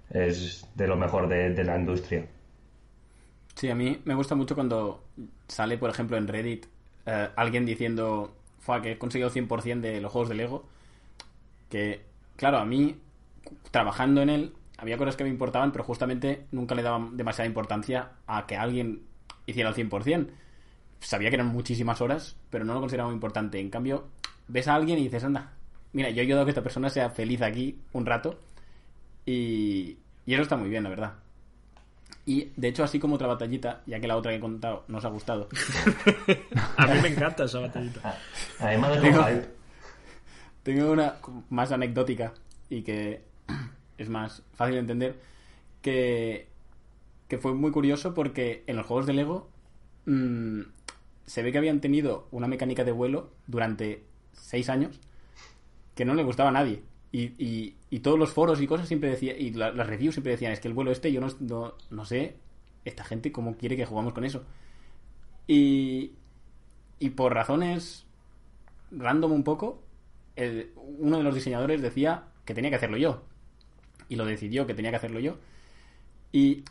Es de lo mejor de, la industria. Sí, a mí me gusta mucho cuando sale, por ejemplo, en Reddit eh, alguien diciendo fue que he conseguido 100% de los juegos de Lego. Que, claro, a mí, trabajando en él, había cosas que me importaban, pero justamente nunca le daban demasiada importancia a que alguien hiciera el 100%. Sabía que eran muchísimas horas, pero no lo consideraba muy importante. En cambio, ves a alguien y dices, anda, mira, yo he ayudado a que esta persona sea feliz aquí un rato. Y, y eso está muy bien, la verdad. Y de hecho, así como otra batallita, ya que la otra que he contado nos ha gustado. a mí me encanta esa batallita. Además de tengo, tengo una más anecdótica y que es más fácil de entender. Que, que fue muy curioso porque en los juegos de Lego mmm, se ve que habían tenido una mecánica de vuelo durante seis años que no le gustaba a nadie. Y, y, todos los foros y cosas siempre decían, y las reviews siempre decían, es que el vuelo este yo no, no, sé esta gente cómo quiere que jugamos con eso. Y, y por razones random un poco, uno de los diseñadores decía que tenía que hacerlo yo. Y lo decidió que tenía que hacerlo yo. Y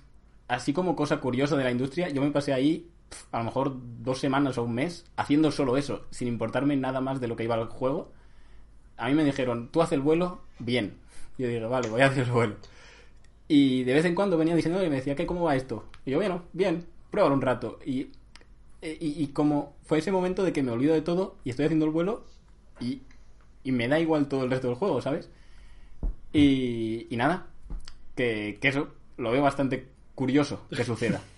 así como cosa curiosa de la industria, yo me pasé ahí a lo mejor dos semanas o un mes haciendo solo eso, sin importarme nada más de lo que iba al juego. A mí me dijeron, tú haces el vuelo, bien. Yo digo, vale, voy a hacer el vuelo. Y de vez en cuando venía diseñador y me decía, ¿qué, ¿cómo va esto? Y yo, bueno, bien, pruébalo un rato. Y, y, como fue ese momento de que me olvido de todo y estoy haciendo el vuelo y, y me da igual todo el resto del juego, ¿sabes? Y, y nada, que, que eso lo veo bastante curioso que suceda.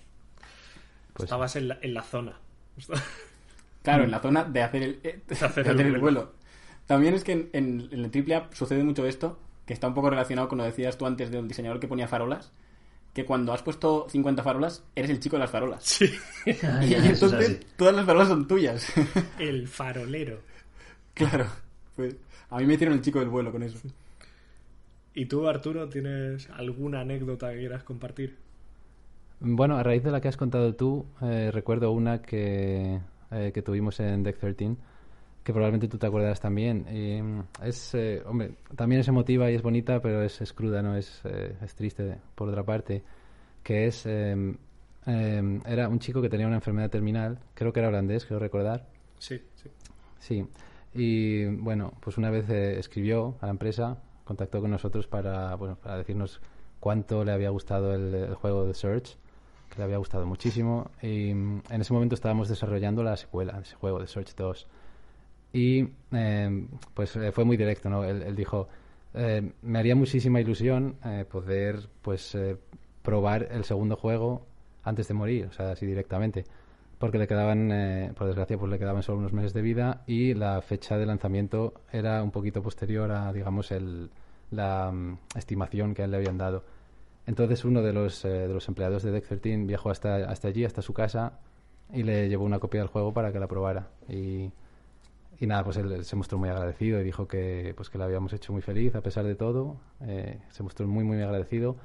Pues... Estabas en la, en la zona. claro, en la zona de hacer el, eh, hacer el, vuelo. También es que en, en, el AAA sucede mucho esto, que está un poco relacionado con lo que decías tú antes de un diseñador que ponía farolas, que cuando has puesto 50 farolas, eres el chico de las farolas. Sí. y, entonces todas las farolas son tuyas. el farolero. Claro. Pues a mí me hicieron el chico del vuelo con eso. ¿Y tú, Arturo, tienes alguna anécdota que quieras compartir? Bueno, a raíz de la que has contado tú, eh, recuerdo una que, eh, que tuvimos en Deck 13, que probablemente tú te acuerdas también. Y mm, es, eh, hombre, también es emotiva y es bonita, pero es, es cruda, ¿no? Es, es triste, por otra parte, que es... Em, em, era un chico que tenía una enfermedad terminal, creo que era holandés, creo recordar. Sí, sí. Sí, y bueno, pues una vez escribió a la empresa, contactó con nosotros para, bueno, para decirnos cuánto le había gustado el, el juego de Search le había gustado muchísimo. Y mm, en ese momento estábamos desarrollando la secuela de ese juego, de Search 2. Y em, pues eh, fue muy directo, ¿no? Él, dijo, eh, me haría muchísima ilusión eh, poder pues probar el segundo juego antes de morir, o sea, así directamente. Porque le quedaban, por desgracia, pues le quedaban solo unos meses de vida y la fecha de lanzamiento era un poquito posterior a, digamos, el, la mm, estimación que le habían dado. Entonces uno de los, eh, de los empleados de Deck 13 viajó hasta, hasta allí, hasta su casa, y le llevó una copia del juego para que la probara. Y, y nada, pues él, se mostró muy agradecido y dijo que, pues que la habíamos hecho muy feliz a pesar de todo. Eh, se mostró muy, muy agradecido.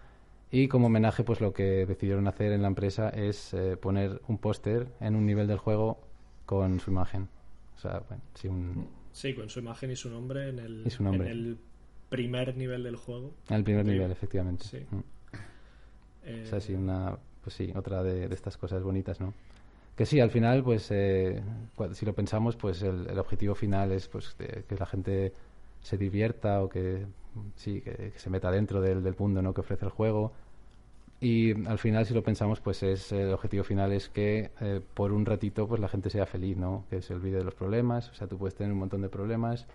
Y como homenaje, pues lo que decidieron hacer en la empresa es eh, poner un póster en un nivel del juego con su imagen. O sea, bueno, sí, un... sí, con su imagen y su nombre en el, y su nombre. En el primer nivel del juego. En el primer nivel, efectivamente. Sí. Mm. O sea, sí, una, pues sí, otra de, estas cosas bonitas, ¿no? Que sí, al final, pues, eh, si lo pensamos, pues el, objetivo final es pues que la gente se divierta o que sí, que, se meta dentro del, del, mundo, ¿no? Que ofrece el juego. Y al final, si lo pensamos, pues es el objetivo final es que eh, por un ratito, pues la gente sea feliz, ¿no? Que se olvide de los problemas. O sea, tú puedes tener un montón de problemas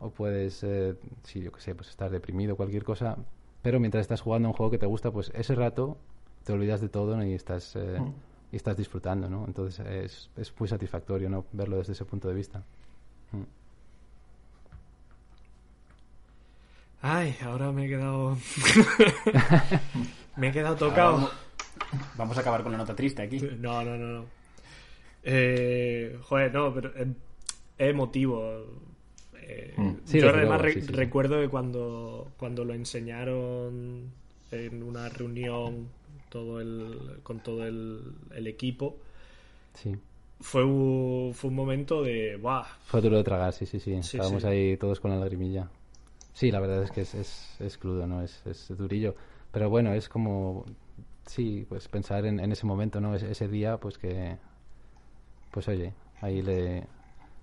o puedes, eh, sí, yo qué sé, pues estar deprimido, cualquier cosa, pero mientras estás jugando a un juego que te gusta, pues ese rato te olvidas de todo y estás eh, mm. y estás disfrutando, ¿no? Entonces es, es muy satisfactorio, ¿no? Verlo desde ese punto de vista. Mm. Ay, ahora me he quedado. me he quedado tocado. Vamos, a acabar con la nota triste aquí. No, no, no, no. Eh, joder, no, pero es emotivo. Mm. yo además recuerdo que cuando, cuando lo enseñaron en una reunión todo el, con todo el, equipo, fue, un, fue un momento de... ¡buah! Fue duro de tragar, sí, sí, sí. Estábamos ahí todos con la lagrimilla. Sí, la verdad es que es, es, es crudo, ¿no? Es, es durillo. Pero bueno, es como... Sí, pues pensar en, en ese momento, ¿no? ese día, pues que... Pues oye, ahí le,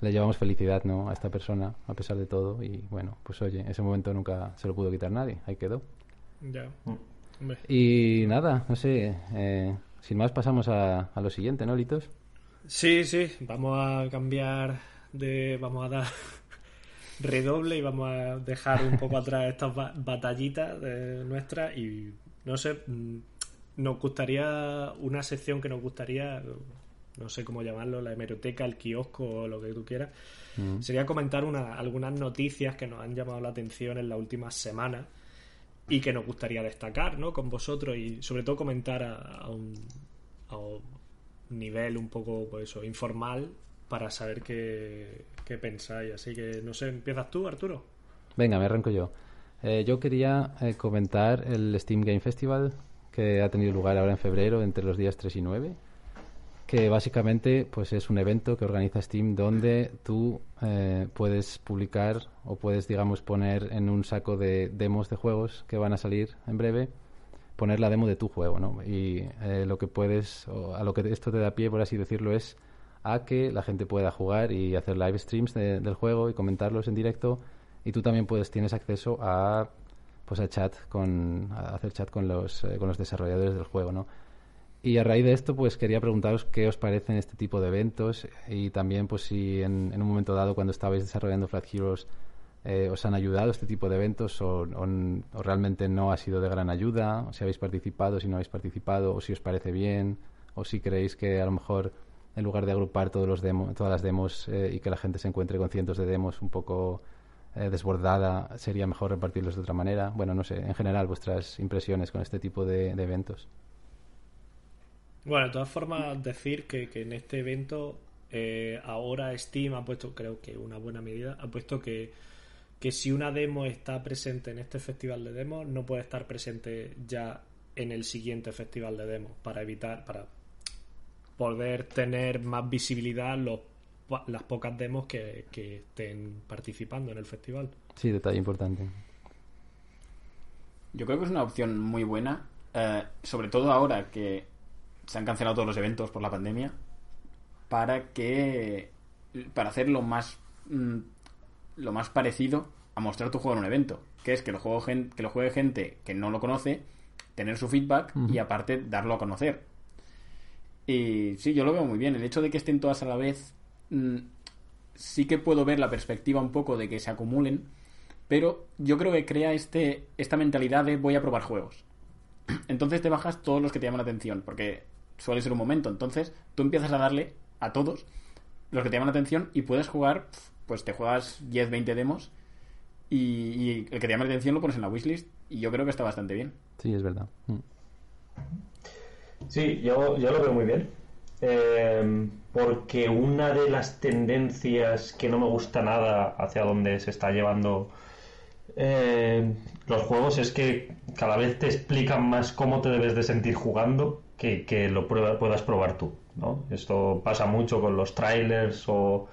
le llevamos felicidad ¿no? a esta persona, a pesar de todo. Y bueno, pues oye, ese momento nunca se lo pudo quitar nadie, ahí quedó. Ya. Mm. Y nada, no sé, eh, sin más pasamos a, a, lo siguiente, ¿no, Litos? Sí, sí, vamos a cambiar de... vamos a dar redoble y vamos a dejar un poco atrás estas batallitas de nuestras y no sé, mm, nos gustaría una sección que nos gustaría no sé cómo llamarlo, la hemeroteca, el kiosco o lo que tú quieras, mm. sería comentar una, algunas noticias que nos han llamado la atención en las últimas semanas y que nos gustaría destacar ¿no? con vosotros y sobre todo comentar a, un, a un, nivel un poco pues eso, informal para saber qué, pensáis. Así que no sé, ¿empiezas tú, Arturo? Venga, me arranco yo. Eh, yo quería eh, comentar el Steam Game Festival que ha tenido lugar ahora en febrero entre los días 3 y 9 que básicamente pues es un evento que organiza Steam donde tú eh, puedes publicar o puedes digamos poner en un saco de demos de juegos que van a salir en breve poner la demo de tu juego ¿no? y lo que puedes a lo que esto te da pie por así decirlo es a que la gente pueda jugar y hacer live streams del juego y comentarlos en directo. Y tú también puedes tienes acceso a pues a chat con a hacer chat con los eh, con los desarrolladores del juego no y a raíz de esto, pues quería preguntaros qué os parecen este tipo de eventos y también, pues si en, un momento dado, cuando estabais desarrollando Flat Heroes, eh, os han ayudado este tipo de eventos o, realmente no ha sido de gran ayuda, o si habéis participado, si no habéis participado, o si os parece bien, o si creéis que a lo mejor en lugar de agrupar todos los demos, todas las demos eh, y que la gente se encuentre con cientos de demos un poco eh, desbordada, sería mejor repartirlos de otra manera. Bueno, no sé, en general vuestras impresiones con este tipo de eventos. Bueno, de todas formas, decir que, en este evento eh, ahora Steam ha puesto, creo que una buena medida, ha puesto que, que si una demo está presente en este festival de demos, no puede estar presente ya en el siguiente festival de demos para evitar, para poder tener más visibilidad los, las pocas demos que, estén participando en el festival. Sí, detalle importante. Yo creo que es una opción muy buena, eh, sobre todo ahora que se han cancelado todos los eventos por la pandemia para que para hacer lo más mm, lo más parecido a mostrar tu juego en un evento que es que lo juegue que lo juegue gente que no lo conoce tener su feedback y aparte darlo a conocer y sí yo lo veo muy bien el hecho de que estén todas a la vez mm, sí que puedo ver la perspectiva un poco de que se acumulen pero yo creo que crea este esta mentalidad de voy a probar juegos entonces te bajas todos los que te llaman la atención porque suele ser un momento. Entonces, tú empiezas a darle a todos los que te llaman la atención y puedes jugar, pues te juegas 10, 20 demos y, el que te llama la atención lo pones en la wishlist y yo creo que está bastante bien. Sí, es verdad. Mm. Sí, yo, yo lo veo muy bien. Em, porque una de las tendencias que no me gusta nada hacia donde se está llevando eh, los juegos es que cada vez te explican más cómo te debes de sentir jugando que, lo puedas probar tú, ¿no? Esto pasa mucho con los trailers o...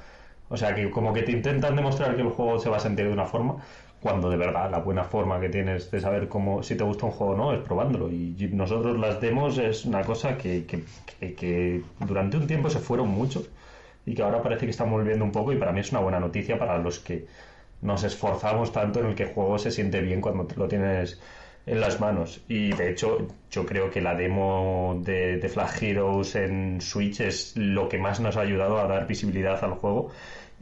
O sea, que como que te intentan demostrar que el juego se va a sentir de una forma, cuando de verdad la buena forma que tienes de saber cómo si te gusta un juego o no es probándolo. Y nosotros las demos es una cosa que, que, durante un tiempo se fueron mucho y que ahora parece que están volviendo un poco y para mí es una buena noticia para los que nos esforzamos tanto en el que el juego se siente bien cuando lo tienes en las manos. Y de hecho, yo creo que la demo de, de Flag Heroes en Switch es lo que más nos ha ayudado a dar visibilidad al juego.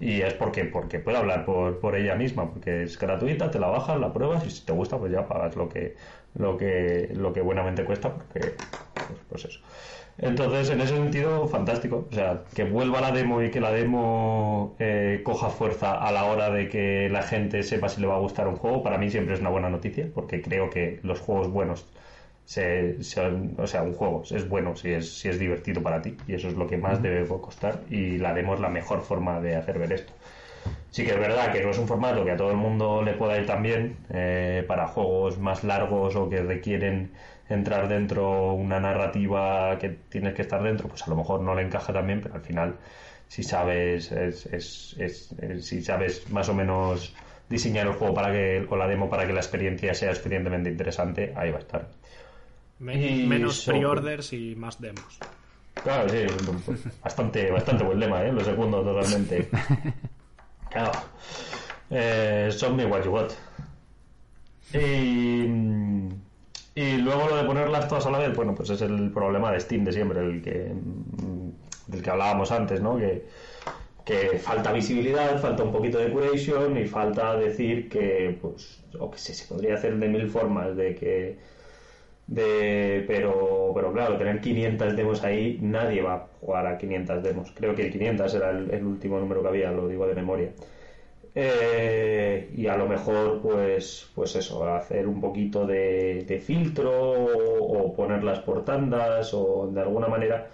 Y es porque, porque puede hablar por, por ella misma, porque es gratuita, te la bajas, la pruebas y si te gusta, pues ya pagas lo que, lo que, lo que buenamente cuesta, porque, pues, pues eso. Entonces, en ese sentido, fantástico. O sea, que vuelva la demo y que la demo eh, coja fuerza a la hora de que la gente sepa si le va a gustar un juego, para mí siempre es una buena noticia, porque creo que los juegos buenos, se, o sea, un juego es bueno si es, si es divertido para ti, y eso es lo que más debe costar, y la demo es la mejor forma de hacer ver esto. Sí que es verdad que no es un formato que a todo el mundo le pueda ir tan bien eh, para juegos más largos o que requieren entrar dentro una narrativa que tienes que estar dentro, pues a lo mejor no le encaja también, pero al final si sabes es, es, si sabes más o menos diseñar el juego para que o la demo para que la experiencia sea suficientemente interesante, ahí va a estar. Menos pre-orders y más demos. Claro, sí, bastante, bastante buen lema, ¿eh? Lo segundo totalmente. Claro. Eh, show me what you want. Y y luego lo de ponerlas todas a la vez, bueno, pues es el problema de Steam de siempre, el que del que hablábamos antes, ¿no? Que, que falta visibilidad, falta un poquito de curation y falta decir que, pues, o que sé, se podría hacer de mil formas, de que, de, pero, pero claro, tener 500 demos ahí, nadie va a jugar a 500 demos. Creo que el 500 era el último número que había, lo digo de memoria. Eh, y a lo mejor, pues, pues eso, hacer un poquito de, filtro o, ponerlas por tandas o de alguna manera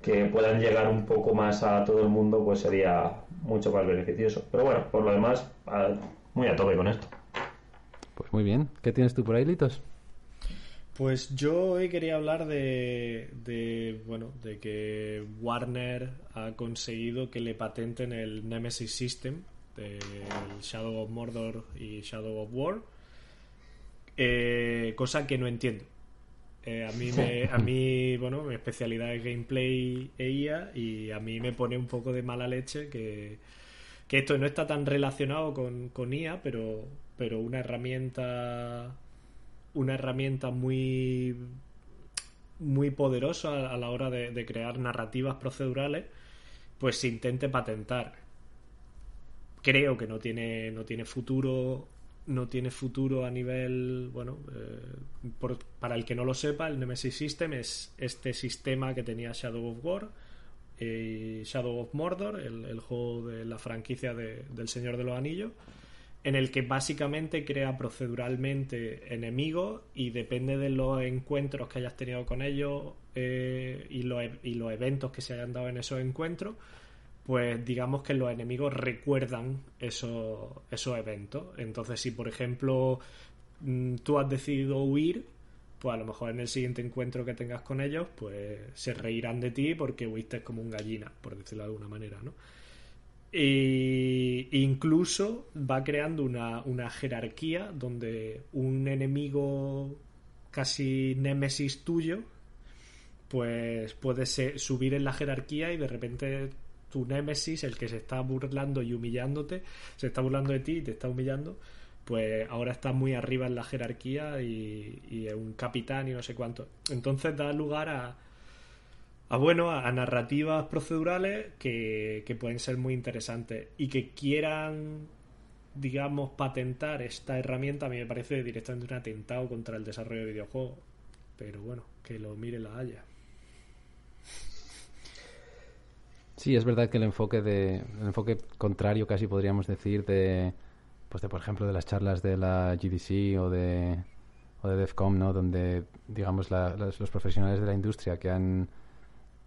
que puedan llegar un poco más a todo el mundo, pues sería mucho más beneficioso. Pero bueno, por lo demás, muy a tope con esto. Pues muy bien. ¿Qué tienes tú por ahí, Litos? Pues yo hoy quería hablar de, de, bueno, de que Warner ha conseguido que le patenten el Nemesis System del Shadow of Mordor y Shadow of War, eh, cosa que no entiendo. Eh, a mí, me, a mí, bueno, mi especialidad es gameplay e IA y a mí me pone un poco de mala leche que, que esto no está tan relacionado con, con IA, pero, pero una herramienta una herramienta muy muy poderosa a la hora de, crear narrativas procedurales, pues se intente patentar. Creo que no tiene, no tiene futuro no tiene futuro a nivel, bueno, eh, para el que no lo sepa, el Nemesis System es este sistema que tenía Shadow of War y Shadow of Mordor, el, juego de la franquicia del Señor de los Anillos, en el que básicamente crea proceduralmente enemigos y depende de los encuentros que hayas tenido con ellos eh, y, los, e, y los eventos que se hayan dado en esos encuentros, pues digamos que los enemigos recuerdan esos, esos eventos. Entonces, si por ejemplo mm, tú has decidido huir, pues a lo mejor en el siguiente encuentro que tengas con ellos, pues se reirán de ti porque huiste como un gallina, por decirlo de alguna manera, ¿no? E incluso va creando una, una, jerarquía donde un enemigo casi némesis tuyo, pues puede subir en la jerarquía y de repente tu némesis, el que se está burlando y humillándote, se está burlando de ti y te está humillando, pues ahora está muy arriba en la jerarquía y, y es un capitán y no sé cuánto. Entonces da lugar a, a bueno, a, narrativas procedurales que, pueden ser muy interesantes y que quieran digamos, patentar esta herramienta, a mí me parece directamente un atentado contra el desarrollo de videojuegos. Pero bueno, que lo mire la haya. Sí, es verdad que el enfoque de el enfoque contrario casi podríamos decir de pues de por ejemplo de las charlas de la GDC o de o de DEFCOM, ¿no? Donde digamos los profesionales de la industria que han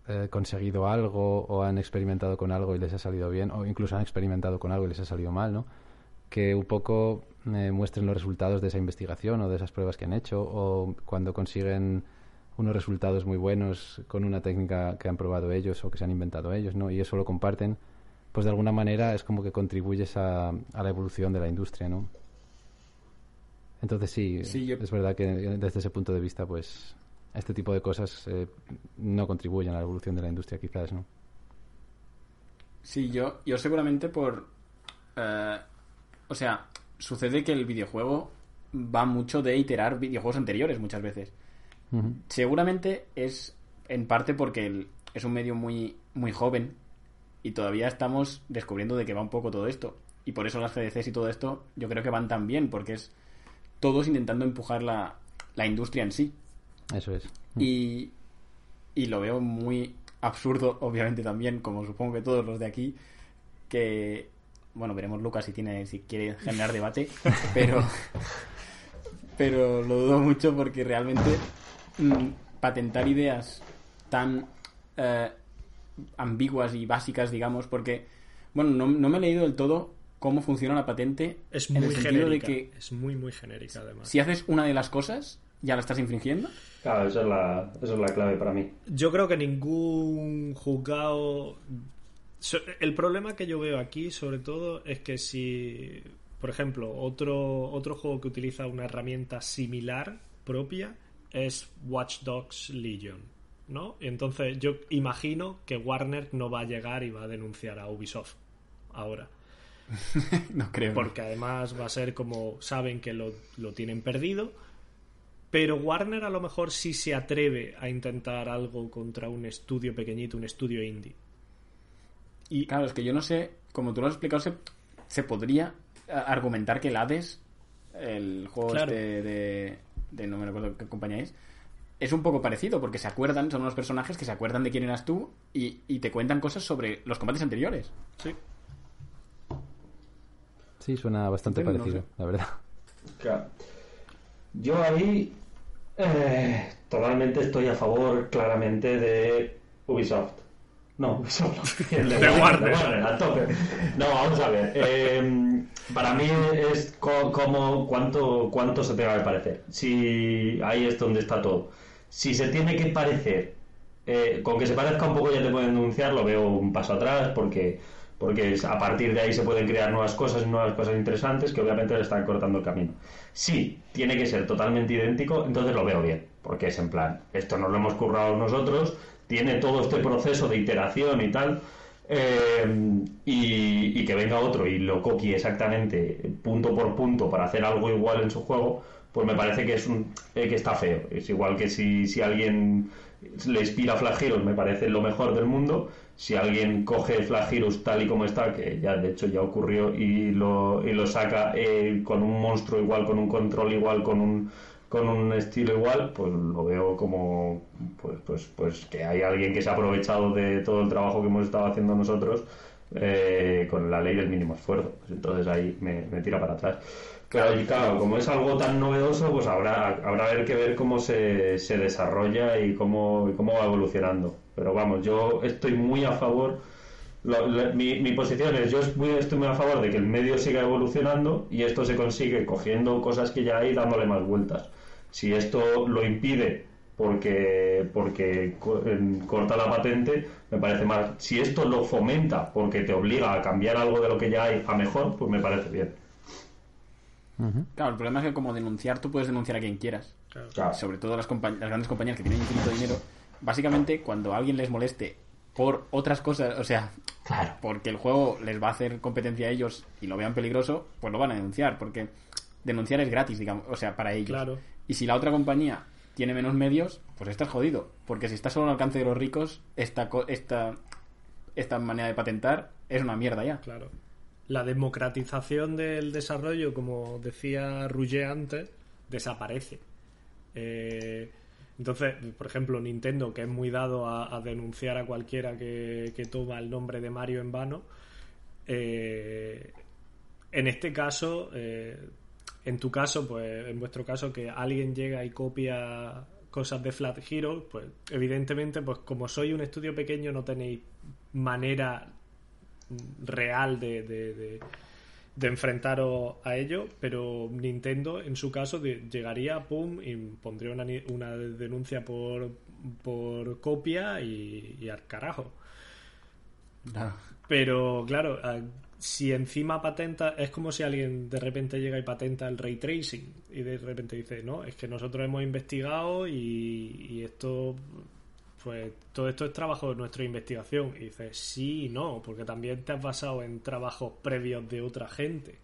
eh, conseguido algo o han experimentado con algo y les ha salido bien, o incluso han experimentado con algo y les ha salido mal, ¿no? Que un poco eh, muestren los resultados de esa investigación o de esas pruebas que han hecho, o cuando consiguen unos resultados muy buenos con una técnica que han probado ellos o que se han inventado ellos, ¿no? Y eso lo comparten, pues de alguna manera es como que contribuyes a, a la evolución de la industria, ¿no? Entonces sí, es verdad que desde ese punto de vista, pues este tipo de cosas eh, no contribuyen a la evolución de la industria, quizás, ¿no? Sí, yo, yo seguramente por... Eh, o sea, sucede que el videojuego va mucho de iterar videojuegos anteriores muchas veces. Seguramente es en parte porque es un medio muy, muy joven y todavía estamos descubriendo de qué va un poco todo esto. Y por eso las GDCs y todo esto yo creo que van tan bien, porque es todos intentando empujar la, la industria en sí. Eso es. Y, y lo veo muy absurdo, obviamente también, como supongo que todos los de aquí, que bueno, veremos Lucas si tiene, si quiere generar debate, pero pero lo dudo mucho porque realmente mm, patentar ideas tan eh, ambiguas y básicas, digamos, porque bueno, no, no, me he leído del todo cómo funciona la patente. Es muy genérica. que es muy muy genérica además. Si haces una de las cosas, ya la estás infringiendo. Claro, esa es la, esa es la clave para mí. Yo creo que ningún juzgado... El problema que yo veo aquí, sobre todo, es que si, por ejemplo, otro, otro juego que utiliza una herramienta similar propia es Watch Dogs Legion, ¿no? Entonces yo imagino que Warner no va a llegar y va a denunciar a Ubisoft ahora. no creo. Porque además va a ser como saben que lo, lo tienen perdido pero Warner a lo mejor sí se atreve a intentar algo contra un estudio pequeñito, un estudio indie. Y claro, es que yo no sé, como tú lo has explicado, se, podría argumentar que el Hades, el juego este de, no me acuerdo qué compañía es, es un poco parecido, porque se acuerdan, son unos personajes que se acuerdan de quién eras tú y, te cuentan cosas sobre los combates anteriores. Sí. Sí, suena bastante parecido, la verdad. Claro. Yo ahí eh, totalmente estoy a favor claramente de Ubisoft. No, no. El de, de Warner, al tope. No, vamos a ver. Eh, para mí es como cuánto, cuánto se tenga que parecer. Si ahí es donde está todo. Si se tiene que parecer, eh, con que se parezca un poco ya te pueden denunciar, lo veo un paso atrás porque porque a partir de ahí se pueden crear nuevas cosas, nuevas cosas interesantes que obviamente le están cortando el camino. Si tiene que ser totalmente idéntico, entonces lo veo bien, porque es en plan, esto nos lo hemos currado nosotros, tiene todo este proceso de iteración y tal, eh, y, que venga otro y lo copie exactamente punto por punto para hacer algo igual en su juego, pues me parece que es un eh, que está feo. Es igual que si, si alguien le inspira Flag me parece lo mejor del mundo. Si alguien coge Flag tal y como está, que ya de hecho ya ocurrió, y lo, y lo saca eh, con un monstruo igual, con un control igual, con un con un estilo igual, pues lo veo como pues, pues, pues que hay alguien que se ha aprovechado de todo el trabajo que hemos estado haciendo nosotros eh, con la ley del mínimo esfuerzo. Pues entonces ahí me, tira para atrás. Claro, y claro, como es algo tan novedoso, pues habrá, habrá que ver cómo se, se desarrolla y cómo, y cómo va evolucionando. Pero vamos, yo estoy muy a favor. mi, mi, posición es: yo estoy muy a favor de que el medio siga evolucionando y esto se consigue cogiendo cosas que ya hay dándole más vueltas. Si esto lo impide porque, porque corta la patente, me parece mal. Si esto lo fomenta porque te obliga a cambiar algo de lo que ya hay a mejor, pues me parece bien. Claro, el problema es que como denunciar, tú puedes denunciar a quien quieras. Sobre todo las, las grandes compañías que tienen infinito dinero. Básicamente, cuando a alguien les moleste por otras cosas, o sea, porque el juego les va a hacer competencia a ellos y lo vean peligroso, pues lo van a denunciar, porque denunciar es gratis, digamos, o sea, para ellos. Claro. Y si la otra compañía tiene menos medios, pues estás jodido. Porque si estás solo al alcance de los ricos, esta, esta, esta manera de patentar es una mierda ya. Claro. La democratización del desarrollo, como decía Rouget antes, desaparece. Eh, entonces, por ejemplo, Nintendo, que es muy dado a, denunciar a cualquiera que, toma el nombre de Mario en vano, eh, en este caso eh, en tu caso, pues en vuestro caso, que alguien llega y copia cosas de Flat Hero, pues evidentemente, pues como soy un estudio pequeño, no tenéis manera real de, enfrentaros a ello, pero Nintendo, en su caso, llegaría, pum, y pondría una, una denuncia por, por copia y, y al carajo. Pero claro, si encima patenta, es como si alguien de repente llega y patenta el ray tracing y de repente dice, no, es que nosotros hemos investigado y, esto, pues todo esto es trabajo de nuestra investigación. Y dice, sí y no, porque también te has basado en trabajos previos de otra gente.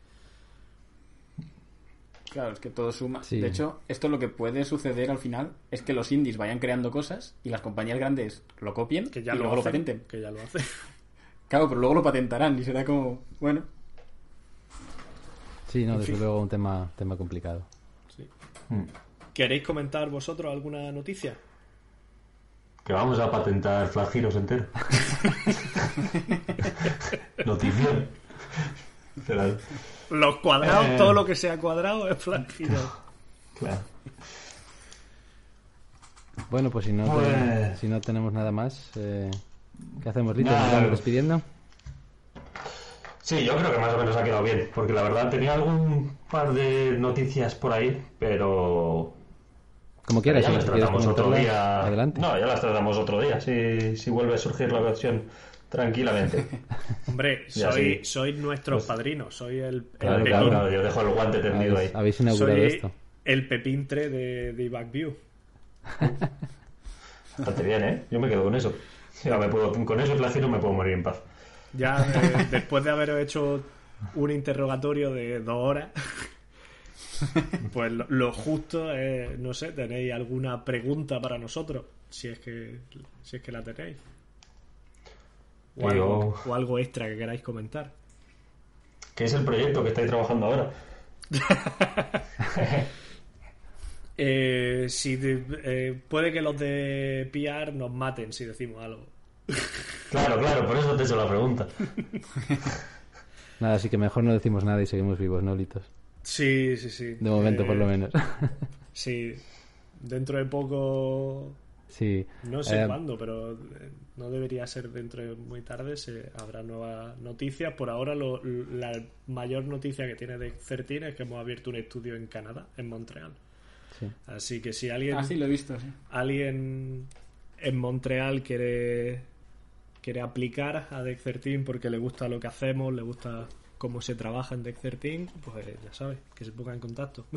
Claro, es que todo suma. De hecho, esto lo que puede suceder al final es que los indies vayan creando cosas y las compañías grandes lo copien que ya y lo luego lo patenten. Que ya lo hacen. Claro, pero luego lo patentarán y será como, bueno. Sí, no, desde luego un tema, tema complicado. Hmm. ¿Queréis comentar vosotros alguna noticia? Que vamos a patentar Flag Heroes entero. Noticia. Los cuadrados, eh. todo lo que sea cuadrado es Flag Heroes. Claro. Bueno, pues si no, pues- si no tenemos nada más, eh, ¿Qué hacemos, Rito? ¿Nos vamos despidiendo? Sí, yo creo que más o menos ha quedado bien, porque la verdad tenía algún par de noticias por ahí, pero... Como quieras, ya las tratamos otro día. Adelante. No, ya las tratamos otro día, si, si vuelve a surgir la versión tranquilamente. Hombre, soy, soy nuestros pues padrinos, soy el, claro, claro, yo dejo el guante tendido ahí. Habéis inaugurado soy esto. El pepintre de, de Backview. Bastante bien, ¿eh? Yo me quedo con eso con eso no me puedo morir en paz. Ya eh, después de haber hecho un interrogatorio de dos horas, pues lo, justo es, no sé, ¿tenéis alguna pregunta para nosotros? Si es que, si es que la tenéis. O, algo, o algo extra que queráis comentar. ¿Qué es el proyecto que estáis trabajando ahora? Eh, si eh, puede que los de PR nos maten si decimos algo. Claro, claro, por eso te he hecho la pregunta. Nada, así que mejor no decimos nada y seguimos vivos, ¿no, Litos? Sí, sí, sí. De momento, por lo eh, menos. sí, dentro de poco Sí. No sé cuándo, pero no debería ser dentro de muy tarde. Se, habrá nueva noticia. Por ahora, la mayor noticia que tiene de Certin es que hemos abierto un estudio en Canadá, en Montreal. Así que si alguien. Ah, lo he visto, Alguien en Montreal quiere quiere aplicar a Deck 13 porque le gusta lo que hacemos, le gusta cómo se trabaja en Deck 13, pues ya sabes, que se ponga en contacto.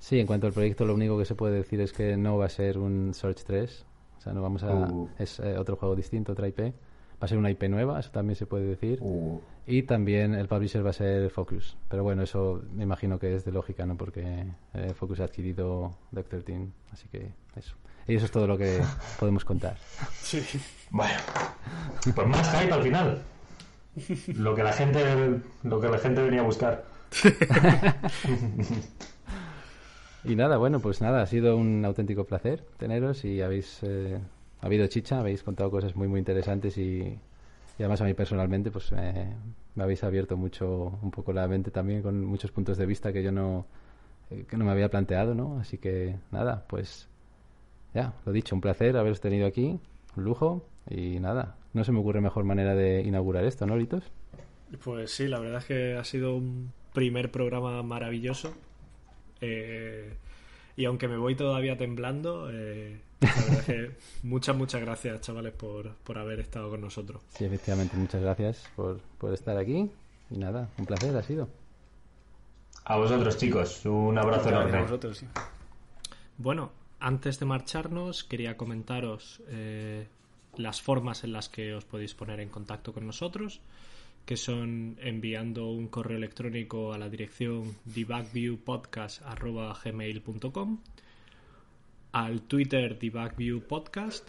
Sí, en cuanto al proyecto, lo único que se puede decir es que no va a ser un Search 3. O sea, no vamos a. Uh. Es eh, otro juego distinto, otra IP. Va a ser una IP nueva, eso también se puede decir. Uh. Y también el publisher va a ser Focus. Pero bueno, eso me imagino que es de lógica, ¿no? Porque eh, Focus ha adquirido Deck 13. Así que eso. Y eso es todo lo que podemos contar. Sí. Bueno, pues más hype al final. Lo que la gente, lo que la gente venía a buscar. y nada, bueno, pues nada, ha sido un auténtico placer teneros y habéis eh, habido chicha, habéis contado cosas muy muy interesantes y, además a mí personalmente pues me habéis abierto mucho un poco la mente también con muchos puntos de vista que yo no eh, que no me había planteado, ¿no? Así que nada, pues ya, lo dicho, un placer haberos tenido aquí, un lujo y nada, no se me ocurre mejor manera de inaugurar esto, ¿no, Litos? Pues sí, la verdad es que ha sido un primer programa maravilloso. Eh, y aunque me voy todavía temblando, eh, muchas, muchas gracias, chavales, por, por, haber estado con nosotros. Sí, efectivamente, muchas gracias por, por estar aquí. Y nada, un placer ha sido. A vosotros, chicos, un abrazo enorme. A vosotros, sí. Bueno, antes de marcharnos, quería comentaros eh, las formas en las que os podéis poner en contacto con nosotros, que son enviando un correo electrónico a la dirección debugviewpodcast.gmail.com al Twitter debugviewpodcast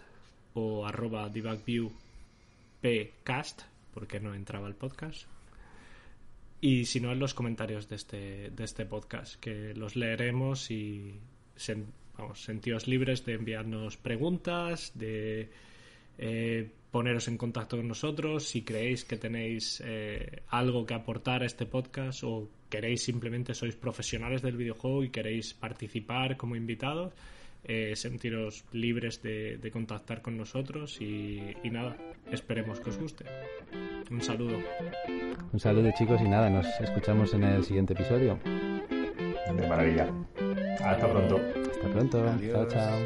o arroba debugviewpcast, porque no entraba el podcast. Y si no, en los comentarios de este, de este podcast, que los leeremos y vamos, sentidos libres de enviarnos preguntas, de eh, poneros en contacto con nosotros si creéis que tenéis eh, algo que aportar a este podcast o queréis simplemente sois profesionales del videojuego y queréis participar como invitados. Eh, sentiros libres de, contactar con nosotros y, y, nada, esperemos que os guste. Un saludo. Un saludo chicos y nada, nos escuchamos en el siguiente episodio. De maravilla. Hasta pronto. Hasta pronto. Adiós. Chao,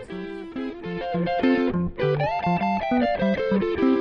chao. Thank you.